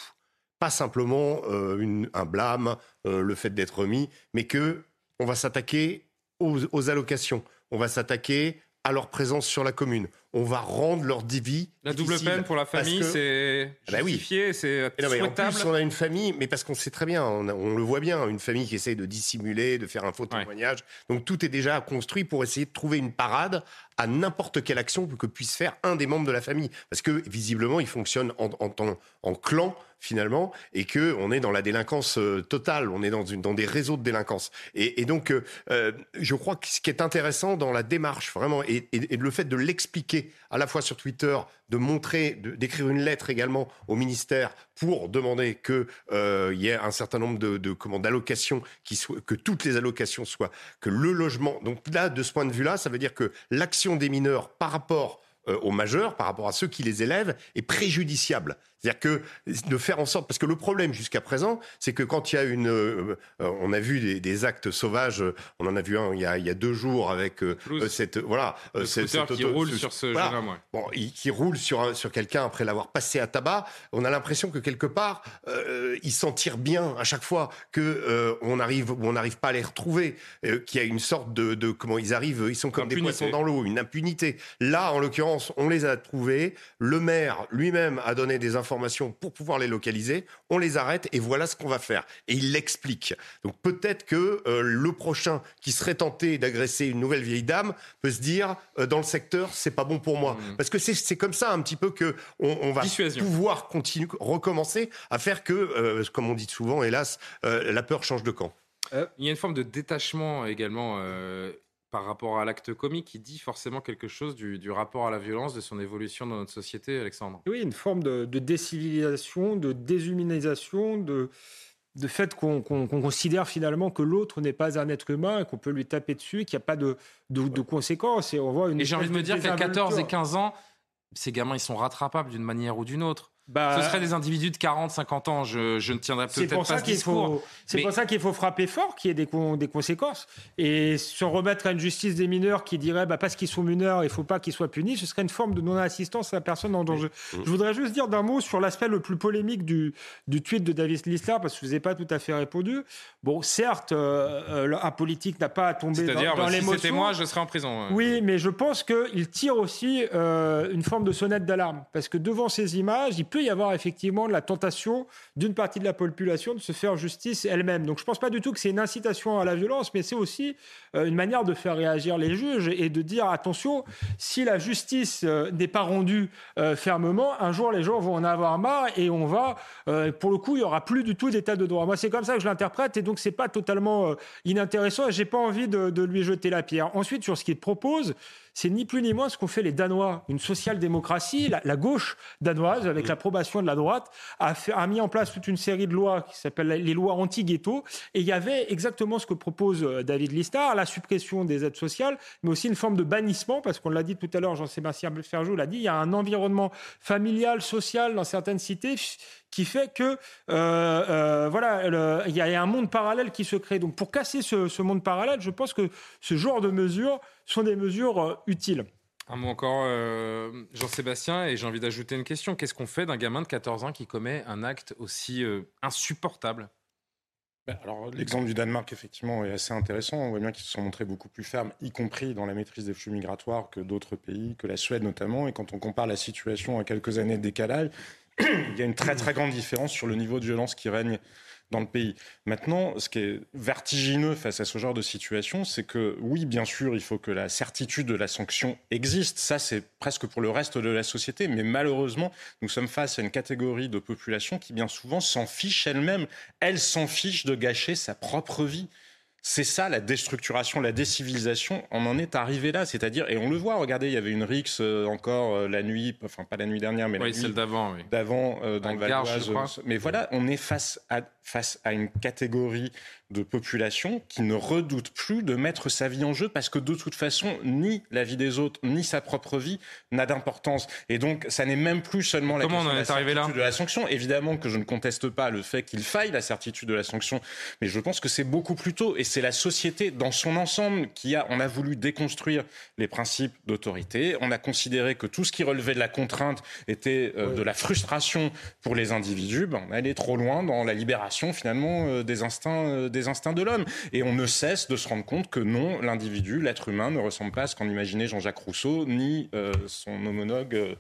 Pas simplement euh, un blâme, euh, le fait d'être remis, mais que on va s'attaquer aux allocations, on va s'attaquer à leur présence sur la commune, on va rendre leur vie La double peine pour la famille, que- c'est Ah bah oui. c'est mais en souhaitable. plus, on a une famille, mais parce qu'on sait très bien, on, a- on le voit bien, une famille qui essaye de dissimuler, de faire un faux témoignage. Donc tout est déjà construit pour essayer de trouver une parade à n'importe quelle action que puisse faire un des membres de la famille. Parce que visiblement, il fonctionne en, en, en- en clan finalement, et que on est dans la délinquance euh, totale, on est dans, une, dans des réseaux de délinquance. Et, et donc, euh, euh, je crois que ce qui est intéressant dans la démarche, vraiment, et, et- et le fait de l'expliquer à la fois sur Twitter, de montrer, d'écrire une lettre également au ministère pour demander que euh, y ait un certain nombre de, comment d'allocations qui que toutes les allocations soient, que le logement. Donc là, de ce point de vue-là, ça veut dire que l'action des mineurs par rapport euh, aux majeurs, par rapport à ceux qui les élèvent, est préjudiciable. C'est-à-dire que de faire en sorte, parce que le problème jusqu'à présent, c'est que quand il y a une, euh, euh, on a vu des, des actes sauvages, euh, on en a vu un il y a, il y a deux jours avec euh, cette, voilà, Le cette- cette qui roule sur ce voilà. jeune homme, ouais. Bon, il- qui roule sur, un- sur quelqu'un après l'avoir passé à tabac, on a l'impression que quelque part, euh, il s'en tire bien à chaque fois que on arrive ou on n'arrive pas à les retrouver, qu'il y a une sorte de, de comment ils arrivent, ils sont comme des poissons dans l'eau, une impunité. Là, en l'occurrence, on les a trouvés. Le maire lui-même a donné des informations pour pouvoir les localiser. On les arrête et voilà ce qu'on va faire. Et il l'explique. Donc peut-être que euh, le prochain qui serait tenté d'agresser une nouvelle vieille dame peut se dire euh, dans le secteur, c'est pas bon pour moi. Parce que c'est- comme ça un petit peu que on, on va Dissuasion. pouvoir continuer, recommencer à faire que, euh, comme on dit souvent, hélas, la peur change de camp. Il y a une forme de détachement également euh, par rapport à l'acte comique qui dit forcément quelque chose du, du rapport à la violence, de son évolution dans notre société, Alexandre. Oui, une forme de, de décivilisation, de déshumanisation, de, de fait qu'on considère finalement que l'autre n'est pas un être humain et qu'on peut lui taper dessus, qu'il n'y a pas de, de, de conséquences. Et, on voit une Et j'ai envie de me dire qu'à 14 et désinvolture. 15 ans, ces gamins, ils sont rattrapables d'une manière ou d'une autre. Bah, Ce seraient des individus de 40, 50 ans, je, je ne tiendrais C'est peut-être pas ça ce discours. faut, c'est Mais- pour ça qu'il faut frapper fort, qu'il y ait des, con- des conséquences. Et se remettre à une justice des mineurs qui dirait, bah, parce qu'ils sont mineurs, il ne faut pas qu'ils soient punis, ce serait une forme de non-assistance à la personne en danger. Je voudrais juste dire d'un mot sur l'aspect le plus polémique du, du tweet de David Lislar, parce que je ne vous ai pas tout à fait répondu. Bon, certes, euh, euh, un politique n'a pas à tomber dans, C'est-à-dire, dans bah, si l'émotion. c'était moi, je serais en prison. ouais. Oui, mais je pense qu'il tire aussi euh, une forme de sonnette d'alarme. Parce que devant ces images, il peut y avoir effectivement la tentation d'une partie de la population de se faire justice elle-même. Donc je ne pense pas du tout que c'est une incitation à la violence, mais c'est aussi euh, une manière de faire réagir les juges et de dire attention, si la justice euh, n'est pas rendue euh, fermement, un jour les gens vont en avoir marre et on va, pour le coup, il y aura plus du tout d'état de droit. Moi, c'est comme ça que je l'interprète et donc c'est pas totalement inintéressant et j'ai pas envie de lui jeter la pierre. Ensuite, sur ce qu'il propose, c'est ni plus ni moins ce qu'ont fait les Danois. Une social-démocratie, la, la gauche danoise, avec l'approbation de la droite, a, fait- a mis en place toute une série de lois qui s'appellent les lois anti-ghetto. Et il y avait exactement ce que propose euh, David Listar, la suppression des aides sociales, mais aussi une forme de bannissement, parce qu'on l'a dit tout à l'heure, Jean-Sébastien Ferjou l'a dit, il y a un environnement familial, social dans certaines cités qui fait que euh, euh, voilà, il y a un monde parallèle qui se crée. Donc pour casser ce, ce monde parallèle, je pense que ce genre de mesures sont des mesures euh, utiles. Un mot encore, euh, Jean-Sébastien, et j'ai envie d'ajouter une question. Qu'est-ce qu'on fait d'un gamin de 14 ans qui commet un acte aussi euh, insupportable? Ben, alors, l'exemple du Danemark, effectivement, est assez intéressant. On voit bien qu'ils se sont montrés beaucoup plus fermes, y compris dans la maîtrise des flux migratoires, que d'autres pays, que la Suède notamment. Et quand on compare la situation à quelques années de décalage, il y a une très très grande différence sur le niveau de violence qui règne dans le pays. Maintenant, ce qui est vertigineux face à ce genre de situation, c'est que oui, bien sûr, il faut que la certitude de la sanction existe. Ça, c'est presque pour le reste de la société. Mais malheureusement, nous sommes face à une catégorie de population qui, bien souvent, s'en fiche elle-même. Elle s'en fiche de gâcher sa propre vie. C'est ça la déstructuration, la décivilisation. On en est arrivé là, c'est-à-dire et on le voit. Regardez, il y avait une rixe euh, encore euh, la nuit, enfin pas la nuit dernière, mais la Oui, nuit celle d'avant, oui. d'avant euh, dans À le Val d'Oise. Mais voilà, on est face à face à une catégorie de population qui ne redoute plus de mettre sa vie en jeu parce que de toute façon, ni la vie des autres, ni sa propre vie n'a d'importance. Et donc, ça n'est même plus seulement la Comment question on en de est arrivé là de la sanction. Évidemment que je ne conteste pas le fait qu'il faille la certitude de la sanction, mais je pense que c'est beaucoup plus tôt et c'est la société dans son ensemble qui a, on a voulu déconstruire les principes d'autorité. On a considéré que tout ce qui relevait de la contrainte était euh, de la frustration pour les individus. Ben, on allait trop loin dans la libération finalement euh, des instincts, euh, des instincts de l'homme. Et on ne cesse de se rendre compte que non, l'individu, l'être humain, ne ressemble pas à ce qu'en imaginait Jean-Jacques Rousseau ni euh, son homologue euh,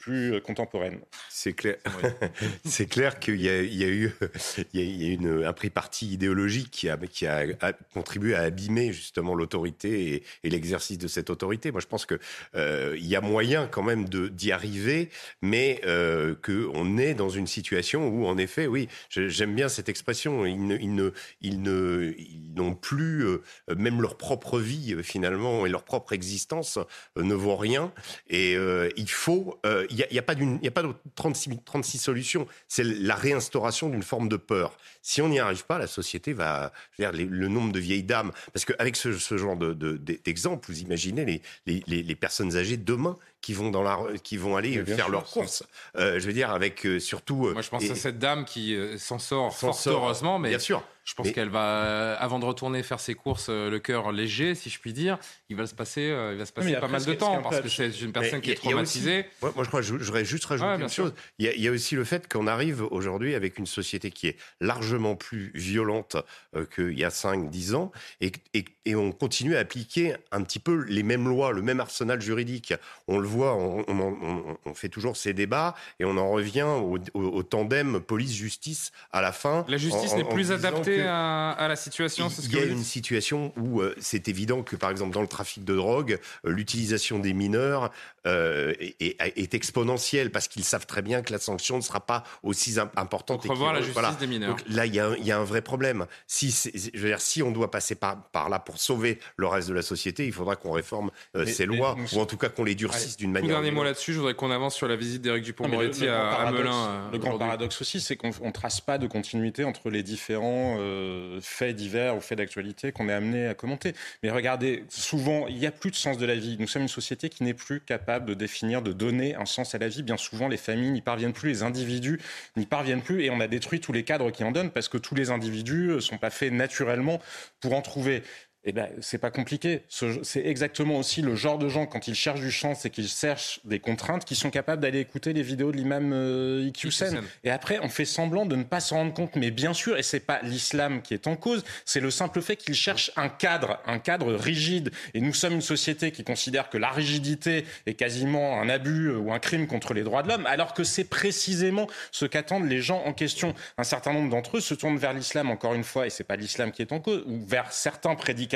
plus euh, contemporaine. C'est clair. c'est clair qu'il y a, il y a eu, il y a, il y a une, un pris parti idéologique qui a, qui a, a contribué à abîmer justement l'autorité et, et l'exercice de cette autorité. Moi, je pense que euh, il y a moyen quand même d'y arriver, mais euh, que on est dans une situation où, en effet, oui, j'aime bien cette expression. Ils ne, ne, ils ne, ils n'ont plus euh, même leur propre vie euh, finalement et leur propre existence euh, ne vaut rien. Et il faut, il n'y a, il y a pas d'une, il a pas de 36, 36 solutions. C'est la réinstauration d'une forme de peur. Si on n'y arrive pas, la société va, je veux dire, le nombre de vieilles dames, parce qu'avec ce, ce genre de, de- d'exemple, vous imaginez les, les, personnes âgées demain qui vont dans la, qui vont aller faire leurs courses. Euh, je veux dire, avec euh, surtout. Moi, je pense et- à cette dame qui s'en sort fort sort, heureusement, mais bien sûr. Je pense Mais- qu'elle va, euh, avant de retourner faire ses courses, euh, le cœur léger, si je puis dire, il va se passer, euh, il va se passer pas mal de temps parce que c'est une personne Mais qui est a- aussi- traumatisée. moi, moi, je crois, je voudrais juste rajouter Ouais, une sûr. chose. Il y, a, il y a aussi le fait qu'on arrive aujourd'hui avec une société qui est largement plus violente euh, qu'il y a 5-10 ans et, et- et on continue à appliquer un petit peu les mêmes lois, le même arsenal juridique. On le voit, on, on- on- on fait toujours ces débats et on en revient au, au- au tandem police-justice à la fin. La justice n'est plus adaptée que- à, à la situation, il que y a une situation où euh, c'est évident que, par exemple, dans le trafic de drogue, euh, l'utilisation des mineurs euh, est, est- est exponentielle parce qu'ils savent très bien que la sanction ne sera pas aussi im- importante. Donc, revoir la justice des mineurs. Donc là, il y, a un- il y a un vrai problème. Si, je veux dire, si on doit passer par, par là pour sauver le reste de la société, il faudra qu'on réforme euh, Mais- ces mais lois nous- ou en tout cas qu'on les durcisse d'une manière. dernier mot là-dessus, je voudrais qu'on avance sur la visite d'Éric mais le à, grand à Melun. euh, Le grand paradoxe aussi, c'est qu'on ne trace pas de continuité entre les différents euh, faits divers ou faits d'actualité qu'on est amené à commenter. Mais regardez, souvent, il n'y a plus de sens de la vie. Nous sommes une société qui n'est plus capable de définir, de donner un sens à la vie. Bien souvent, les familles n'y parviennent plus, les individus n'y parviennent plus, et on a détruit tous les cadres qui en donnent parce que tous les individus ne sont pas faits naturellement pour en trouver. Eh ben, c'est pas compliqué. Ce- C'est exactement aussi le genre de gens, quand ils cherchent du sens et qu'ils cherchent des contraintes, qui sont capables d'aller écouter les vidéos de l'imam euh, Iqiyoussen. Et après, on fait semblant de ne pas s'en rendre compte. Mais bien sûr, et c'est pas l'islam qui est en cause, c'est le simple fait qu'ils cherchent un cadre, un cadre rigide. Et nous sommes une société qui considère que la rigidité est quasiment un abus ou un crime contre les droits de l'homme, alors que c'est précisément ce qu'attendent les gens en question. Un certain nombre d'entre eux se tournent vers l'islam, encore une fois, et c'est pas l'islam qui est en cause, ou vers certains prédicateurs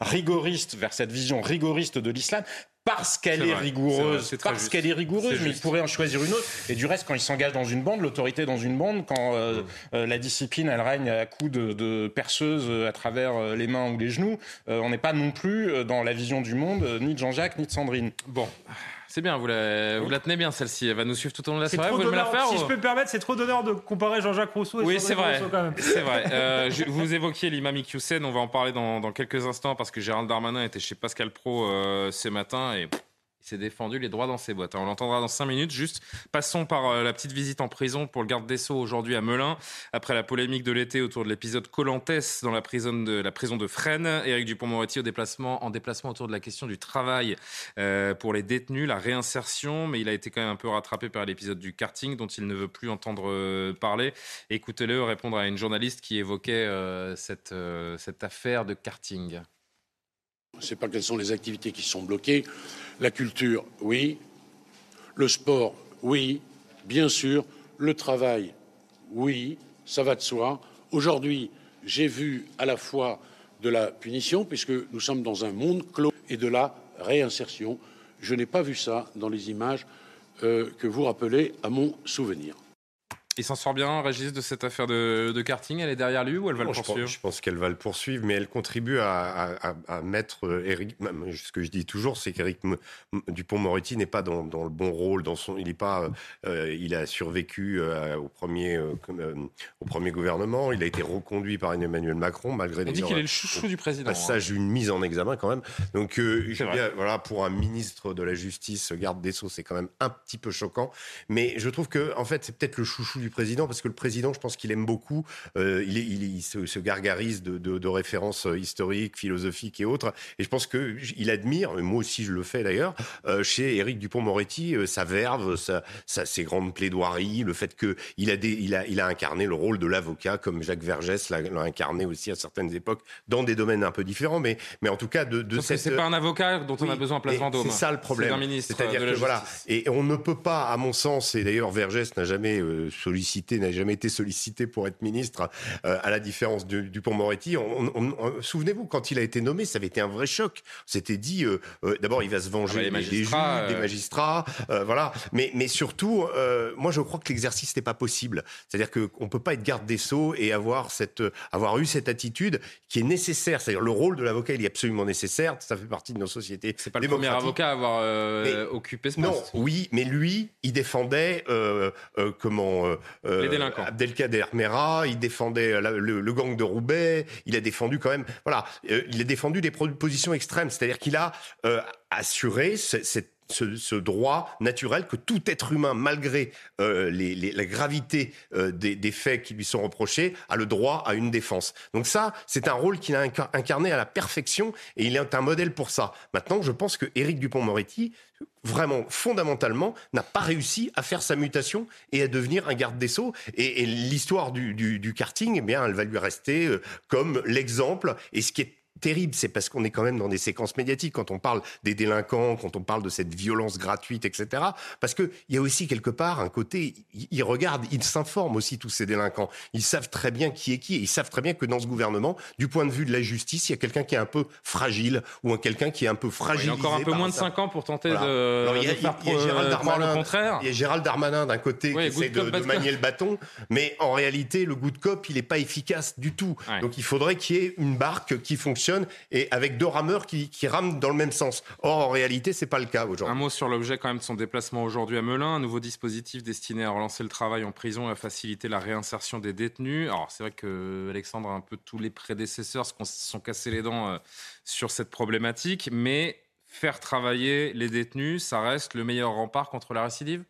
rigoristes, vers cette vision rigoriste de l'islam, parce qu'elle est, rigoureuse, parce qu'elle est rigoureuse, mais il pourrait en choisir une autre. Et du reste, quand il s'engage dans une bande, l'autorité dans une bande, quand euh, euh, la discipline, elle règne à coups de, de perceuse euh, à travers euh, les mains ou les genoux, on n'est pas non plus dans la vision du monde, ni de Jean-Jacques, ni de Sandrine. Bon. C'est bien, vous la, vous la tenez bien celle-ci. Elle va nous suivre tout au long de la soirée. trop Vous voulez me la d'honneur. faire Si ou- je peux me permettre, c'est trop d'honneur de comparer Jean-Jacques Rousseau et Oui, c'est vrai. C'est vrai. Euh, je- vous évoquiez l'imam Iqiyoussen. On va en parler dans, dans quelques instants parce que Gérald Darmanin était chez Pascal Pro euh, ce matin et Il s'est défendu les droits dans ses boîtes. on l'entendra dans cinq minutes. Juste, passons par euh, la petite visite en prison pour le garde des Sceaux aujourd'hui à Melun. Après la polémique de l'été autour de l'épisode Colantes dans la prison de, la prison de Fresnes, Éric Dupont-Moretti déplacement, en déplacement autour de la question du travail euh, pour les détenus, la réinsertion. Mais il a été quand même un peu rattrapé par l'épisode du karting dont il ne veut plus entendre euh, parler. Écoutez-le répondre à une journaliste qui évoquait cette, cette affaire de karting. Je ne sais pas quelles sont les activités qui sont bloquées. La culture, oui. Le sport, oui. Bien sûr. Le travail, oui. Ça va de soi. Aujourd'hui, j'ai vu à la fois de la punition, puisque nous sommes dans un monde clos, et de la réinsertion. Je n'ai pas vu ça dans les images euh, que vous rappelez à mon souvenir. Il s'en sort bien, Régis, de cette affaire de, karting? Elle est derrière lui ou elle va le poursuivre? Je pense, qu'elle va le poursuivre, mais elle contribue à, mettre Eric. Ce que je dis toujours, c'est qu'Éric Dupont-Moretti n'est pas dans, le bon rôle. Dans son, il est pas. Euh, il a survécu euh, au premier euh, au premier gouvernement. Il a été reconduit par Emmanuel Macron malgré. On dit qu'il est le chouchou du président. Passage hein. une mise en examen quand même. Donc voilà, pour un ministre de la Justice, garde des sceaux, c'est quand même un petit peu choquant. Mais je trouve que en fait, c'est peut-être le chouchou du président, parce que le président, je pense qu'il aime beaucoup, euh, il, il, se, gargarise de, références euh, historiques, philosophiques et autres, et je pense qu'il admire, moi aussi je le fais d'ailleurs, euh, chez Éric Dupont-Moretti, sa verve, sa, ses grandes plaidoiries, le fait qu'il a, il a, il a incarné le rôle de l'avocat, comme Jacques Vergès l'a incarné aussi à certaines époques, dans des domaines un peu différents, mais, mais en tout cas de, de cette... C'est pas un avocat dont on a besoin à Place Vendôme. C'est ça le problème. C'est-à-dire que voilà, et on ne peut pas, à mon sens, et d'ailleurs Vergès n'a jamais sollicité, n'a jamais été sollicité pour être ministre, euh, à la différence du Dupont-Moretti. Souvenez-vous, quand il a été nommé, ça avait été un vrai choc. C'était dit, euh, euh, d'abord, il va se venger ah bah, des, magistrats, des magistrats, voilà. Mais, mais surtout, moi, je crois que l'exercice n'est pas possible. C'est-à-dire qu'on ne peut pas être garde des Sceaux et avoir, cette, avoir eu cette attitude qui est nécessaire. C'est-à-dire le rôle de l'avocat, il est absolument nécessaire. Ça fait partie de nos sociétés. C'est pas le premier avocat à avoir occupé ce poste. Non, oui, mais lui, il défendait comment les délinquants. Abdelkader Mera, il défendait le, gang de Roubaix, il a défendu quand même, voilà, euh, il a défendu des positions extrêmes, c'est-à-dire qu'il a euh, assuré cette ce, droit naturel que tout être humain, malgré euh, la gravité des, faits qui lui sont reprochés, a le droit à une défense. Donc ça, c'est un rôle qu'il a incarné à la perfection et il est un modèle pour ça. Maintenant, je pense que Éric Dupont-Moretti vraiment fondamentalement n'a pas réussi à faire sa mutation et à devenir un garde des sceaux. Et, l'histoire du, karting, eh bien, elle va lui rester euh, comme l'exemple. Et ce qui est terrible, c'est parce qu'on est quand même dans des séquences médiatiques quand on parle des délinquants, quand on parle de cette violence gratuite, etc. Parce qu'il y a aussi quelque part un côté, ils regardent, ils s'informent aussi tous ces délinquants. Ils savent très bien qui est qui et ils savent très bien que dans ce gouvernement, du point de vue de la justice, il y a quelqu'un qui est un peu fragile ou quelqu'un qui est un peu fragile. Il y a encore un peu moins de 5 ans pour tenter de, faire Gérald Darmanin, le contraire. Il y a Gérald Darmanin d'un côté qui essaie de, manier le bâton, mais en réalité, le goût de cop, il n'est pas efficace du tout. Donc il faudrait qu'il y ait une barque qui fonctionne et avec deux rameurs qui, rament dans le même sens. Or, en réalité, c'est pas le cas aujourd'hui. Un mot sur l'objet quand même de son déplacement aujourd'hui à Melun, un nouveau dispositif destiné à relancer le travail en prison et à faciliter la réinsertion des détenus. Alors, c'est vrai que Alexandre a un peu tous les prédécesseurs se sont cassés les dents euh, sur cette problématique, mais faire travailler les détenus, ça reste le meilleur rempart contre la récidive?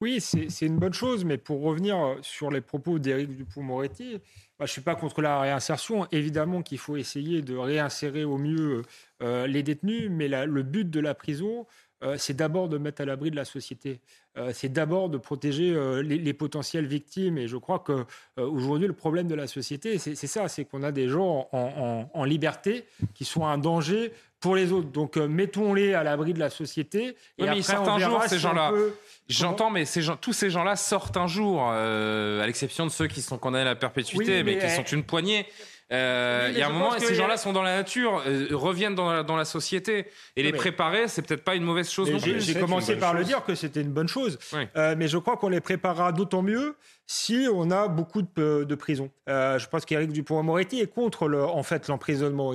Oui, c'est une bonne chose, mais pour revenir euh, sur les propos d'Éric Dupont-Moretti, je ne suis pas contre la réinsertion. Évidemment qu'il faut essayer de réinsérer au mieux euh, les détenus, mais le but de la prison, euh, c'est d'abord de mettre à l'abri de la société. Euh, c'est d'abord de protéger les, potentielles victimes. Et je crois qu'aujourd'hui, le problème de la société, c'est ça, c'est qu'on a des gens en, liberté qui sont un danger pour les autres. Donc mettons-les à l'abri de la société. et après, certains jours, ces gens-là. J'entends, mais ces gens, tous ces gens-là sortent un jour, euh, à l'exception de ceux qui sont condamnés à la perpétuité, mais, qui sont une poignée. Euh, il y a un moment, ces gens-là sont dans la nature, euh, reviennent dans la, dans la, société. Et les préparer, c'est peut-être pas une mauvaise chose non plus. J'ai commencé par le dire que c'était une bonne chose. mais je crois qu'on les préparera d'autant mieux si on a beaucoup de, de prisons. je pense qu'Éric Dupont-Moretti est contre le, en fait l'emprisonnement.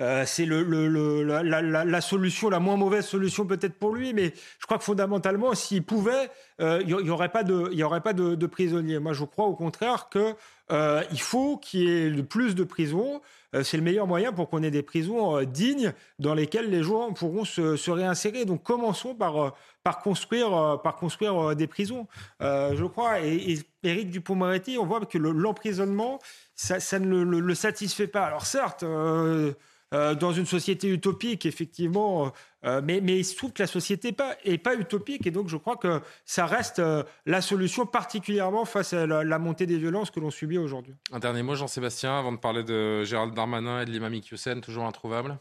Euh, c'est la, solution, la moins mauvaise solution peut-être pour lui, mais je crois que fondamentalement, s'il pouvait, euh, il n'y aurait pas de, y aurait pas de, prisonniers. Moi, je crois au contraire que euh, il faut qu'il y ait le plus de prisons. Euh, c'est le meilleur moyen pour qu'on ait des prisons dignes dans lesquelles les gens pourront se, réinsérer. Donc commençons par, construire, des prisons, je crois. Et, et Éric Dupond-Moretti, on voit que le- l'emprisonnement, ça, ne le satisfait pas. Alors certes, euh, euh, dans une société utopique, effectivement, euh, mais, mais il se trouve que la société n'est pas, utopique. Et donc je crois que ça reste euh, la solution, particulièrement face à la, la montée des violences que l'on subit aujourd'hui. Un dernier mot, Jean-Sébastien, avant de parler de Gérald Darmanin et de l'imam Iqiyoussen, toujours introuvable?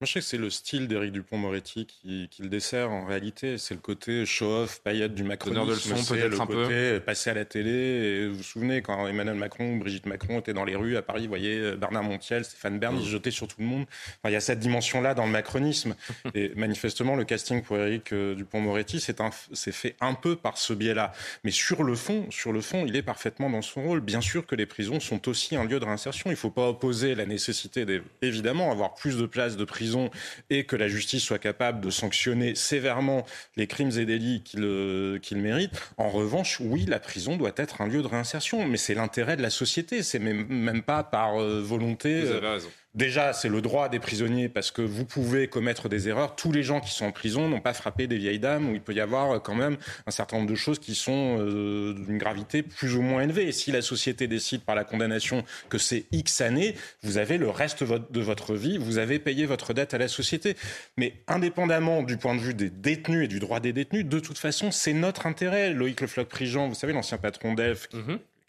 Moi, je sais que c'est le style d'Éric Dupont-Moretti qui, qui le dessert en réalité. C'est le côté show-off, paillette du macronisme. De leçons, c'est peut-être le un peu. côté passer à la télé. Et vous vous souvenez, quand Emmanuel Macron ou Brigitte Macron étaient dans les rues à Paris, vous voyez euh, Bernard Montiel, Stéphane Bern, ils se jetaient sur tout le monde. Enfin, il y a cette dimension-là dans le macronisme. Et manifestement, le casting pour Éric euh, Dupont-Moretti c'est c'est fait un peu par ce biais-là. Mais sur le fond, sur le fond, il est parfaitement dans son rôle. Bien sûr que les prisons sont aussi un lieu de réinsertion. Il ne faut pas opposer la nécessité d'évidemment avoir plus de places de prison et que la justice soit capable de sanctionner sévèrement les crimes et délits qu'il euh, qu'il mérite. En revanche, oui, la prison doit être un lieu de réinsertion, mais c'est l'intérêt de la société. C'est même, même pas par euh, volonté. Vous euh, avez raison. Déjà, c'est le droit des prisonniers parce que vous pouvez commettre des erreurs. Tous les gens qui sont en prison n'ont pas frappé des vieilles dames où il peut y avoir euh, quand même un certain nombre de choses qui sont euh, d'une gravité plus ou moins élevée. Et si la société décide par la condamnation que c'est X années, vous avez le reste de votre vie, vous avez payé votre dette à la société. Mais indépendamment du point de vue des détenus et du droit des détenus, de toute façon, c'est notre intérêt. Loïc Le Floch-Prigent, vous savez, l'ancien patron qui-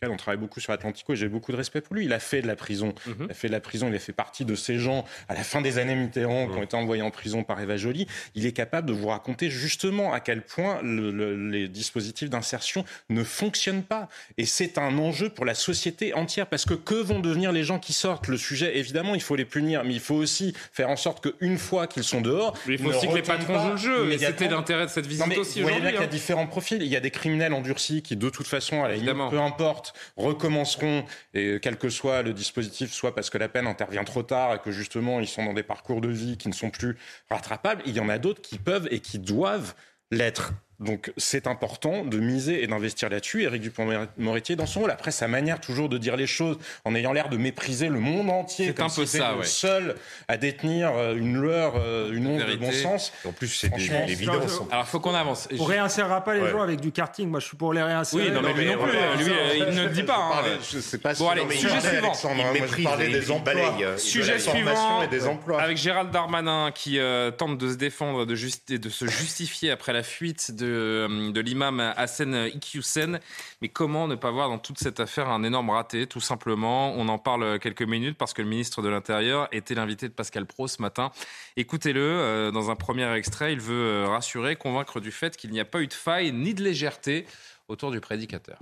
lequel on travaille beaucoup sur Atlantico et j'ai beaucoup de respect pour lui. Il a fait de la prison. Il a fait de la prison. Il a fait partie de ces gens à la fin des années Mitterrand qui ont été envoyés en prison par Eva Joly. Il est capable de vous raconter justement à quel point le- le- les dispositifs d'insertion ne fonctionnent pas. Et c'est un enjeu pour la société entière parce que que vont devenir les gens qui sortent? Le sujet, évidemment, il faut les punir, mais il faut aussi faire en sorte qu'une fois qu'ils sont dehors, Mais il faut aussi que les patrons jouent le jeu. Et c'était l'intérêt de cette visite Non, mais aussi Vous voyez bien qu'il y a hein. différents profils. Il y a des criminels endurcis qui, de toute façon, à la limite, peu importe, recommenceront, et quel que soit le dispositif, soit parce que la peine intervient trop tard et que justement ils sont dans des parcours de vie qui ne sont plus rattrapables. Il y en a d'autres qui peuvent et qui doivent l'être. Donc c'est important de miser et d'investir là-dessus. Éric Dupond-Moretti est dans son rôle. Après, sa manière toujours de dire les choses en ayant l'air de mépriser le monde entier. C'est un peu si ça, le ouais. seul à détenir euh, une lueur, euh, une onde de bon sens. En plus, c'est évidences. Alors, faut qu'on avance. On réinsérera pas les Ouais. gens avec du karting. Moi, je suis pour les réinsérer. Oui, non, mais lui non plus. Lui, euh, il ne le dit pas. hein. parlais- je sais pas si- Bon, allez, non, mais il sujet suivant. Hein. Et des il emplois. balaye. Sujet suivant formation et des emplois. avec Gérald Darmanin qui euh, tente de se défendre de et de se justifier après la fuite de, euh, de l'imam Hassan Iqiyoussen. Mais comment ne pas voir dans toute cette affaire un énorme raté Tout simplement, on en parle quelques minutes parce que le ministre de l'Intérieur était l'invité de Pascal Pro ce matin. Écoutez-le, euh, dans un premier extrait, il veut euh, rassurer, convaincre du fait qu'il n'y a pas eu de faille ni de légèreté autour du prédicateur.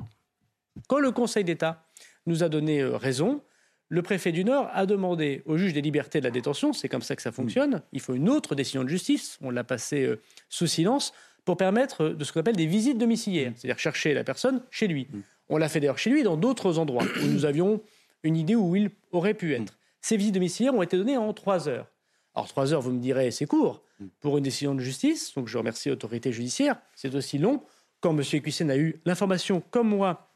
Quand le Conseil d'État nous a donné raison, le préfet du Nord a demandé au juge des libertés de la détention, c'est comme ça que ça fonctionne, il faut une autre décision de justice, on l'a passé euh, sous silence, pour permettre euh, de ce qu'on appelle des visites domiciliaires, c'est-à-dire chercher la personne chez lui. On l'a fait d'ailleurs chez lui et dans d'autres endroits où nous avions une idée où il aurait pu être. Ces visites domiciliaires ont été données en trois heures. Alors trois heures, vous me direz, c'est court pour une décision de justice, donc je remercie l'autorité judiciaire, c'est aussi long. Quand M. Equissen a eu l'information, comme moi,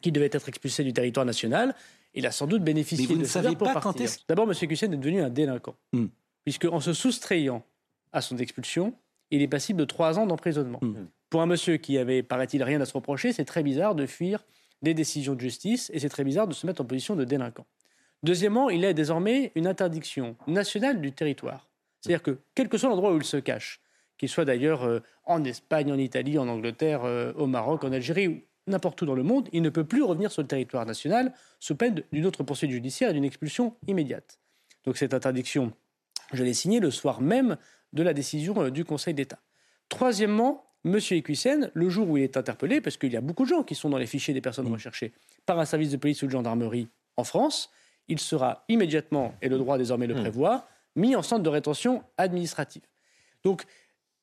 qu'il devait être expulsé du territoire national, il a sans doute bénéficié Mais vous de ne savez pas quand est-ce- D'abord, M. Equissen est devenu un délinquant, Hmm. puisque en se soustrayant à son expulsion, il est passible de trois ans d'emprisonnement. Hmm. Pour un monsieur qui avait, paraît-il, rien à se reprocher, c'est très bizarre de fuir des décisions de justice et c'est très bizarre de se mettre en position de délinquant. Deuxièmement, il a désormais une interdiction nationale du territoire. C'est-à-dire que, quel que soit l'endroit où il se cache, qu'il soit d'ailleurs euh, en Espagne, en Italie, en Angleterre, euh, au Maroc, en Algérie ou n'importe où dans le monde, il ne peut plus revenir sur le territoire national sous peine d'une autre poursuite judiciaire et d'une expulsion immédiate. Donc cette interdiction, je l'ai signée le soir même de la décision euh, du Conseil d'État. Troisièmement, M. Equissen, le jour où il est interpellé, parce qu'il y a beaucoup de gens qui sont dans les fichiers des personnes recherchées par un service de police ou de gendarmerie en France, il sera immédiatement, et le droit désormais le prévoit, mis en centre de rétention administrative. Donc,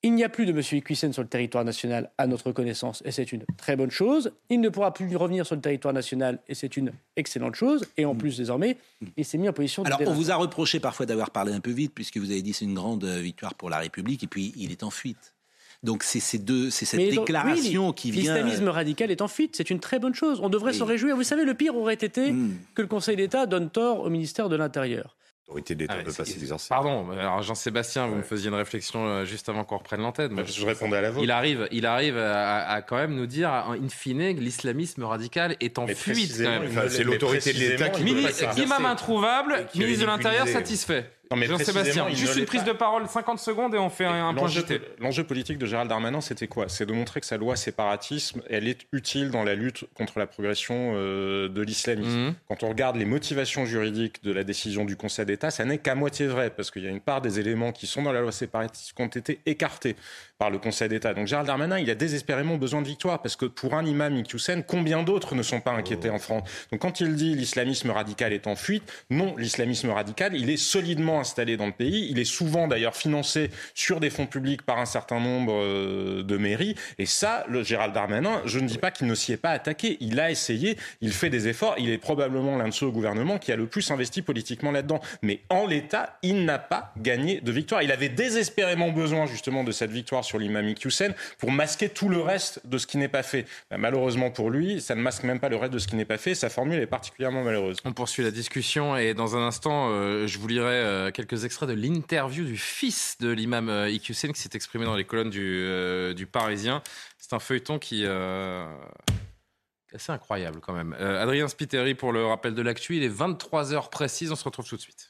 il n'y a plus de M. Equissen sur le territoire national à notre connaissance, et c'est une très bonne chose. Il ne pourra plus revenir sur le territoire national, et c'est une excellente chose. Et en plus, désormais, il s'est mis en position de Alors, on vous a reproché parfois d'avoir parlé un peu vite, puisque vous avez dit c'est une grande euh, victoire pour la République, et puis il est en fuite. Donc c'est ces deux, c'est cette Mais donc, déclaration oui, qui vient. L'islamisme radical est en fuite, c'est une très bonne chose. On devrait s'en réjouir. Vous savez, le pire aurait été que le Conseil d'État donne tort au ministère de l'Intérieur. L'autorité de l'État Ah, ne peut pas c'est- s'exercer. Pardon, alors Jean-Sébastien, vous me faisiez une réflexion euh, juste avant qu'on reprenne l'antenne. Moi, je répondais à la vôtre. Il arrive, il arrive à, à quand même nous dire, in fine, que l'islamisme radical est en Mais fuite. il ne peut pas s'exercer. Imam introuvable, qui ministre de l'Intérieur satisfait. Non, mais Jean-Sébastien, juste ne une prise pas. de parole, 50 secondes et on fait un, un point JT. l'enjeu politique de Gérald Darmanin, c'était quoi? C'est de montrer que sa loi séparatisme, elle est utile dans la lutte contre la progression euh, de l'islamisme. Mhm. Quand on regarde les motivations juridiques de la décision du Conseil d'État, ça n'est qu'à moitié vrai, parce qu'il y a une part des éléments qui sont dans la loi séparatiste qui ont été écartés par le Conseil d'État. Donc Gérald Darmanin, il a désespérément besoin de victoire, parce que pour un imam Iqiyoussen, combien d'autres ne sont pas inquiétés en France? Donc quand il dit l'islamisme radical est en fuite, non, l'islamisme radical, il est solidement installé dans le pays, il est souvent d'ailleurs financé sur des fonds publics par un certain nombre euh, de mairies, et ça, le Gérald Darmanin, je ne dis pas qu'il ne s'y est pas attaqué, il a essayé, il fait des efforts, il est probablement l'un de ceux au gouvernement qui a le plus investi politiquement là-dedans. Mais en l'état, il n'a pas gagné de victoire. Il avait désespérément besoin justement de cette victoire sur l'imam Iqiyoussen pour masquer tout le reste de ce qui n'est pas fait. Ben, malheureusement pour lui, ça ne masque même pas le reste de ce qui n'est pas fait, sa formule est particulièrement malheureuse. On poursuit la discussion et dans un instant, euh, je vous lirai euh, quelques extraits de l'interview du fils de l'imam euh, Iqiyoussen qui s'est exprimé dans les colonnes du, euh, du Parisien. C'est un feuilleton qui euh, assez incroyable quand même. Euh, Adrien Spiteri pour le rappel de l'actu. Il est 23h précise. On se retrouve tout de suite.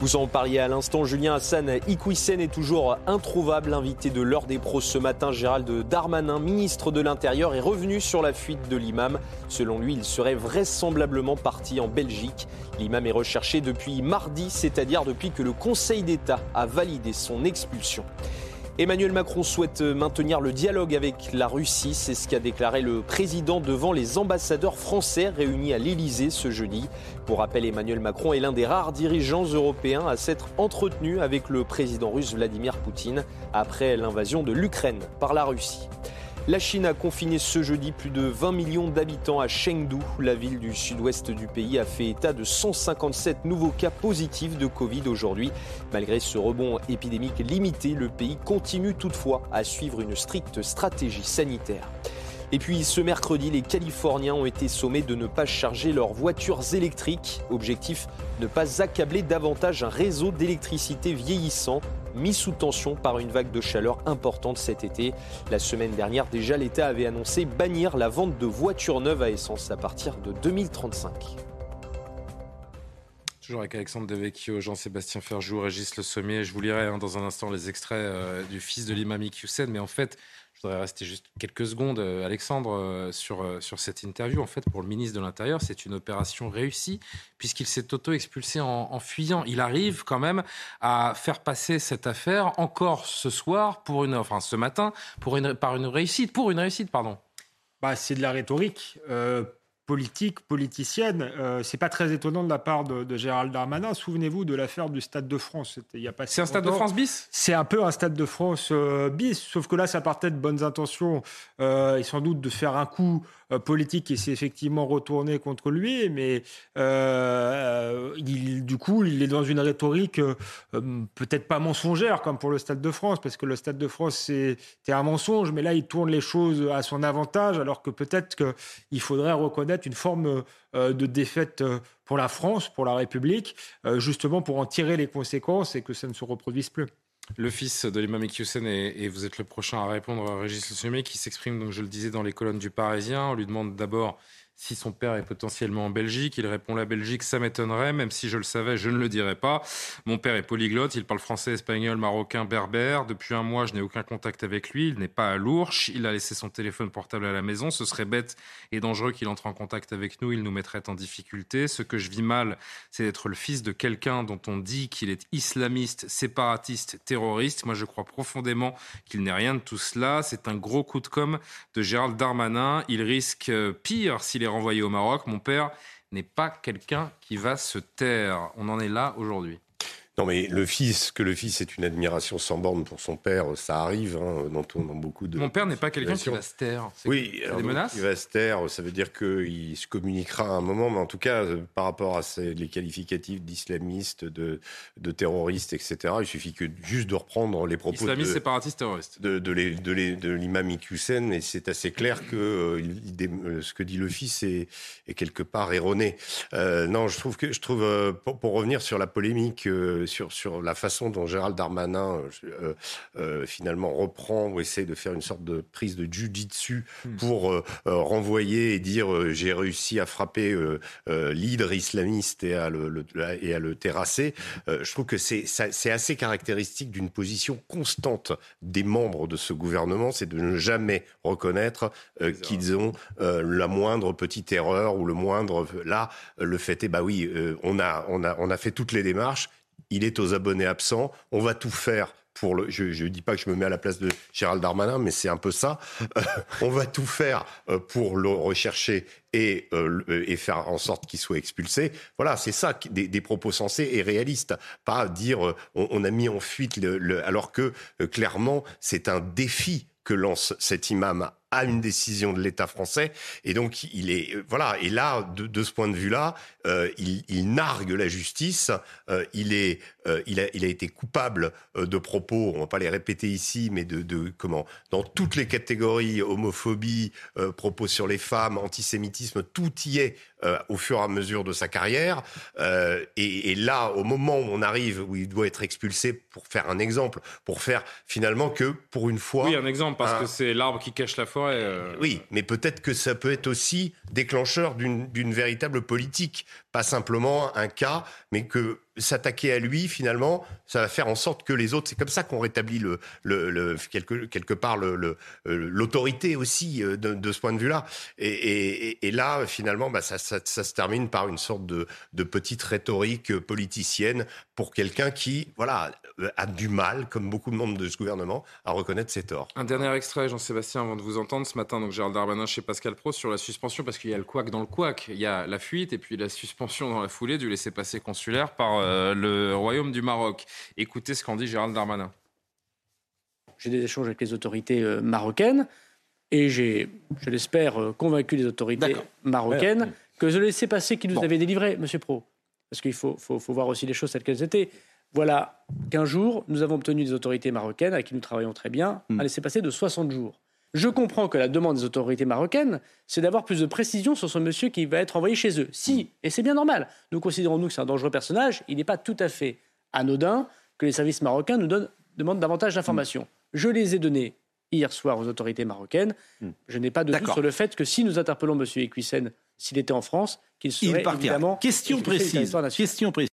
Vous en parliez à l'instant, Julien Hassan Iquissen est toujours introuvable. Invité de l'heure des pros ce matin, Gérald Darmanin, ministre de l'Intérieur, est revenu sur la fuite de l'imam. Selon lui, il serait vraisemblablement parti en Belgique. L'imam est recherché depuis mardi, c'est-à-dire depuis que le Conseil d'État a validé son expulsion. Emmanuel Macron souhaite maintenir le dialogue avec la Russie, c'est ce qu'a déclaré le président devant les ambassadeurs français réunis à l'Élysée ce jeudi. Pour rappel, Emmanuel Macron est l'un des rares dirigeants européens à s'être entretenu avec le président russe Vladimir Poutine après l'invasion de l'Ukraine par la Russie. La Chine a confiné ce jeudi plus de 20 millions d'habitants à Chengdu. La ville du sud-ouest du pays a fait état de 157 nouveaux cas positifs de Covid aujourd'hui. Malgré ce rebond épidémique limité, le pays continue toutefois à suivre une stricte stratégie sanitaire. Et puis ce mercredi, les Californiens ont été sommés de ne pas charger leurs voitures électriques. Objectif, ne pas accabler davantage un réseau d'électricité vieillissant, mis sous tension par une vague de chaleur importante cet été. La semaine dernière, déjà, l'État avait annoncé bannir la vente de voitures neuves à essence à partir de 2035. Toujours avec Alexandre Devecchio, Jean-Sébastien Ferjou, Régis Le Sommier. Je vous lirai hein, dans un instant les extraits euh, du fils de l'imam Iqiyoussen. Mais en fait, je voudrais rester juste quelques secondes, euh, Alexandre, euh, sur, euh, sur cette interview. En fait, pour le ministre de l'Intérieur, c'est une opération réussie puisqu'il s'est auto-expulsé en, fuyant. Il arrive quand même à faire passer cette affaire encore ce soir, pour une, enfin ce matin, pour une, par une réussite, pour une réussite, pardon. Bah, c'est de la rhétorique politique, politicienne. Euh, c'est pas très étonnant de la part de, de Gérald Darmanin. Souvenez-vous de l'affaire du Stade de France. Il y a pas C'est un Stade de. France bis? C'est un peu un Stade de France euh, bis, sauf que là, ça partait de bonnes intentions euh, et sans doute de faire un coup euh, politique qui s'est effectivement retourné contre lui, mais il, du coup, il est dans une rhétorique peut-être pas mensongère comme pour le Stade de France, parce que le Stade de France c'était un mensonge, mais là, il tourne les choses à son avantage, alors que peut-être qu'il faudrait reconnaître une forme euh, de défaite euh, pour la France, pour la République, euh, justement pour en tirer les conséquences et que ça ne se reproduise plus. Le fils de l'imam Iqiyoussen, et, vous êtes le prochain à répondre, Régis Le Sommier, qui s'exprime, donc je le disais, dans les colonnes du Parisien. On lui demande d'abord si son père est potentiellement en Belgique. Il répond la Belgique, ça m'étonnerait, même si je le savais, je ne le dirais pas. Mon père est polyglotte, il parle français, espagnol, marocain, berbère. Depuis un mois, je n'ai aucun contact avec lui. Il n'est pas à l'ourche. Il a laissé son téléphone portable à la maison. Ce serait bête et dangereux qu'il entre en contact avec nous. Il nous mettrait en difficulté. Ce que je vis mal, c'est d'être le fils de quelqu'un dont on dit qu'il est islamiste, séparatiste, terroriste. Moi, je crois profondément qu'il n'est rien de tout cela. C'est un gros coup de com' de Gérald Darmanin. Il risque euh, pire s'il est renvoyé au Maroc. Mon père n'est pas quelqu'un qui va se taire. On en est là aujourd'hui. Non, mais le fils, que le fils ait une admiration sans borne pour son père, ça arrive hein, dans, dans beaucoup de. Mon père n'est pas quelqu'un qui va se taire. Oui, alors, des menaces Il va se taire, ça veut dire qu'il se communiquera à un moment, mais en tout cas, euh, par rapport à ces- les qualificatifs d'islamistes, de, de terroristes, etc., il suffit que juste de reprendre les propos Islamiste, de, séparatiste, terroriste. de, de, l'imam Iqiyoussen, et c'est assez clair que euh, il- euh, ce que dit le fils est, est quelque part erroné. Euh, non, je trouve que je trouve euh, pour, pour revenir sur la polémique, euh, sur sur la façon dont Gérald Darmanin euh, euh, finalement reprend ou essaie de faire une sorte de prise de jujitsu pour euh, euh, renvoyer et dire euh, j'ai réussi à frapper euh, euh, l'hydre islamiste et à le, le- et à le terrasser. Euh, je trouve que c'est assez caractéristique d'une position constante des membres de ce gouvernement, c'est de ne jamais reconnaître euh, qu'ils ont euh, la moindre petite erreur ou le moindre. Là, euh, le fait est, bah oui, euh, on a on a on a fait toutes les démarches. Il est aux abonnés absents. On va tout faire pour le. Je ne dis pas que je me mets à la place de Gérald Darmanin, mais c'est un peu ça. Euh, on va tout faire euh, pour le rechercher et, euh, et faire en sorte qu'il soit expulsé. Voilà, c'est ça, des, des propos sensés et réalistes. Pas dire on, a mis en fuite, le, alors que clairement, c'est un défi que lance cet imam à une décision de l'État français. Et donc, il est. euh, Voilà. Et là, de, de ce point de vue-là, euh, il, il nargue la justice. Euh, il, est, euh, il, a, il a été coupable de propos, on va pas les répéter ici, mais de, de comment Dans toutes les catégories, homophobie, propos sur les femmes, antisémitisme, tout y est au fur et à mesure de sa carrière. Et, et là, au moment où on arrive, où il doit être expulsé, pour faire un exemple, pour faire finalement que, pour une fois... Oui, un exemple, parce un- que c'est l'arbre qui cache la forêt. Euh, oui, mais peut-être que ça peut être aussi déclencheur d'une véritable politique, pas simplement un cas, mais que s'attaquer à lui, finalement, ça va faire en sorte que les autres. C'est comme ça qu'on rétablit quelque, quelque part euh, l'autorité aussi euh, de, ce point de vue-là. Et, là, finalement, bah, ça, se termine par une sorte de, de petite rhétorique politicienne pour quelqu'un qui, voilà, euh, a du mal, comme beaucoup de membres de ce gouvernement, à reconnaître ses torts. Un dernier extrait, Jean-Sébastien, avant de vous entendre ce matin, donc Gérald Darmanin chez Pascal Pro sur la suspension, parce qu'il y a le couac dans le couac. Il y a la fuite et puis la suspension dans la foulée du laissez-passer consulaire par euh, le Royaume du Maroc. Écoutez ce qu'en dit Gérald Darmanin. J'ai des échanges avec les autorités euh, marocaines et j'ai, je l'espère, euh, convaincu les autorités marocaines que le laissez-passer qui nous avait délivré, Monsieur Pro, parce qu'il faut, faut- faut voir aussi les choses telles qu'elles étaient. Voilà qu'un jour, nous avons obtenu des autorités marocaines avec qui nous travaillons très bien, un laissez-passer de 60 jours. Je comprends que la demande des autorités marocaines, c'est d'avoir plus de précision sur ce monsieur qui va être envoyé chez eux. Si, et c'est bien normal, nous considérons nous que c'est un dangereux personnage, il n'est pas tout à fait anodin que les services marocains nous donnent, demandent davantage d'informations. Je les ai données hier soir aux autorités marocaines. Je n'ai pas de doute sur le fait que si nous interpellons monsieur Equissen, s'il était en France, qu'il serait Il évidemment Question précise. Question précise.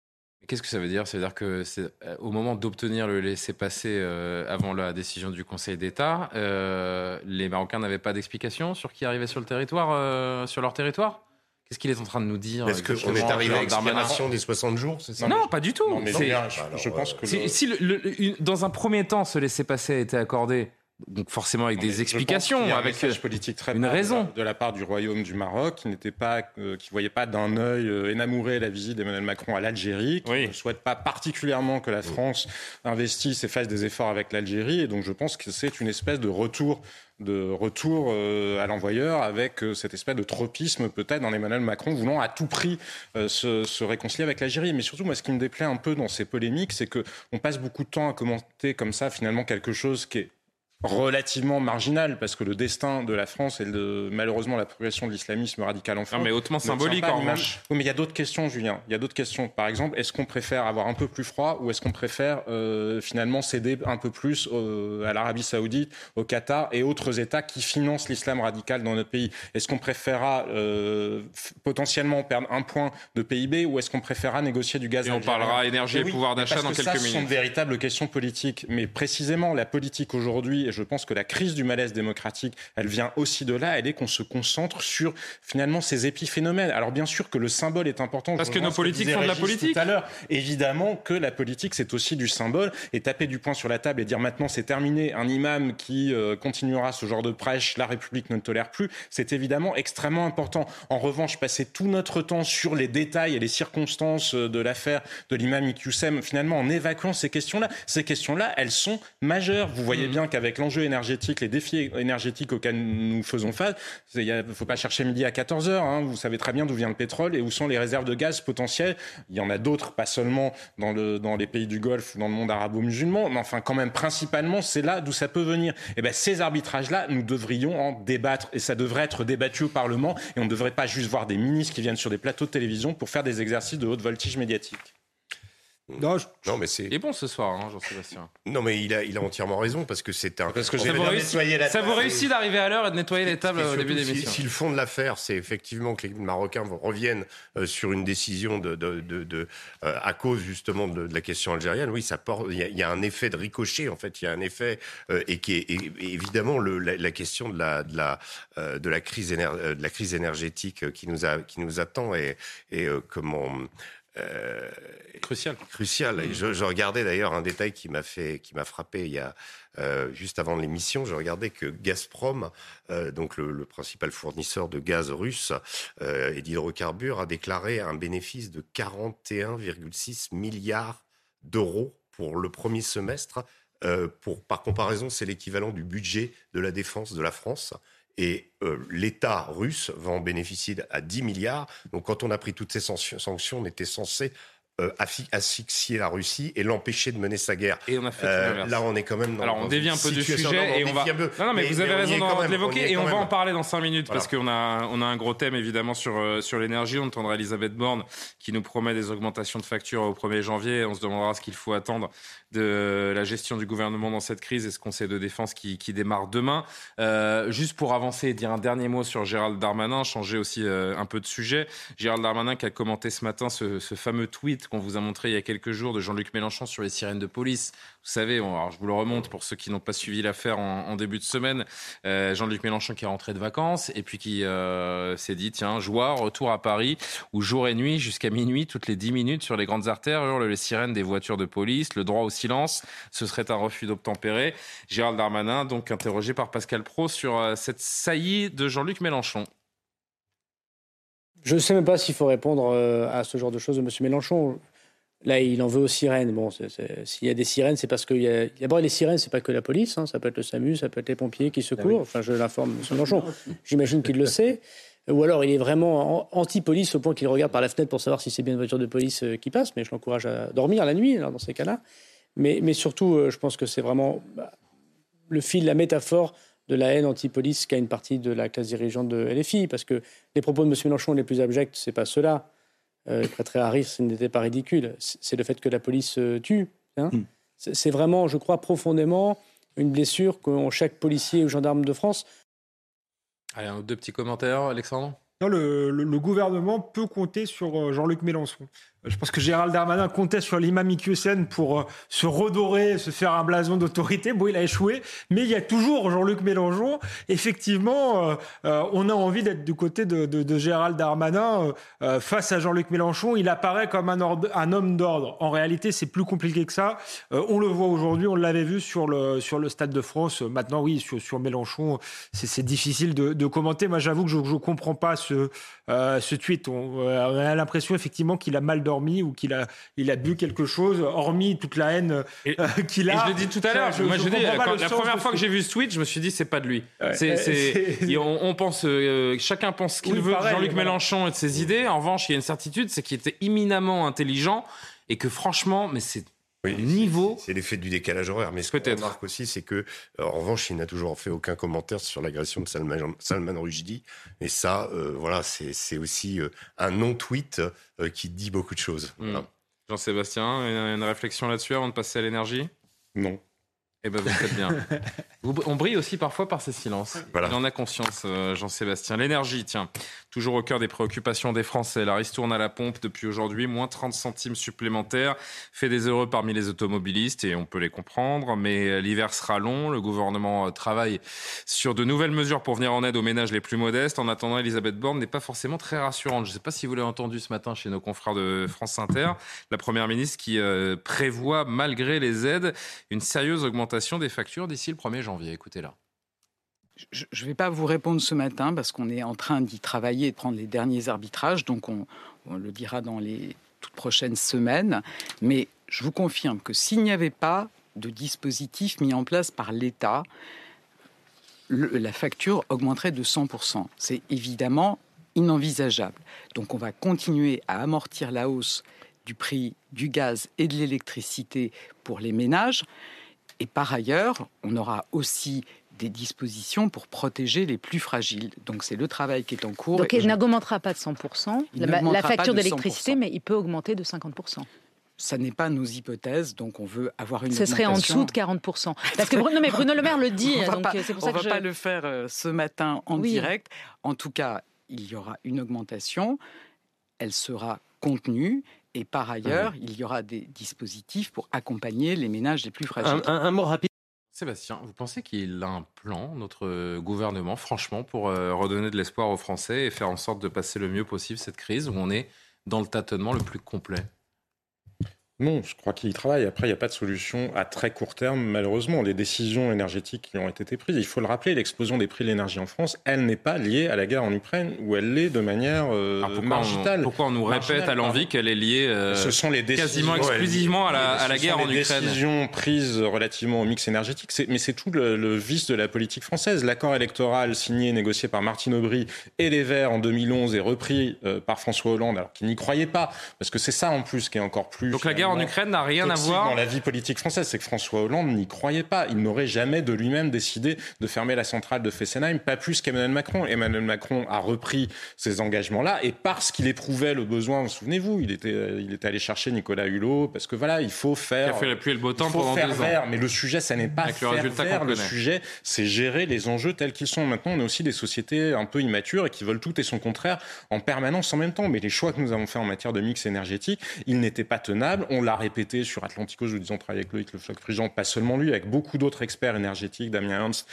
Qu'est-ce que ça veut dire? Ça veut dire que c'est euh, au moment d'obtenir le laissez-passer euh, avant la décision du Conseil d'État, euh, les Marocains n'avaient pas d'explication sur qui arrivait sur le territoire, euh, sur leur territoire? Qu'est-ce qu'il est en train de nous dire Est-ce qu'on est arrivé à l'expiration des 60 jours, ça? Non, pas du tout. Non, mais C'est- bien, je, je pense que Si, le- si le- le- une- dans un premier temps, ce laissez-passer a été accordé, donc forcément avec Non, des explications, qu'il y a un avec message euh, politique très une fort de la- raison. de la part du Royaume du Maroc, qui n'était pas, euh, qui voyait pas d'un œil euh, énamouré la visite d'Emmanuel Macron à l'Algérie, qui ne souhaite pas particulièrement que la France investisse et fasse des efforts avec l'Algérie, et donc je pense que c'est une espèce de retour de retour euh, à l'envoyeur avec euh, cette espèce de tropisme peut-être dans Emmanuel Macron voulant à tout prix se, se réconcilier avec l'Algérie. Mais surtout, moi, ce qui me déplaît un peu dans ces polémiques, c'est que on passe beaucoup de temps à commenter comme ça finalement quelque chose qui est relativement marginal parce que le destin de la France et de, malheureusement la progression de l'islamisme radical en France. mais hautement symbolique, en revanche. Oui, mais il y a d'autres questions, Julien. Il y a d'autres questions. Par exemple, est-ce qu'on préfère avoir un peu plus froid ou est-ce qu'on préfère euh, finalement céder un peu plus euh, à l'Arabie Saoudite, au Qatar et autres États qui financent l'islam radical dans notre pays? Est-ce qu'on préférera euh, potentiellement perdre un point de PIB ou est-ce qu'on préférera négocier du gaz Et on parlera énergie et oui, pouvoir d'achat dans que quelques ça, Ce sont minutes. de véritables questions politiques. Mais précisément, la politique aujourd'hui, et je pense que la crise du malaise démocratique, elle vient aussi de là, elle est qu'on se concentre sur finalement ces épiphénomènes. Alors bien sûr que le symbole est important. Parce que nos que politiques disait font de la politique. Tout à l'heure, évidemment que la politique c'est aussi du symbole et taper du poing sur la table et dire maintenant c'est terminé, un imam qui euh, continuera ce genre de prêche, la République ne le tolère plus, c'est évidemment extrêmement important. En revanche, passer tout notre temps sur les détails et les circonstances euh, de l'affaire de l'imam Iqiyoussem, finalement en évacuant ces questions-là, ces questions-là, elles sont majeures. Vous voyez bien qu'avec l'enjeu énergétique, les défis énergétiques auxquels nous faisons face, il ne faut pas chercher midi à 14 heures. hein. Vous savez très bien d'où vient le pétrole et où sont les réserves de gaz potentielles. Il y en a d'autres, pas seulement dans, le, dans les pays du Golfe ou dans le monde arabo-musulman, mais enfin quand même principalement, c'est là d'où ça peut venir. Et ben ces arbitrages-là, nous devrions en débattre et ça devrait être débattu au Parlement et on ne devrait pas juste voir des ministres qui viennent sur des plateaux de télévision pour faire des exercices de haute voltige médiatique. Non, mais c'est. Il est bon ce soir, hein, Jean-Sébastien. Non, mais il a, il a entièrement raison parce que c'est un. Parce que Ça vous réussit, ça vous réussit d'arriver à l'heure et de nettoyer les tables au début de si, si le fond de l'affaire, c'est effectivement que les Marocains reviennent euh, sur une décision de, de, de- de- euh, à cause justement de, de la question algérienne, oui, ça porte. Il y, a, il y a un effet de ricochet en fait. Il y a un effet euh, et qui est et- et évidemment le, la, la question de la de la euh, de la crise éner- de la crise énergétique qui nous a qui nous attend et et euh, comment. Euh, crucial. Crucial. Et je, je regardais d'ailleurs un détail qui m'a fait, qui m'a frappé il y a euh, juste avant l'émission. Je regardais que Gazprom, euh, donc le, le principal fournisseur de gaz russe et d'hydrocarbures, a déclaré un bénéfice de 41,6 milliards d'euros pour le premier semestre. Pour, par comparaison, c'est l'équivalent du budget de la défense de la France. Et euh, l'État russe va en bénéficier à 10 milliards. Donc quand on a pris toutes ces sanctions, on était censé euh, asphyxier la Russie et l'empêcher de mener sa guerre. Et on a fait Euh, là, on est quand même dans Alors on dévie un peu du sujet et on va. peu. Non, non, mais, vous avez raison d'en- l'évoquer et on va en parler dans 5 minutes Voilà. parce qu'on a, on a un gros thème évidemment sur, sur l'énergie. On entendra Elisabeth Borne qui nous promet des augmentations de factures au 1er janvier. On se demandera ce qu'il faut attendre de la gestion du gouvernement dans cette crise et ce conseil de défense qui, démarre demain. Euh, juste pour avancer et dire un dernier mot sur Gérald Darmanin, changer aussi euh, un peu de sujet. Gérald Darmanin qui a commenté ce matin ce, fameux tweet qu'on vous a montré il y a quelques jours de Jean-Luc Mélenchon sur les sirènes de police. Vous savez, on- alors je vous le remonte pour ceux qui n'ont pas suivi l'affaire en, début de semaine. Euh, Jean-Luc Mélenchon qui est rentré de vacances et puis qui s'est dit tiens, joie, retour à Paris où jour et nuit jusqu'à minuit, toutes les 10 minutes sur les grandes artères hurlent les sirènes des voitures de police. Le droit au silence, ce serait un refus d'obtempérer. Gérald Darmanin, donc interrogé par Pascal Pro sur euh, cette saillie de Jean-Luc Mélenchon. Je ne sais même pas s'il faut répondre euh, à ce genre de choses de M. Mélenchon. Là, il en veut aux sirènes. Bon, s'il y a des sirènes, c'est parce qu'il y a. D'abord, les sirènes, c'est pas que la police. hein. Ça peut être le SAMU, ça peut être les pompiers qui secourent. Enfin, je l'informe, M. Mélenchon. J'imagine qu'il le sait. Ou alors, il est vraiment an- anti-police au point qu'il regarde par la fenêtre pour savoir si c'est bien une voiture de police euh, qui passe. Mais je l'encourage à dormir la nuit, alors, dans ces cas-là. Mais, mais surtout, euh, je pense que c'est vraiment bah, le fil, la métaphore de la haine anti-police qu'a une partie de la classe dirigeante de LFI. Parce que les propos de M. Mélenchon les plus abjects, c'est pas ceux-là. Euh, il prêterait à rire, ce n'était pas ridicule. C'est le fait que la police euh, tue. hein. C'est c'est vraiment, je crois, profondément une blessure qu'ont chaque policier ou gendarme de France. Allez, un deux petits commentaires, Alexandre? Non, le, le- le gouvernement peut compter sur euh, Jean-Luc Mélenchon. Je pense que Gérald Darmanin comptait sur l'imam Iqiyoussen pour euh, se redorer, se faire un blason d'autorité. Bon, il a échoué, mais il y a toujours Jean-Luc Mélenchon. Effectivement, euh, euh, on a envie d'être du côté de, Gérald Darmanin face à Jean-Luc Mélenchon. Il apparaît comme un, homme d'ordre. En réalité, c'est plus compliqué que ça. On le voit aujourd'hui, on l'avait vu sur le, Stade de France. Maintenant, oui, sur, Mélenchon, c'est difficile de, commenter. Moi, j'avoue que je ne comprends pas ce, tweet. On, on a l'impression effectivement qu'il a mal dormi ou qu'il a, il a bu quelque chose, hormis toute la haine euh, qu'il Et a. je l'ai dit tout à l'heure. Je- Moi, je je dis, comprends pas quand- le la première fois que j'ai vu ce tweet, je me suis dit, c'est pas de lui. Ouais, on, on pense, euh, chacun pense ce qu'il Oui, veut de Jean-Luc voilà. Mélenchon et de ses idées. En revanche, il y a une certitude, c'est qu'il était éminemment intelligent et que franchement, mais c'est niveau. C'est l'effet du décalage horaire. Mais ce qu'on remarque aussi, c'est que, euh, en revanche, il n'a toujours fait aucun commentaire sur l'agression de Salman, Salman Rushdie. Et ça, euh, voilà, c'est aussi euh, un non-tweet euh, qui dit beaucoup de choses. Hmm. Jean-Sébastien, une, une réflexion là-dessus avant de passer à l'énergie? Non. Eh ben, vous faites bien. On brille aussi parfois par ces silences. Il en a conscience, euh, Jean-Sébastien. L'énergie, tiens, toujours au cœur des préoccupations des Français. La ristourne à la pompe depuis aujourd'hui, moins 30 centimes supplémentaires, fait des heureux parmi les automobilistes et on peut les comprendre. Mais l'hiver sera long. Le gouvernement euh, travaille sur de nouvelles mesures pour venir en aide aux ménages les plus modestes. En attendant, Elisabeth Borne n'est pas forcément très rassurante. Je ne sais pas si vous l'avez entendu ce matin chez nos confrères de France Inter. La première ministre qui euh, prévoit, malgré les aides, une sérieuse augmentation des factures d'ici le 1er janvier. Écoutez-la. Je ne vais pas vous répondre ce matin parce qu'on est en train d'y travailler et de prendre les derniers arbitrages, donc on, le dira dans les toutes prochaines semaines. Mais je vous confirme que s'il n'y avait pas de dispositif mis en place par l'État, la facture augmenterait de 100%. C'est évidemment inenvisageable. Donc on va continuer à amortir la hausse du prix du gaz et de l'électricité pour les ménages. Et par ailleurs, on aura aussi des dispositions pour protéger les plus fragiles. Donc c'est le travail qui est en cours. Donc il n'augmentera pas de 100%, Il la, la facture d'électricité, 100%. mais il peut augmenter de 50%. Ça n'est pas nos hypothèses, donc on veut avoir une Ce serait en dessous de 40%. Parce que Bruno, mais Bruno Le Maire le dit, donc pas, c'est pour on ça va que je... pas le faire euh, ce matin en Oui. direct. En tout cas, il y aura une augmentation. Elle sera contenue. Et par ailleurs, il y aura des dispositifs pour accompagner les ménages les plus fragiles. mot rapide. Sébastien, vous pensez qu'il a un plan, notre gouvernement, franchement, pour euh, redonner de l'espoir aux Français et faire en sorte de passer le mieux possible cette crise où on est dans le tâtonnement le plus complet? Non, je crois qu'il y travaille. Après, il n'y a pas de solution à très court terme, malheureusement. Les décisions énergétiques qui ont été prises, il faut le rappeler, l'explosion des prix de l'énergie en France, elle n'est pas liée à la guerre en Ukraine, où elle l'est de manière euh, Alors pourquoi, marginale. on, pourquoi on nous répète à l'envie qu'elle est liée euh, Ce sont les décisions, quasiment exclusivement à la, à la Ce guerre sont en les Ukraine décisions prises relativement au mix énergétique. Mais c'est tout le, le vice de la politique française. L'accord électoral signé et négocié par Martine Aubry et les Verts en 2011 et repris euh, par François Hollande, alors qu'il n'y croyait pas, parce que c'est ça en plus qui est encore plus. Donc la guerre en Ukraine n'a rien à voir dans la vie politique française, c'est que François Hollande n'y croyait pas. Il n'aurait jamais de lui-même décidé de fermer la centrale de Fessenheim, pas plus qu'Emmanuel Macron. Emmanuel Macron a repris ces engagements-là et parce qu'il éprouvait le besoin, souvenez-vous, il était, il était allé chercher Nicolas Hulot parce que voilà, il faut faire. Qui a fait la pluie et le beau temps il pendant faire deux ans. mais le sujet, ça n'est pas Avec le faire résultat vert. qu'on Le sujet, c'est gérer les enjeux tels qu'ils sont. Maintenant, on est aussi des sociétés un peu immatures et qui veulent tout et son contraire en permanence en même temps. Mais les choix que nous avons faits en matière de mix énergétique, ils n'étaient pas tenables. On l'a répété sur Atlantico, je vous disais, on travaille avec Loïc Le Floch-Prigent, pas seulement lui, avec beaucoup d'autres experts énergétiques, Damien Hans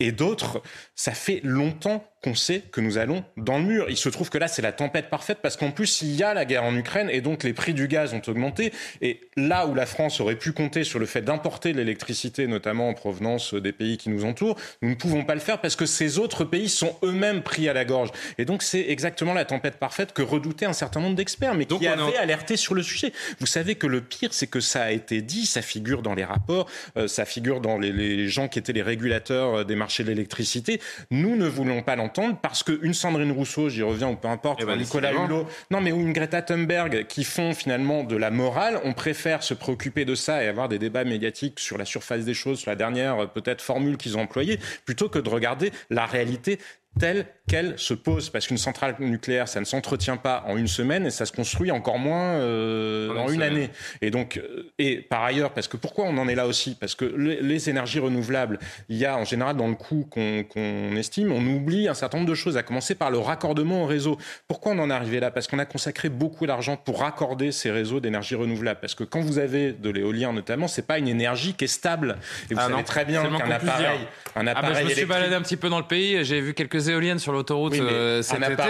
et d'autres. Ça fait longtemps qu'on sait que nous allons dans le mur. Il se trouve que là, c'est la tempête parfaite parce qu'en plus, il y a la guerre en Ukraine et donc les prix du gaz ont augmenté. Et là où la France aurait pu compter sur le fait d'importer de l'électricité, notamment en provenance des pays qui nous entourent, nous ne pouvons pas le faire parce que ces autres pays sont eux-mêmes pris à la gorge. Et donc, c'est exactement la tempête parfaite que redoutaient un certain nombre d'experts, mais Donc, qui avaient en- alerté sur le sujet. Vous savez que le pire, c'est que ça a été dit, ça figure dans les rapports, euh, ça figure dans les, les gens qui étaient les régulateurs euh, des marchés de l'électricité. Nous ne voulons pas l'entendre parce qu'une Sandrine Rousseau, j'y reviens, ou peu importe, Eh ben, Nicolas. Hulot, non mais ou une Greta Thunberg qui font finalement de la morale, on préfère se préoccuper de ça et avoir des débats médiatiques sur la surface des choses, sur la dernière euh, peut-être formule qu'ils ont employée, plutôt que de regarder la réalité telle qu'elle se pose. Parce qu'une centrale nucléaire, ça ne s'entretient pas en une semaine et ça se construit encore moins euh, En en une semaine. année. Et donc, euh, et par ailleurs, parce que pourquoi on en est là aussi? Parce que les, les énergies renouvelables, il y a en général dans le coût qu'on estime, on oublie un certain nombre de choses, à commencer par le raccordement au réseau. Pourquoi on en est arrivé là? Parce qu'on a consacré beaucoup d'argent pour raccorder ces réseaux d'énergie renouvelable. Parce que quand vous avez de l'éolien notamment, c'est pas une énergie qui est stable. Et vous Ah savez non, très bien qu'un appareil, un Ah bah, appareil je me suis électrique- baladé un petit peu dans le pays, j'ai vu quelques éoliennes sur l'autoroute oui, euh, cet un été.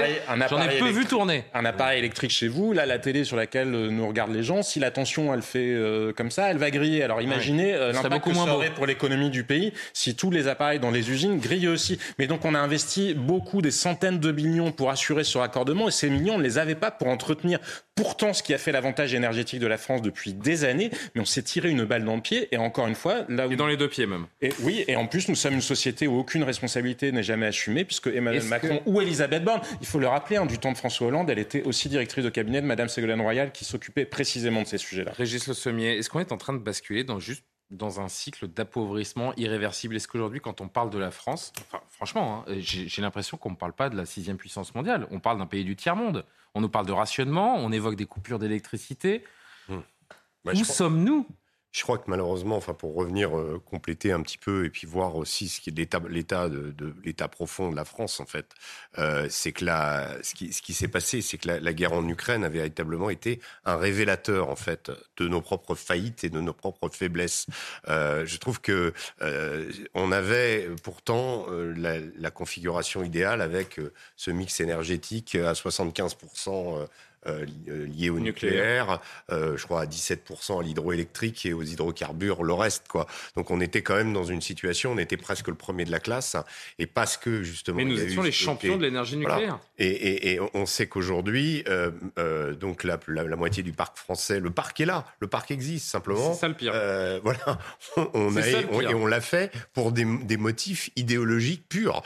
J'en ai peu vu électrique- tourner. Un appareil électrique chez vous, là, la télé sur laquelle euh, nous regardent les gens, si la tension elle fait euh, comme ça, elle va griller. Alors imaginez euh, Ce serait l'impact beaucoup que moins ça beau. aurait pour l'économie du pays si tous les appareils dans les usines grillent aussi. Mais donc on a investi beaucoup, des centaines de millions pour assurer ce raccordement et ces millions on ne les avait pas pour entretenir pourtant ce qui a fait l'avantage énergétique de la France depuis des années, mais on s'est tiré une balle dans le pied et encore une fois là où Et dans les deux pieds même. et oui, et en plus, nous sommes une société où aucune responsabilité n'est jamais assumée, puisque Emmanuel Macron ou Elisabeth Borne, il faut le rappeler, hein, du temps de François Hollande, elle était aussi directrice de cabinet de Madame Ségolène Royal, qui s'occupait précisément de ces sujets-là. Régis Le Sommier, est-ce qu'on est en train de basculer dans juste dans un cycle d'appauvrissement irréversible Est-ce qu'aujourd'hui, quand on parle de la France, enfin, franchement, hein, j'ai l'impression qu'on ne parle pas de la sixième puissance mondiale, on parle d'un pays du tiers-monde. On nous parle de rationnement, on évoque des coupures d'électricité. Bah, Où pense- sommes-nous? Je crois que malheureusement, enfin pour revenir euh, compléter un petit peu et puis voir aussi ce qui est l'état, profond de la France en fait, euh, c'est que là, ce qui, s'est passé, c'est que la, la guerre en Ukraine a véritablement été un révélateur en fait de nos propres faillites et de nos propres faiblesses. Euh, je trouve que on avait pourtant la, la configuration idéale avec ce mix énergétique à 75 euh, euh, li- euh, lié au nucléaire, euh, je crois à 17% à l'hydroélectrique et aux hydrocarbures, le reste quoi. Donc on était quand même dans une situation, on était presque le premier de la classe, et parce que justement. Mais nous eu étions les champions de l'énergie Voilà. nucléaire. Et, et- et on sait qu'aujourd'hui, euh, euh, donc la, la- la moitié du parc français, le parc est là, le parc existe simplement. C'est ça le pire. Euh, voilà, on, a- ça on- et on l'a fait pour des, des motifs idéologiques purs.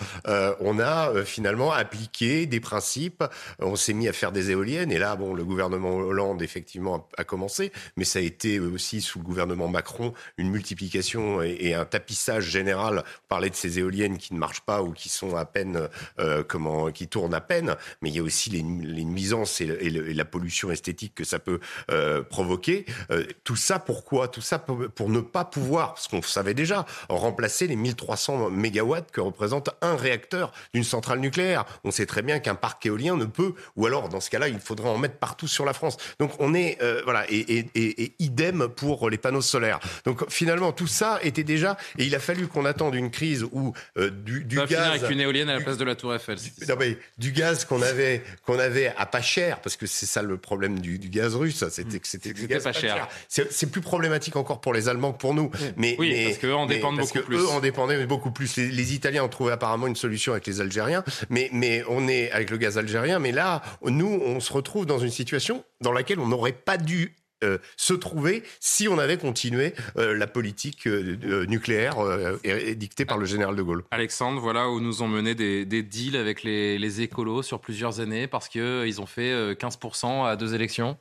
On a finalement appliqué des principes. On s'est mis à faire des éoliennes et là, bon, le gouvernement Hollande effectivement a, commencé, mais ça a été aussi sous le gouvernement Macron une multiplication et, et un tapissage général. Parler de ces éoliennes qui ne marchent pas ou qui sont à peine, euh, comment, qui tournent à peine, mais il y a aussi les, nuisances et, la pollution esthétique que ça peut euh, provoquer. Euh, tout ça pourquoi? Tout ça pour, pour ne pas pouvoir, parce qu'on savait déjà, remplacer les 1300 mégawatts que représente un réacteur d'une centrale nucléaire. On sait très bien qu'un parc éolien ne peut, ou alors dans ce cas-là, il faudrait en mettre partout sur la France. Donc on est, euh, voilà, et, et- et- et idem pour les panneaux solaires. Donc finalement, tout ça était déjà, et il a fallu qu'on attende une crise où euh, du, du va finir gaz avec une éolienne à la place de la Tour Eiffel. non, mais du gaz qu'on avait, qu'on avait à pas cher, parce que c'est ça le problème du, du gaz russe, c'était que c'était du gaz pas cher. C'est c'est plus problématique encore pour les Allemands que pour nous. Mais, Oui, mais- parce qu'eux en dépendent parce beaucoup que plus. Eux en dépendaient beaucoup plus. Les, les Italiens ont trouvé apparemment une solution avec les Algériens, mais, mais on est avec le gaz algérien. Mais là, nous, on se retrouve dans une situation dans laquelle on n'aurait pas dû euh, se trouver si on avait continué euh, la politique euh, euh, nucléaire euh, dictée par le général de Gaulle. Alexandre, voilà où nous ont mené des, des deals avec les, les écolos sur plusieurs années parce qu'ils ont fait euh, 15% à deux élections.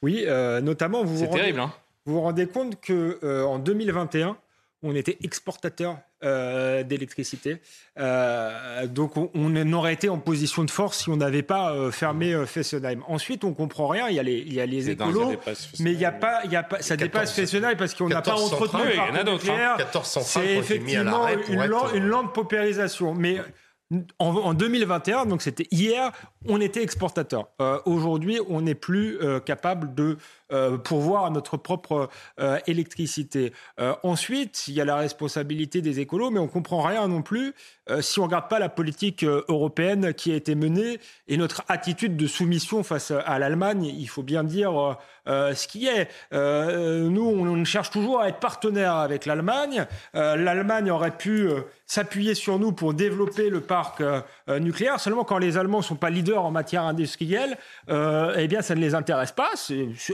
Oui, euh, notamment, vous vous C'est rendez, terrible, hein. vous vous rendez compte que euh, en 2021, on était exportateur euh, d'électricité. Euh, donc, on, on aurait été en position de force si on n'avait pas euh, fermé Fessenheim. Ensuite, on comprend rien. Il y a les, il y a les dingue, écolos, dépasse mais il y a pas, il y a pas, ça dépasse Fessenheim parce qu'on n'a pas 14 entretenu le il y en parc a d'autres, hein. nucléaire. 14 C'est effectivement une, être, lente, une lente paupérisation. Mais en, en 2021, donc c'était hier, on était exportateur. Aujourd'hui, on n'est plus capable de pourvoir à notre propre euh, électricité. Euh, ensuite, il y a la responsabilité des écolos, mais on comprend rien non plus euh, si on regarde pas la politique euh, européenne qui a été menée et notre attitude de soumission face à l'Allemagne. Il faut bien dire euh, euh, ce qui est. Euh, nous, on, cherche toujours à être partenaire avec l'Allemagne. Euh, L'Allemagne aurait pu euh, s'appuyer sur nous pour développer le parc euh, euh, nucléaire. Seulement, quand les Allemands sont pas leaders en matière industrielle, euh, eh bien, ça ne les intéresse pas.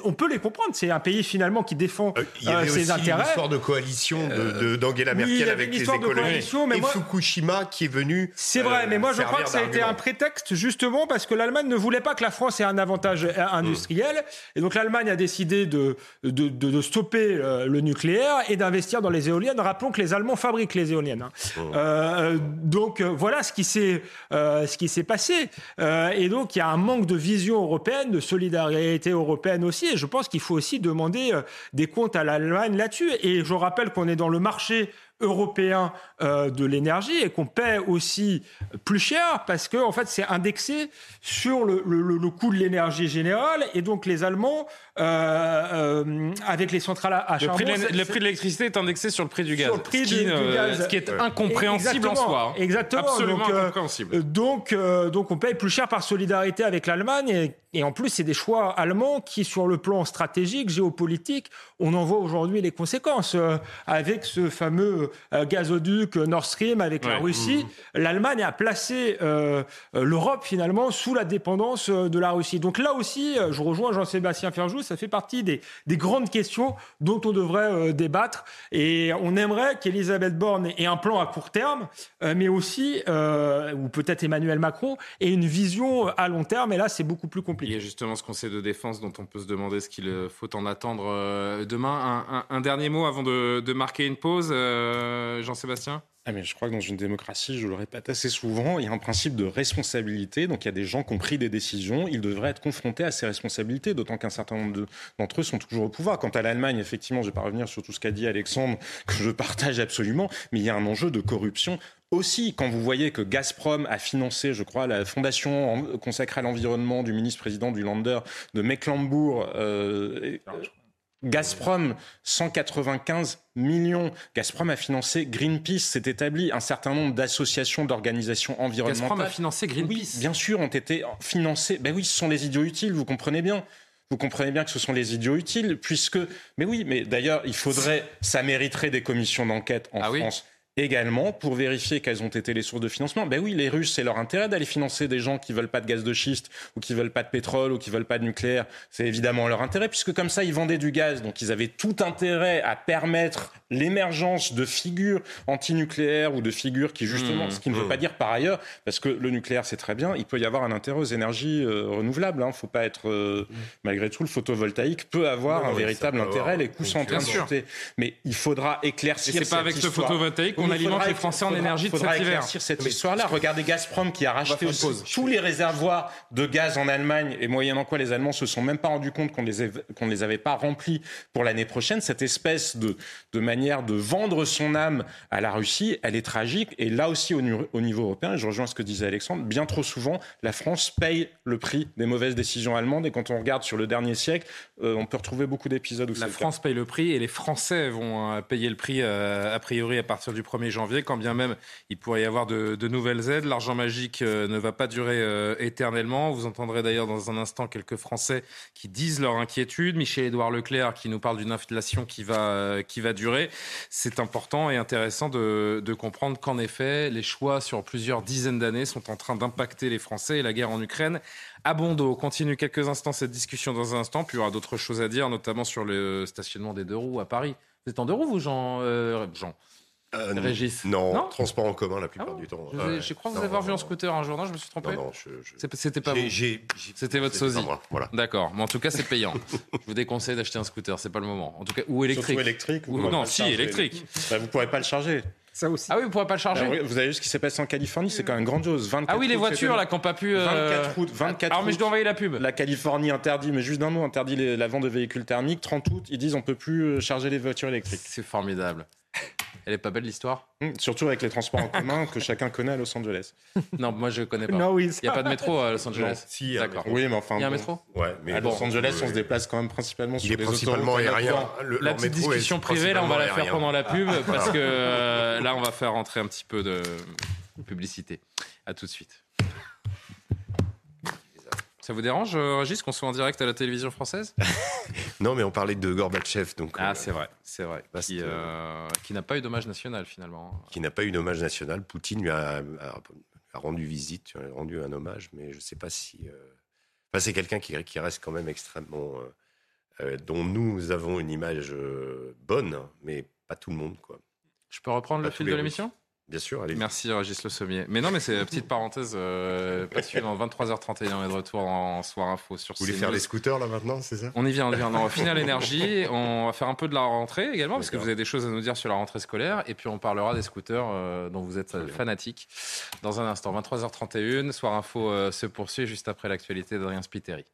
On peut les comprendre. C'est un pays finalement qui défend Il y avait euh, aussi ses une intérêts. histoire de coalition de- de- d'Angela oui, il y Merkel avait avec une les de écologistes. coalition, mais et moi- Fukushima qui est venu. C'est vrai, euh, mais moi je crois que ça a été un prétexte justement parce que l'Allemagne ne voulait pas que la France ait un avantage euh, industriel. Et donc l'Allemagne a décidé de, de, de- de stopper euh, le nucléaire et d'investir dans les éoliennes. Rappelons que les Allemands fabriquent les éoliennes. hein. Euh, donc euh, voilà ce qui s'est euh, ce qui s'est passé. Euh, et donc il y a un manque de vision européenne, de solidarité européenne aussi. Et je pense qu'il faut aussi demander euh, des comptes à l'Allemagne là-dessus. Et je rappelle qu'on est dans le marché européen euh, de l'énergie et qu'on paie aussi plus cher parce que en fait c'est indexé sur le, le- le- le coût de l'énergie générale et donc les Allemands euh, euh, avec les centrales à, à Le charbon prix le prix de l'électricité est indexé sur le prix du gaz. sur le prix ce, qui, du, du gaz. ce qui est incompréhensible en soi. hein. Exactement. Absolument donc, incompréhensible. Donc, donc on paye plus cher par solidarité avec l'Allemagne et, et en plus c'est des choix allemands qui, sur le plan stratégique, géopolitique, on en voit aujourd'hui les conséquences euh, avec ce fameux euh, gazoduc Nord Stream avec la. Russie. L'Allemagne a placé euh, l'Europe finalement sous la dépendance de la Russie. Donc là aussi, je rejoins Jean-Sébastien Ferjou, ça fait partie des, des grandes questions dont on devrait débattre et on aimerait qu'Elisabeth Borne ait un plan à court terme, mais aussi, ou peut-être Emmanuel Macron, ait une vision à long terme et là c'est beaucoup plus compliqué. Il y a justement ce conseil de défense dont on peut se demander ce qu'il euh, faut en attendre euh, demain. Un, dernier mot avant de, de marquer une pause, euh, Jean-Sébastien? Ah mais je crois que dans une démocratie, je le répète assez souvent, il y a un principe de responsabilité. Donc il y a des gens qui ont pris des décisions, ils devraient être confrontés à ces responsabilités, d'autant qu'un certain nombre de- d'entre eux sont toujours au pouvoir. Quant à l'Allemagne, effectivement, je ne vais pas revenir sur tout ce qu'a dit Alexandre, que je partage absolument, mais il y a un enjeu de corruption aussi, quand vous voyez que Gazprom a financé, je crois, la fondation consacrée à l'environnement du ministre-président du Lander de Mecklembourg, euh, et- Gazprom, 195 millions. Gazprom a financé Greenpeace, c'est établi. Un certain nombre d'associations, d'organisations environnementales. Gazprom a financé Greenpeace. Oui, bien sûr, ont été financées. Ben oui, ce sont les idiots utiles, vous comprenez bien. Vous comprenez bien que ce sont les idiots utiles, puisque. Mais oui, mais d'ailleurs, il faudrait. Ça mériterait des commissions d'enquête en Ah oui. Également pour vérifier quelles ont été les sources de financement. Ben oui, les Russes, c'est leur intérêt d'aller financer des gens qui veulent pas de gaz de schiste ou qui veulent pas de pétrole ou qui veulent pas de nucléaire. C'est évidemment leur intérêt puisque comme ça, ils vendaient du gaz. Donc ils avaient tout intérêt à permettre l'émergence de figures antinucléaires ou de figures qui justement, Mmh. ce qui ne veut Mmh. pas dire par ailleurs, parce que le nucléaire c'est très bien, il peut y avoir un intérêt aux énergies euh, renouvelables. Hein. Faut pas être euh, malgré tout le photovoltaïque peut avoir Non, un oui, véritable intérêt. avoir Les coûts sont en train de chuter, mais il faudra éclaircir. Et c'est pas avec ce histoire. photovoltaïque qu'on Il alimente faudra- les Français en faudra- énergie de faudra cet hiver. éclaircir cette histoire-là. Regardez Gazprom qui a racheté aussi tous les réservoirs de gaz en Allemagne et moyennant quoi les Allemands se sont même pas rendus compte qu'on les, qu'on les avait pas remplis pour l'année prochaine. Cette espèce de, de manière de vendre son âme à la Russie, elle est tragique. Et là aussi, au, niveau européen, et je rejoins ce que disait Alexandre, bien trop souvent, la France paye le prix des mauvaises décisions allemandes. Et quand on regarde sur le dernier siècle, euh, on peut retrouver beaucoup d'épisodes où c'est La le cas. France paye le prix et les Français vont euh, payer le prix euh, a priori à partir du 1er janvier, quand bien même il pourrait y avoir de, nouvelles aides. L'argent magique euh, ne va pas durer euh, éternellement. Vous entendrez d'ailleurs dans un instant quelques Français qui disent leur inquiétude. Michel-Édouard Leclerc qui nous parle d'une inflation qui va, euh, qui va durer. C'est important et intéressant de, comprendre qu'en effet, les choix sur plusieurs dizaines d'années sont en train d'impacter les Français et la guerre en Ukraine. À Bondo, on continue quelques instants cette discussion dans un instant, puis il y aura d'autres choses à dire, notamment sur le stationnement des deux roues à Paris. Vous êtes en deux roues, vous, Jean? Euh, Régis Non, Non transport en commun la plupart du temps. je, vous ai- Ouais. je crois vous Non, avoir non, vu en scooter un jour, non Je me suis trompé Non, non, je- je- C'est- C'était pas vous. C'était votre sosie. moi, voilà. D'accord, mais en tout cas c'est payant. je vous déconseille d'acheter un scooter, c'est pas le moment. En tout cas, ou électrique. Surtout électrique. vous Ou- non, si charger. électrique. Bah, vous pourrez pas le charger. Ça aussi. Ah oui, vous pourrez pas le charger. Bah vous avez vu ce qui s'est passé en Californie, c'est quand même grandiose. 24 Ah oui, les voitures là qui n'ont pas pu. euh, 24 août, 24 Alors mais je dois envoyer la pub. La Californie interdit, mais juste d'un mot, interdit les- la vente de véhicules thermiques. 30 août, ils disent on peut plus euh, charger les voitures électriques. C'est formidable. Elle est pas belle l'histoire? Hum, Surtout avec les transports en commun que chacun connaît à Los Angeles. Non, moi je connais pas. Non, oui, Il n'y a pas de métro à Los Angeles. Non, si, il y a un D'accord. Oui, mais enfin. Il y a un bon. métro? Ouais, mais à bon, Los Angeles, euh, on se déplace quand même principalement sur les principalement aérien. Le- La petite métro discussion privée, là, on va la faire pendant la pub parce que euh, là, on va faire rentrer un petit peu de publicité. À tout de suite. Ça vous dérange, euh, Régis, qu'on soit en direct à la télévision française Non, mais on parlait de Gorbatchev, donc Ah, euh, c'est vrai, c'est vrai. Qui, euh, qui n'a pas eu d'hommage national finalement. qui n'a pas eu d'hommage national. Poutine lui a, a- a rendu visite, lui a rendu un hommage, mais je ne sais pas si. euh, Enfin, c'est quelqu'un qui, qui reste quand même extrêmement. dont nous avons une image bonne, mais pas tout le monde, quoi. Je peux reprendre le Pas tous fil de l'émission? Bien sûr, allez. Merci Régis Le Sommier. Mais non, mais c'est une petite parenthèse euh, passionnante. 23h31, on est de retour en Soir Info sur Vous voulez CNews. faire les scooters là maintenant, c'est ça? On y vient, on y vient. Non, Final Énergie. On va faire un peu de la rentrée également, parce que vous avez des choses à nous dire sur la rentrée scolaire. Et puis on parlera des scooters euh, dont vous êtes fanatique. Dans un instant, 23h31, Soir Info euh, se poursuit juste après l'actualité d'Adrien Spiteri.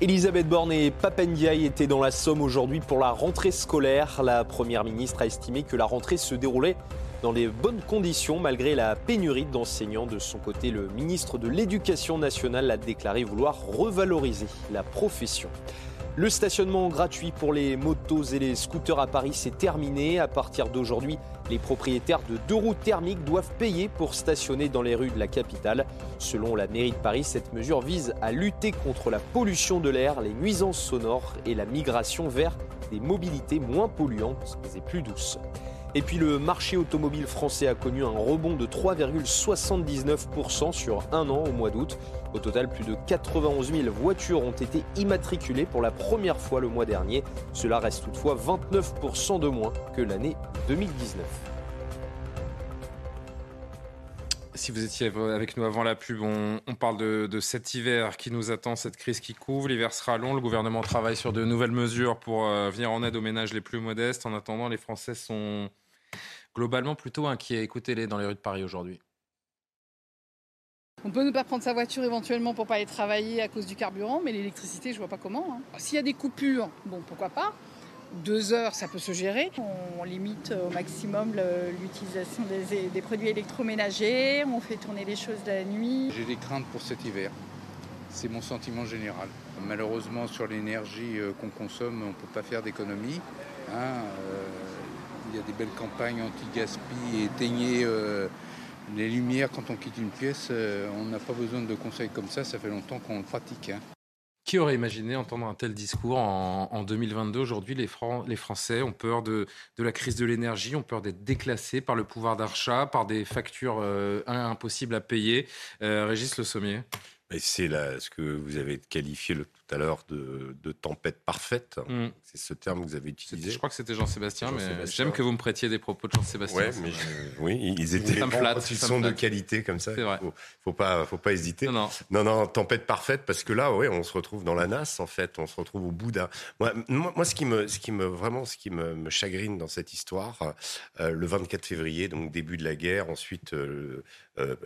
Elisabeth Borne et Papendiaï étaient dans la Somme aujourd'hui pour la rentrée scolaire. La Première ministre a estimé que la rentrée se déroulait dans les bonnes conditions malgré la pénurie d'enseignants. De son côté, le ministre de l'Éducation nationale a déclaré vouloir revaloriser la profession. Le stationnement gratuit pour les motos et les scooters à Paris s'est terminé. À partir d'aujourd'hui, les propriétaires de deux roues thermiques doivent payer pour stationner dans les rues de la capitale. Selon la mairie de Paris, cette mesure vise à lutter contre la pollution de l'air, les nuisances sonores et la migration vers des mobilités moins polluantes et plus douces. Et puis le marché automobile français a connu un rebond de 3,79% sur un an au mois d'août. Au total, plus de 91 000 voitures ont été immatriculées pour la première fois le mois dernier. Cela reste toutefois 29% de moins que l'année 2019. Si vous étiez avec nous avant la pub, on, parle de, de, cet hiver qui nous attend, cette crise qui couvre. L'hiver sera long. Le gouvernement travaille sur de nouvelles mesures pour euh, venir en aide aux ménages les plus modestes. En attendant, les Français sont globalement plutôt inquiets. Écoutez-les dans les rues de Paris aujourd'hui. On peut ne pas prendre sa voiture éventuellement pour pas aller travailler à cause du carburant, mais l'électricité, je vois pas comment. Hein. S'il y a des coupures, bon, pourquoi pas deux heures, ça peut se gérer. On limite au maximum l'utilisation des, produits électroménagers, on fait tourner les choses la nuit. J'ai des craintes pour cet hiver. C'est mon sentiment général. Malheureusement, sur l'énergie euh, qu'on consomme, on ne peut pas faire d'économie. Hein. Euh, il y a des belles campagnes anti-gaspi, éteignez euh, les lumières quand on quitte une pièce. Euh, on n'a pas besoin de conseils comme ça, ça fait longtemps qu'on le pratique. Hein. Qui aurait imaginé entendre un tel discours en, en 2022 Aujourd'hui, les, Français ont peur de, de la crise de l'énergie, ont peur d'être déclassés par le pouvoir d'achat, par des factures euh, impossibles à payer. Euh, Régis Le Sommier c'est ce que vous avez qualifié le, tout à l'heure de, de, tempête parfaite. Mm. C'est ce terme que vous avez utilisé. Je crois que c'était Jean-Sébastien, Jean mais j'aime que vous me prêtiez des propos de Jean-Sébastien. Ouais, mais oui, ils étaient quand ils sont de qualité comme ça. Il faut, faut pas, faut pas hésiter. Non non. non, non, tempête parfaite parce que là, ouais, on se retrouve dans la nasse en fait. On se retrouve au bout d'un. Moi, moi, ce qui me, ce qui me vraiment, ce qui me, me chagrine dans cette histoire, euh, le 24 février, donc début de la guerre, ensuite euh, euh,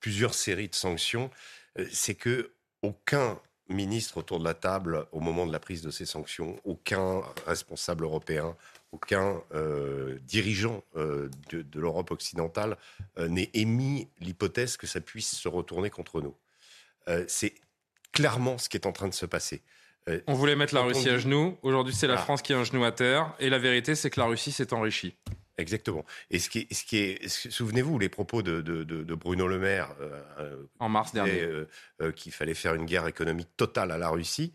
plusieurs séries de sanctions. Euh, c'est que aucun ministre autour de la table au moment de la prise de ces sanctions, aucun responsable européen, aucun euh, dirigeant euh, de, de l'Europe occidentale euh, n'ait émis l'hypothèse que ça puisse se retourner contre nous. C'est clairement ce qui est en train de se passer. On voulait mettre la Russie à genoux. Aujourd'hui, c'est la ah. France qui est un genou à terre. Et la vérité, c'est que la Russie s'est enrichie. Exactement. Et ce qui est, ce qui est souvenez-vous les propos de, de, de, Bruno Le Maire euh, en mars dernier, euh, euh, qu'il fallait faire une guerre économique totale à la Russie.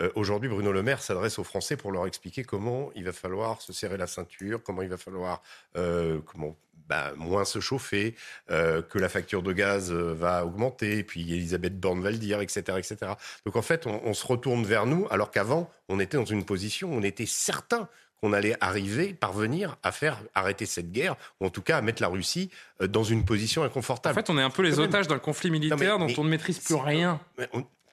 Euh, aujourd'hui, Bruno Le Maire s'adresse aux Français pour leur expliquer comment il va falloir se serrer la ceinture, comment il va falloir euh, comment bah, moins se chauffer, euh, que la facture de gaz va augmenter, puis Elisabeth Borne va le dire, etc., etc. Donc en fait, on, on se retourne vers nous, alors qu'avant, on était dans une position où on était certain qu'on allait arriver, parvenir à faire arrêter cette guerre, ou en tout cas à mettre la Russie euh, dans une position inconfortable. En fait, on est un peu les otages d'un conflit militaire dont on ne maîtrise plus rien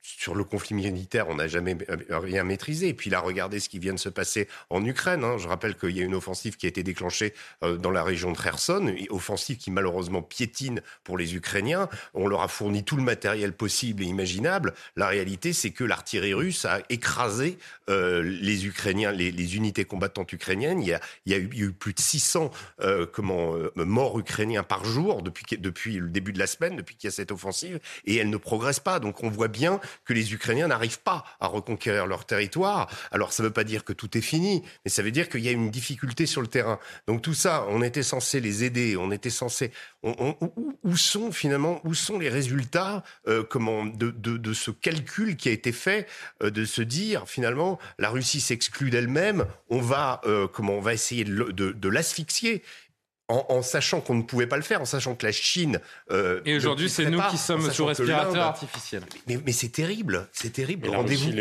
sur le conflit militaire, on n'a jamais euh, rien maîtrisé. Et puis là, regardez ce qui vient de se passer en Ukraine. Hein. Je rappelle qu'il y a une offensive qui a été déclenchée euh, dans la région de Kherson, une offensive qui malheureusement piétine pour les Ukrainiens. On leur a fourni tout le matériel possible et imaginable. La réalité, c'est que l'artillerie russe a écrasé euh, les Ukrainiens, les, les, unités combattantes ukrainiennes. Il y a, il y a, eu, il y a eu, plus de 600 euh, comment, euh, morts ukrainiens par jour depuis, depuis le début de la semaine, depuis qu'il y a cette offensive, et elle ne progresse pas. Donc on voit bien que les Ukrainiens n'arrivent pas à reconquérir leur territoire. Alors ça ne veut pas dire que tout est fini, mais ça veut dire qu'il y a une difficulté sur le terrain. Donc tout ça, on était censé les aider, on était censé... Où, sont finalement, où sont les résultats euh, comment, de, de, ce calcul qui a été fait, euh, de se dire finalement, la Russie s'exclut d'elle-même, on va, euh, on va essayer de l'asphyxier. En, en, sachant qu'on ne pouvait pas le faire, en sachant que la Chine. Euh, et aujourd'hui, c'est nous qui sommes sous respirateur artificiel. Mais, mais c'est terrible, c'est terrible. Rendez-vous.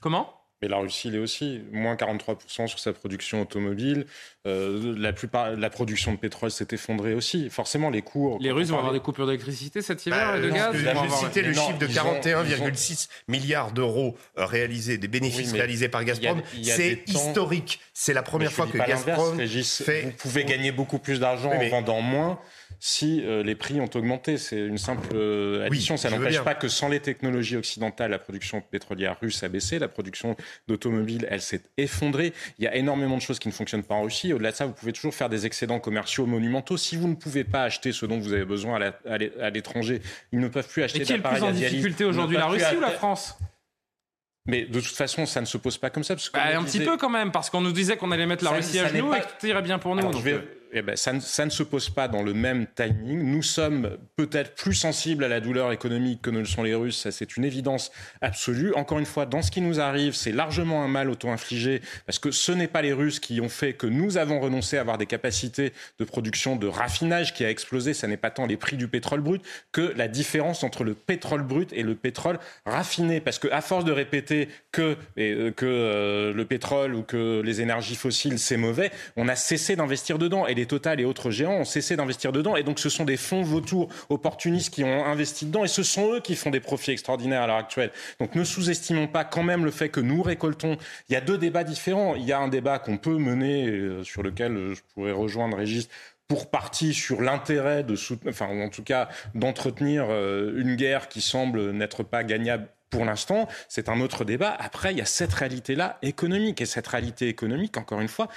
Comment? Mais la Russie l'est aussi, moins 43% sur sa production automobile. Euh, la plupart, la production de pétrole s'est effondrée aussi. Forcément, les cours. Les Russes vont avoir des coupures d'électricité cet hiver bah, et de gaz. J'ai avoir... cité le chiffre de 41,6 milliards d'euros euh, réalisés, des bénéfices oui, réalisés par Gazprom. C'est historique. C'est la première fois que Gazprom fait. Vous pouvez gagner beaucoup plus d'argent en vendant moins si euh, les prix ont augmenté. C'est une simple euh, addition. Oui, ça n'empêche pas que sans les technologies occidentales, la production pétrolière russe a baissé, la production d'automobiles, elle s'est effondrée. Il y a énormément de choses qui ne fonctionnent pas en Russie. Au-delà de ça, vous pouvez toujours faire des excédents commerciaux monumentaux. Si vous ne pouvez pas acheter ce dont vous avez besoin à l'étranger, ils ne peuvent plus acheter Et qui est le plus en difficulté aujourd'hui, la Russie ou la France? Mais de toute façon, ça ne se pose pas comme ça. Parce que bah, un disait, petit peu quand même, parce qu'on nous disait qu'on allait mettre la Russie à genoux pas... et que tout irait bien pour nous. Alors, euh eh ben, ça, ne, se pose pas dans le même timing. Nous sommes peut-être plus sensibles à la douleur économique que ne le sont les Russes, c'est une évidence absolue. Encore une fois, dans ce qui nous arrive, c'est largement un mal auto-infligé, parce que ce n'est pas les Russes qui ont fait que nous avons renoncé à avoir des capacités de production de raffinage qui a explosé. Ça n'est pas tant les prix du pétrole brut que la différence entre le pétrole brut et le pétrole raffiné. Parce que à force de répéter que, que euh, le pétrole ou que les énergies fossiles c'est mauvais, on a cessé d'investir dedans. Et les Total et autres géants ont cessé d'investir dedans. Et donc, ce sont des fonds vautours opportunistes qui ont investi dedans. Et ce sont eux qui font des profits extraordinaires à l'heure actuelle. Donc, ne sous-estimons pas quand même le fait que nous récoltons. Il y a deux débats différents. Il y a un débat qu'on peut mener, euh, sur lequel euh, je pourrais rejoindre Régis, pour partie sur l'intérêt de soutenir, enfin, en tout cas, d'entretenir euh, une guerre qui semble n'être pas gagnable pour l'instant, c'est un autre débat. Après, il y a cette réalité-là économique. Et cette réalité économique, encore une fois,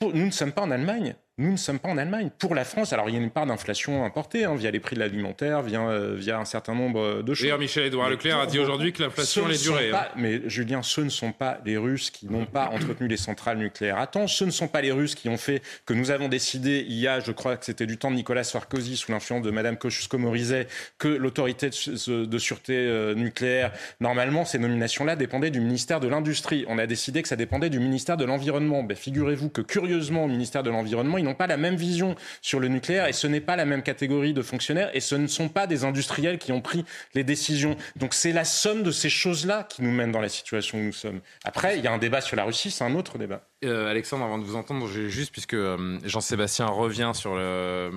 nous ne sommes pas en Allemagne. Nous ne sommes pas en Allemagne. Pour la France, alors il y a une part d'inflation importée hein, via les prix de l'alimentaire, via, euh, via un certain nombre de choses. D'ailleurs, Michel-Édouard Leclerc a dit aujourd'hui que l'inflation est durée. Hein. Mais Julien, ce ne sont pas les Russes qui n'ont pas entretenu les centrales nucléaires à temps. Ce ne sont pas les Russes qui ont fait que nous avons décidé, il y a, je crois que c'était du temps de Nicolas Sarkozy, sous l'influence de Mme Kosciusko-Morizet, que l'autorité de, de, sûreté euh, nucléaire, normalement, ces nominations-là dépendaient du ministère de l'Industrie. On a décidé que ça dépendait du ministère de l'Environnement. Ben, Figurez-vous que, curieusement, au ministère de l'Environnement, n'ont pas la même vision sur le nucléaire et ce n'est pas la même catégorie de fonctionnaires et ce ne sont pas des industriels qui ont pris les décisions. Donc c'est la somme de ces choses-là qui nous mène dans la situation où nous sommes. Après, il y a un débat sur la Russie, c'est un autre débat. Euh, Alexandre, avant de vous entendre, juste, puisque euh, Jean-Sébastien revient sur le,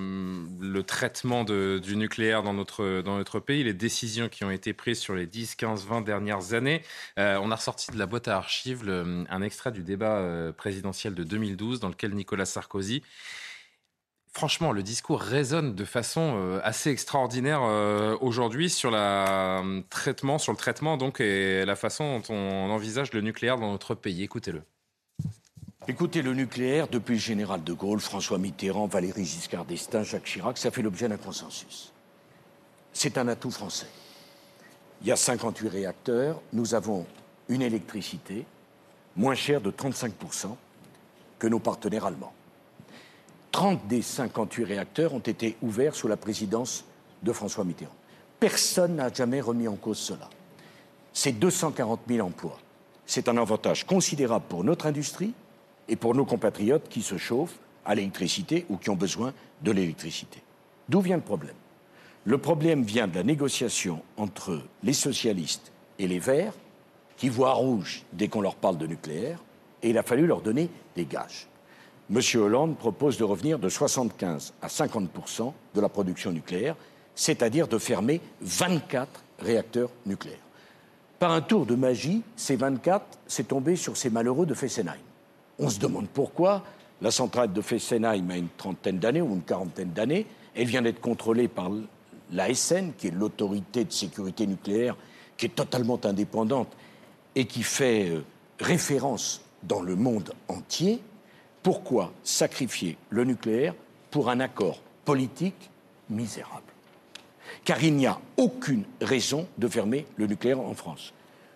le traitement de, du nucléaire dans notre, dans notre pays, les décisions qui ont été prises sur les 10, 15, 20 dernières années, euh, on a ressorti de la boîte à archives le, un extrait du débat euh, présidentiel de 2012 dans lequel Nicolas Sarkozy franchement, le discours résonne de façon euh, assez extraordinaire euh, aujourd'hui euh, sur le traitement et la façon dont on envisage le nucléaire dans notre pays. Écoutez-le. Écoutez, le nucléaire, depuis le général de Gaulle, François Mitterrand, Valéry Giscard d'Estaing, Jacques Chirac, ça fait l'objet d'un consensus. C'est un atout français. Il y a 58 réacteurs, nous avons une électricité moins chère de 35% que nos partenaires allemands. 30 des 58 réacteurs ont été ouverts sous la présidence de François Mitterrand. Personne n'a jamais remis en cause cela. C'est 240 000 emplois. C'est un avantage considérable pour notre industrie et pour nos compatriotes qui se chauffent à l'électricité ou qui ont besoin de l'électricité. D'où vient le problème? Le problème vient de la négociation entre les socialistes et les Verts, qui voient rouge dès qu'on leur parle de nucléaire, et il a fallu leur donner des gages. M. Hollande propose de revenir de 75 à 50% de la production nucléaire, c'est-à-dire de fermer 24 réacteurs nucléaires. Par un tour de magie, ces 24, c'est tombé sur ces malheureux de Fessenheim. On se demande pourquoi. La centrale de Fessenheim a une trentaine d'années ou une quarantaine d'années. Elle vient d'être contrôlée par l'ASN, qui est l'autorité de sécurité nucléaire, qui est totalement indépendante et qui fait euh, référence dans le monde entier. Pourquoi sacrifier le nucléaire pour un accord politique misérable? Car il n'y a aucune raison de fermer le nucléaire en France.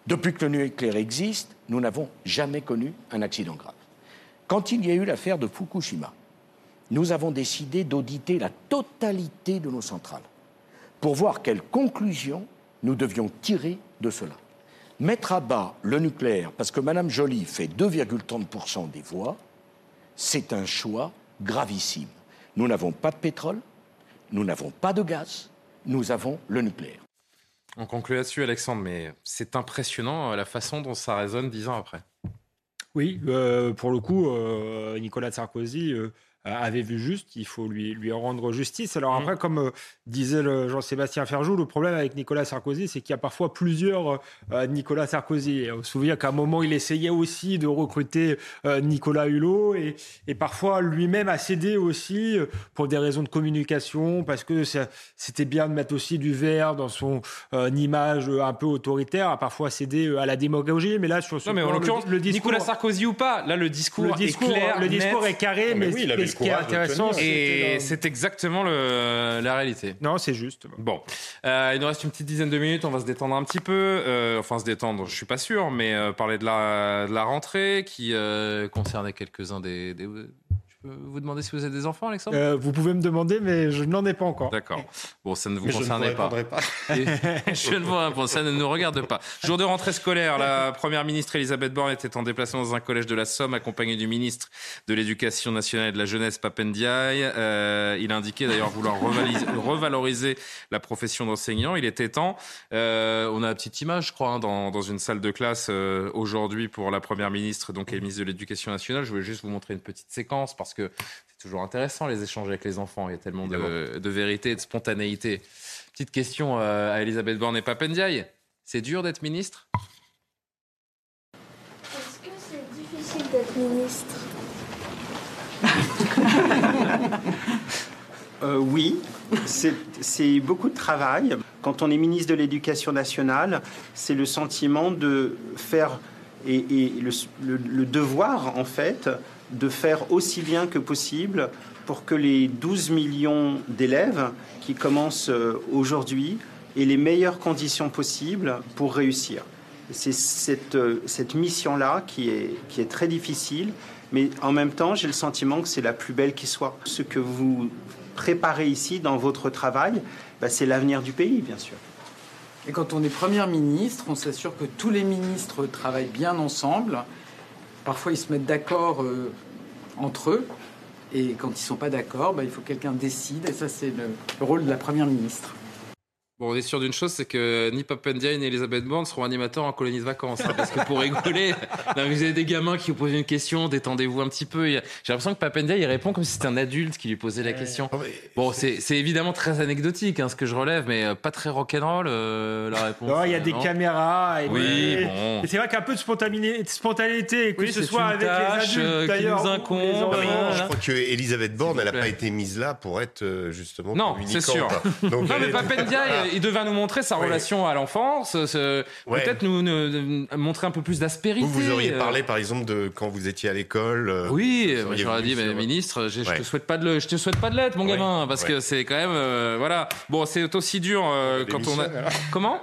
Depuis que le nucléaire existe, nous n'avons jamais connu un accident grave. Quand il y a eu l'affaire de Fukushima, nous avons décidé d'auditer la totalité de nos centrales pour voir quelles conclusions nous devions tirer de cela. Mettre à bas le nucléaire, parce que Mme Joly fait 2,30% des voix, c'est un choix gravissime. Nous n'avons pas de pétrole, nous n'avons pas de gaz, nous avons le nucléaire. On conclut là-dessus, Alexandre, mais c'est impressionnant euh, la façon dont ça résonne dix ans après. Oui, euh, pour le coup, euh, Nicolas Sarkozy euh, avait vu juste, il faut lui, lui rendre justice. Alors après, comme euh, disait le Jean-Sébastien Ferjou, le problème avec Nicolas Sarkozy, c'est qu'il y a parfois plusieurs euh, Nicolas Sarkozy. Et on se souvient qu'à un moment, il essayait aussi de recruter euh, Nicolas Hulot et, et parfois lui-même a cédé aussi euh, pour des raisons de communication, parce que c'était bien de mettre aussi du vert dans son euh, image euh, un peu autoritaire, a parfois cédé euh, à la démagogie. Mais là, sur ce Non, mais en le- l'occurrence, le, discours, Nicolas Sarkozy ou pas, là, le discours, le discours, est clair, le discours net. est carré, mais, mais ce qui est intéressant, et c'est exactement le- la réalité. Non, c'est juste. Bon, Euh, il nous reste une petite dizaine de minutes, on va se détendre un petit peu. Euh, enfin, se détendre, je suis pas sûr, mais euh, parler de la, de la rentrée qui euh, concernait quelques-uns des, des- peux vous demander si vous avez des enfants, Alexandre? Euh, vous pouvez me demander, mais je n'en ai pas encore. D'accord. Bon, ça ne vous Mais je ne vous pas. répondrai pas. Et- je ne vous réponds, ça ne nous regarde pas. Jour de rentrée scolaire, la première ministre Elisabeth Borne était en déplacement dans un collège de la Somme, accompagnée du ministre de l'Éducation nationale et de la Jeunesse, Papendiaï. Euh, il a indiqué d'ailleurs vouloir revaloriser la profession d'enseignant. Il était temps. Euh, on a une petite image, je crois, hein, dans, dans une salle de classe euh, aujourd'hui pour la première ministre, donc et le ministre de l'Éducation nationale. Je voulais juste vous montrer une petite séquence parce que c'est toujours intéressant les échanges avec les enfants. Il y a tellement de, de vérité et de spontanéité. Petite question euh, à Elisabeth Borne et Papendiaï. C'est dur d'être ministre? Est-ce que c'est difficile d'être ministre? Euh, oui, c'est c'est beaucoup de travail. Quand on est ministre de l'Éducation nationale, c'est le sentiment de faire et, et le, le- le devoir, en fait, de faire aussi bien que possible pour que les 12 millions d'élèves qui commencent euh, aujourd'hui aient les meilleures conditions possibles pour réussir. C'est cette, euh, cette mission-là qui est, qui est très difficile, mais en même temps, j'ai le sentiment que c'est la plus belle qui soit. Ce que vous préparez ici dans votre travail, bah, c'est l'avenir du pays, bien sûr. Et quand on est Premier ministre, on s'assure que tous les ministres travaillent bien ensemble. Parfois, ils se mettent d'accord euh, entre eux. Et quand ils ne sont pas d'accord, bah, il faut que quelqu'un décide. Et ça, c'est le, le rôle de la Première ministre. Bon, on est sûr d'une chose, c'est que ni Papendiaï ni Elisabeth Borne seront animateurs en colonie de vacances. hein, parce que pour rigoler, là, vous avez des gamins qui vous posent une question, détendez-vous un petit peu. J'ai l'impression que Papendiaï, il répond comme si c'était un adulte qui lui posait la question. Bon, c'est évidemment très anecdotique, hein, ce que je relève, mais euh, pas très rock'n'roll, euh, la réponse. Non, il y a des non caméras. Et Oui, et- bon. c'est vrai qu'un peu de spontanéité, de spontanéité que Oui, ce soit avec tâche, les euh, adultes d'ailleurs. Je crois que Elisabeth Borne, elle n'a pas été mise là pour être euh, justement Non, c'est sûr. Donc, non, mais Voilà. Il devait nous montrer sa Oui. relation à l'enfance, Ouais. peut-être nous, nous- nous montrer un peu plus d'aspérité. Vous, vous auriez euh. parlé, par exemple, de quand vous étiez à l'école. euh, Oui, auriez j'aurais dit, mais ministre, je Ouais. te souhaite pas de le, je te souhaite pas de l'être, mon gamin, parce que c'est quand même, euh, voilà. Bon, c'est aussi dur euh, quand on a. Alors. Comment?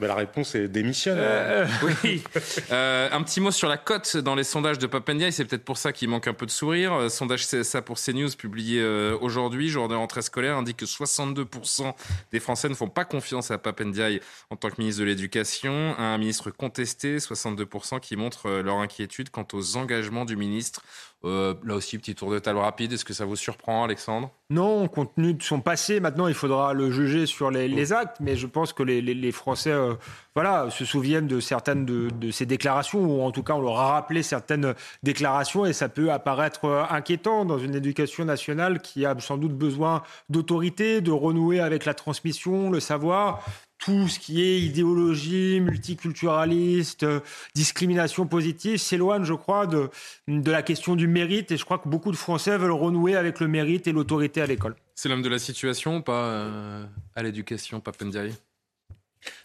Bah, La réponse est démissionne. Euh, oui. Euh, un petit mot sur la cote dans les sondages de Papendiaï. C'est peut-être pour ça qu'il manque un peu de sourire. Euh, sondage CSA pour CNews publié euh, aujourd'hui, jour de rentrée scolaire, indique que 62% des Français ne font pas confiance à Papendiaï en tant que ministre de l'Éducation. Un ministre contesté, 62% qui montrent euh, leur inquiétude quant aux engagements du ministre. Euh, là aussi, petit tour de table rapide. Est-ce que ça vous surprend, Alexandre? Non, compte tenu de son passé, maintenant il faudra le juger sur les, les actes, mais je pense que les, les- les Français euh, voilà, se souviennent de certaines de, de ces déclarations, ou en tout cas on leur a rappelé certaines déclarations, et ça peut apparaître euh, inquiétant dans une éducation nationale qui a sans doute besoin d'autorité, de renouer avec la transmission, le savoir. Tout ce qui est idéologie multiculturaliste, euh, discrimination positive s'éloigne, je crois, de, de la question du mérite. Et je crois que beaucoup de Français veulent renouer avec le mérite et l'autorité à l'école. C'est l'homme de la situation pas euh, à l'éducation, Papendiaï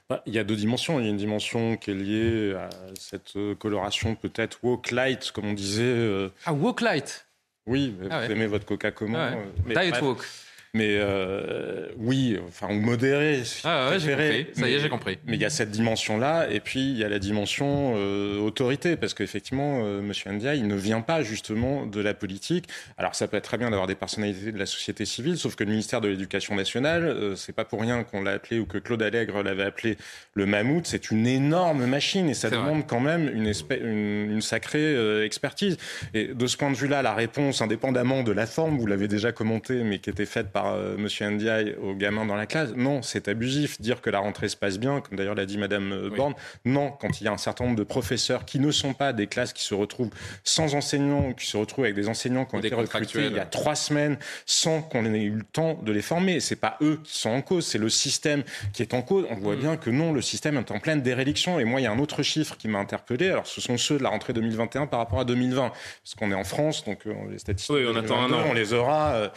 Bah, Il y a deux dimensions. Il y a une dimension qui est liée à cette euh, coloration peut-être woke light, comme on disait. Ah, woke light Oui, Ah vous ouais. aimez votre coca comment Ah ouais. mais Diet bref. woke. Mais euh, oui, enfin, ou modéré. si Ah ouais, j'ai compris. Ça y est, j'ai compris. Mais il y a cette dimension-là, et puis il y a la dimension euh, autorité, parce qu'effectivement, euh, Monsieur Ndiaye, il ne vient pas justement de la politique. Alors ça peut être très bien d'avoir des personnalités de la société civile, sauf que le ministère de l'Éducation nationale, euh, c'est pas pour rien qu'on l'a appelé ou que Claude Allègre l'avait appelé le mammouth. C'est une énorme machine, et ça demande quand même une, espèce, une, une sacrée expertise. Et de ce point de vue-là, la réponse, indépendamment de la forme, vous l'avez déjà commenté, mais qui était faite par euh, Monsieur Ndiaye aux gamins dans la classe, non, c'est abusif. Dire que la rentrée se passe bien, comme d'ailleurs l'a dit Madame euh, Borne, non, quand il y a un certain nombre de professeurs qui ne sont pas des classes qui se retrouvent sans enseignants, qui se retrouvent avec des enseignants qui ont Des été recrutés il y a trois semaines sans qu'on ait eu le temps de les former. C'est pas eux qui sont en cause, c'est le système qui est en cause. On Mm. voit bien que non, le système est en pleine déréliction. Et moi, il y a un autre chiffre qui m'a interpellé. Alors, ce sont ceux de la rentrée 2021 par rapport à 2020, parce qu'on est en France, donc euh, les statistiques, Oui, on attend un 2022, an. on les aura euh,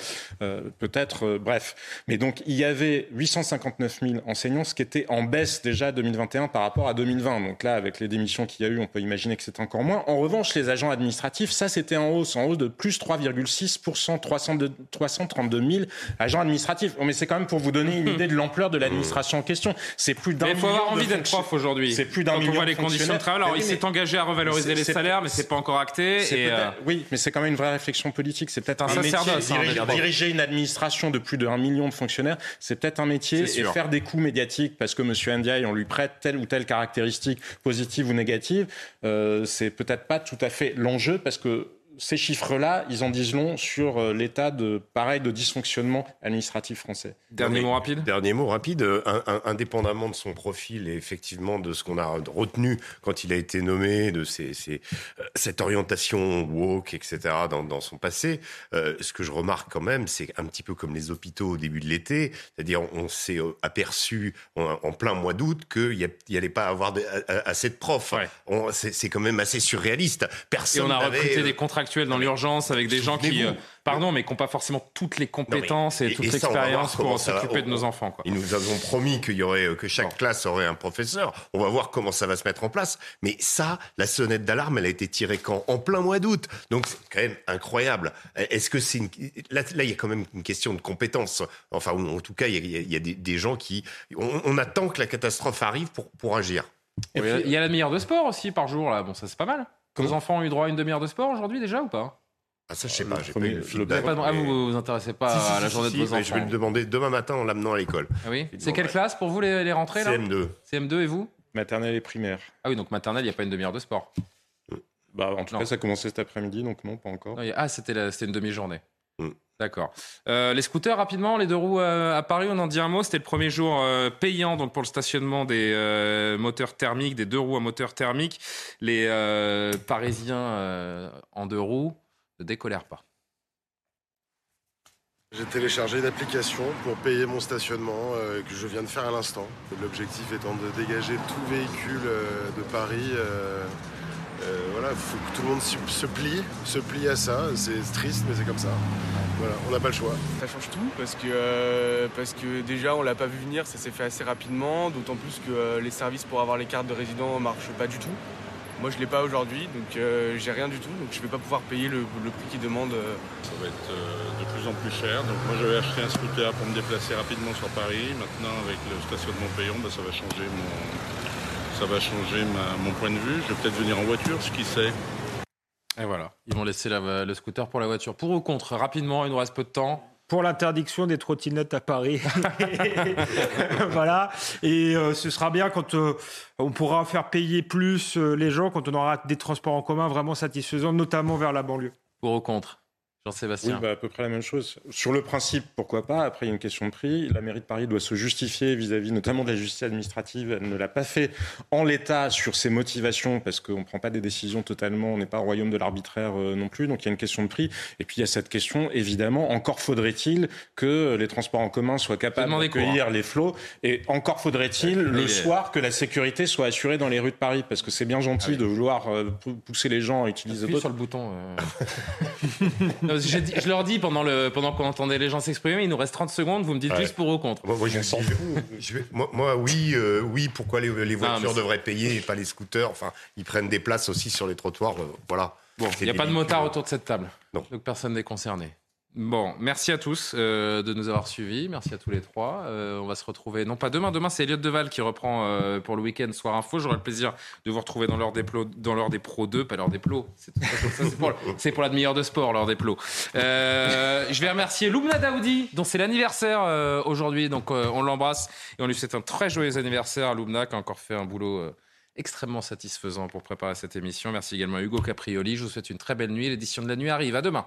euh, peut-être. Euh, bref, mais donc il y avait 859 000 enseignants, ce qui était en baisse déjà 2021 par rapport à 2020. Donc là, avec les démissions qu'il y a eu, on peut imaginer que c'est encore moins. En revanche, les agents administratifs, ça c'était en hausse, en hausse de plus 3,6%, 302 332 000 agents administratifs. Bon, mais c'est quand même pour vous donner une idée de l'ampleur de l'administration en question. C'est plus d'un Mais il faut million avoir envie d'être prof aujourd'hui. C'est plus d'un million on voit les conditions de travail. Alors, Mais il s'est engagé à revaloriser les salaires, mais c'est pas encore acté. Et, euh, Oui, mais c'est quand même une vraie réflexion politique. C'est peut-être un, un métier. sacerdoce, hein, diriger, diriger une administration de plus d'un million de fonctionnaires, c'est peut-être un métier. Et faire des coups médiatiques parce que M. Ndiaye, on lui prête telle ou telle caractéristique positive ou négative, euh, c'est peut-être pas tout à fait l'enjeu parce que ces chiffres-là, ils en disent long sur euh, l'état de pareil de dysfonctionnement administratif français. Dernier mot rapide. Dernier mot rapide. euh, un- un- indépendamment de son profil et effectivement de ce qu'on a retenu quand il a été nommé, de ses, ses- euh, cette orientation woke, etc. dans, dans son passé, euh, ce que je remarque quand même, c'est un petit peu comme les hôpitaux au début de l'été, c'est-à-dire on s'est aperçu en, en plein mois d'août qu'il n'y allait pas avoir de- assez de profs. C'est quand même assez surréaliste. Et Personne on a recruté euh, des contractuels dans l'urgence avec des gens qui, euh, pardon, mais qui n'ont pas forcément toutes les compétences et, toute l'expérience pour s'occuper de nos enfants. Quoi. Ils nous avons promis qu'il y aurait, que chaque classe aurait un professeur. On va voir comment ça va se mettre en place. Mais ça, la sonnette d'alarme, elle a été tirée quand? En plein mois d'août. Donc c'est quand même incroyable. Est-ce que c'est une... là, là, il y a quand même une question de compétence. Enfin, en tout cas, il y a, il y des, des gens qui. On, on attend que la catastrophe arrive pour, pour agir. Et puis, il y a la demi-heure de sport aussi par jour. Là. Bon, ça c'est pas mal. Vos enfants ont eu droit à une demi-heure de sport aujourd'hui déjà ou pas? Ah, ça, je sais pas. J'ai pas eu le feedback. Pas de- Ah, vous vous vous intéressez pas Si, si, à la journée si, de vos mais Je vais enfants le demander demain matin en l'amenant à l'école. Ah oui? C'est quelle classe pour vous les, les rentrées là? CM2. CM2 et vous? Maternelle et primaire. Ah oui, donc maternelle, il n'y a pas une demi-heure de sport. Bah, en tout Non. cas, ça a commencé cet après-midi, donc non, pas encore. Non, a- Ah, c'était la- c'était une demi-journée. Mm. D'accord. Euh, les scooters, rapidement, les deux roues euh, à Paris, on en dit un mot. C'était le premier jour euh, payant donc pour le stationnement des moteurs thermiques, des deux roues à moteur thermique. Les Parisiens en deux roues ne décolèrent pas. J'ai téléchargé une application pour payer mon stationnement que je viens de faire à l'instant. L'objectif étant de dégager tout véhicule de Paris. Euh, voilà, il faut que tout le monde se plie, se plie à ça. C'est triste, mais c'est comme ça. Voilà, on n'a pas le choix. Ça change tout parce que, euh, parce que déjà on l'a pas vu venir, ça s'est fait assez rapidement, d'autant plus que euh, les services pour avoir les cartes de résident ne marchent pas du tout. Moi je l'ai pas aujourd'hui, donc euh, j'ai rien du tout, donc je vais pas pouvoir payer le, le prix qu'ils demandent. Ça va être euh, de plus en plus cher. Donc moi j'avais acheté un scooter pour me déplacer rapidement sur Paris. Maintenant avec le stationnement payant, bah, ça va changer mon, ça va changer ma- mon point de vue. Je vais peut-être venir en voiture, ce qui sait. Et voilà, ils vont laisser la- le scooter pour la voiture. Pour ou contre, rapidement, il nous reste peu de temps. pour l'interdiction des trottinettes à Paris. voilà. Et euh, ce sera bien quand euh, on pourra faire payer plus euh, les gens, quand on aura des transports en commun vraiment satisfaisants, notamment vers la banlieue. Pour ou contre? Jean-Sébastien Oui, bah, à peu près la même chose. Sur le principe, pourquoi pas? Après, il y a une question de prix. La mairie de Paris doit se justifier vis-à-vis notamment de la justice administrative. Elle ne l'a pas fait en l'état sur ses motivations parce qu'on ne prend pas des décisions totalement, on n'est pas au royaume de l'arbitraire euh, non plus. Donc il y a une question de prix. Et puis il y a cette question, évidemment, encore faudrait-il que les transports en commun soient capables d'accueillir les flots. Et encore faudrait-il Ouais, le mais- soir que la sécurité soit assurée dans les rues de Paris. Parce que c'est bien gentil de vouloir euh, pou- pousser les gens à utiliser d'autres. sur le bouton. je leur dis pendant, le, pendant qu'on entendait les gens s'exprimer, il nous reste 30 secondes, vous me dites Ouais. juste pour ou contre. Moi, moi, je, dis- je vais- moi, moi, oui, euh, oui. Pourquoi les, voitures devraient payer et pas les scooters? Enfin, ils prennent des places aussi sur les trottoirs. euh, voilà. Bon, il n'y a pas de véhicules. motard autour de cette table. Non. Donc personne n'est concerné. Bon, merci à tous euh, de nous avoir suivis. Merci à tous les trois. Euh, on va se retrouver, non pas demain, demain c'est Elliot Deval qui reprend euh, pour le week-end Soir Info. J'aurai le plaisir de vous retrouver dans l'heure des, pros 2, pas l'heure des plots. C'est, pour, la demi-heure de sport, l'heure des plots. Je vais remercier Loubna Daoudi, dont c'est l'anniversaire aujourd'hui. Donc on l'embrasse et on lui souhaite un très joyeux anniversaire Loubna qui a encore fait un boulot. extrêmement satisfaisant pour préparer cette émission. Merci également à Hugo Caprioli. Je vous souhaite une très belle nuit. L'édition de la nuit arrive. À demain.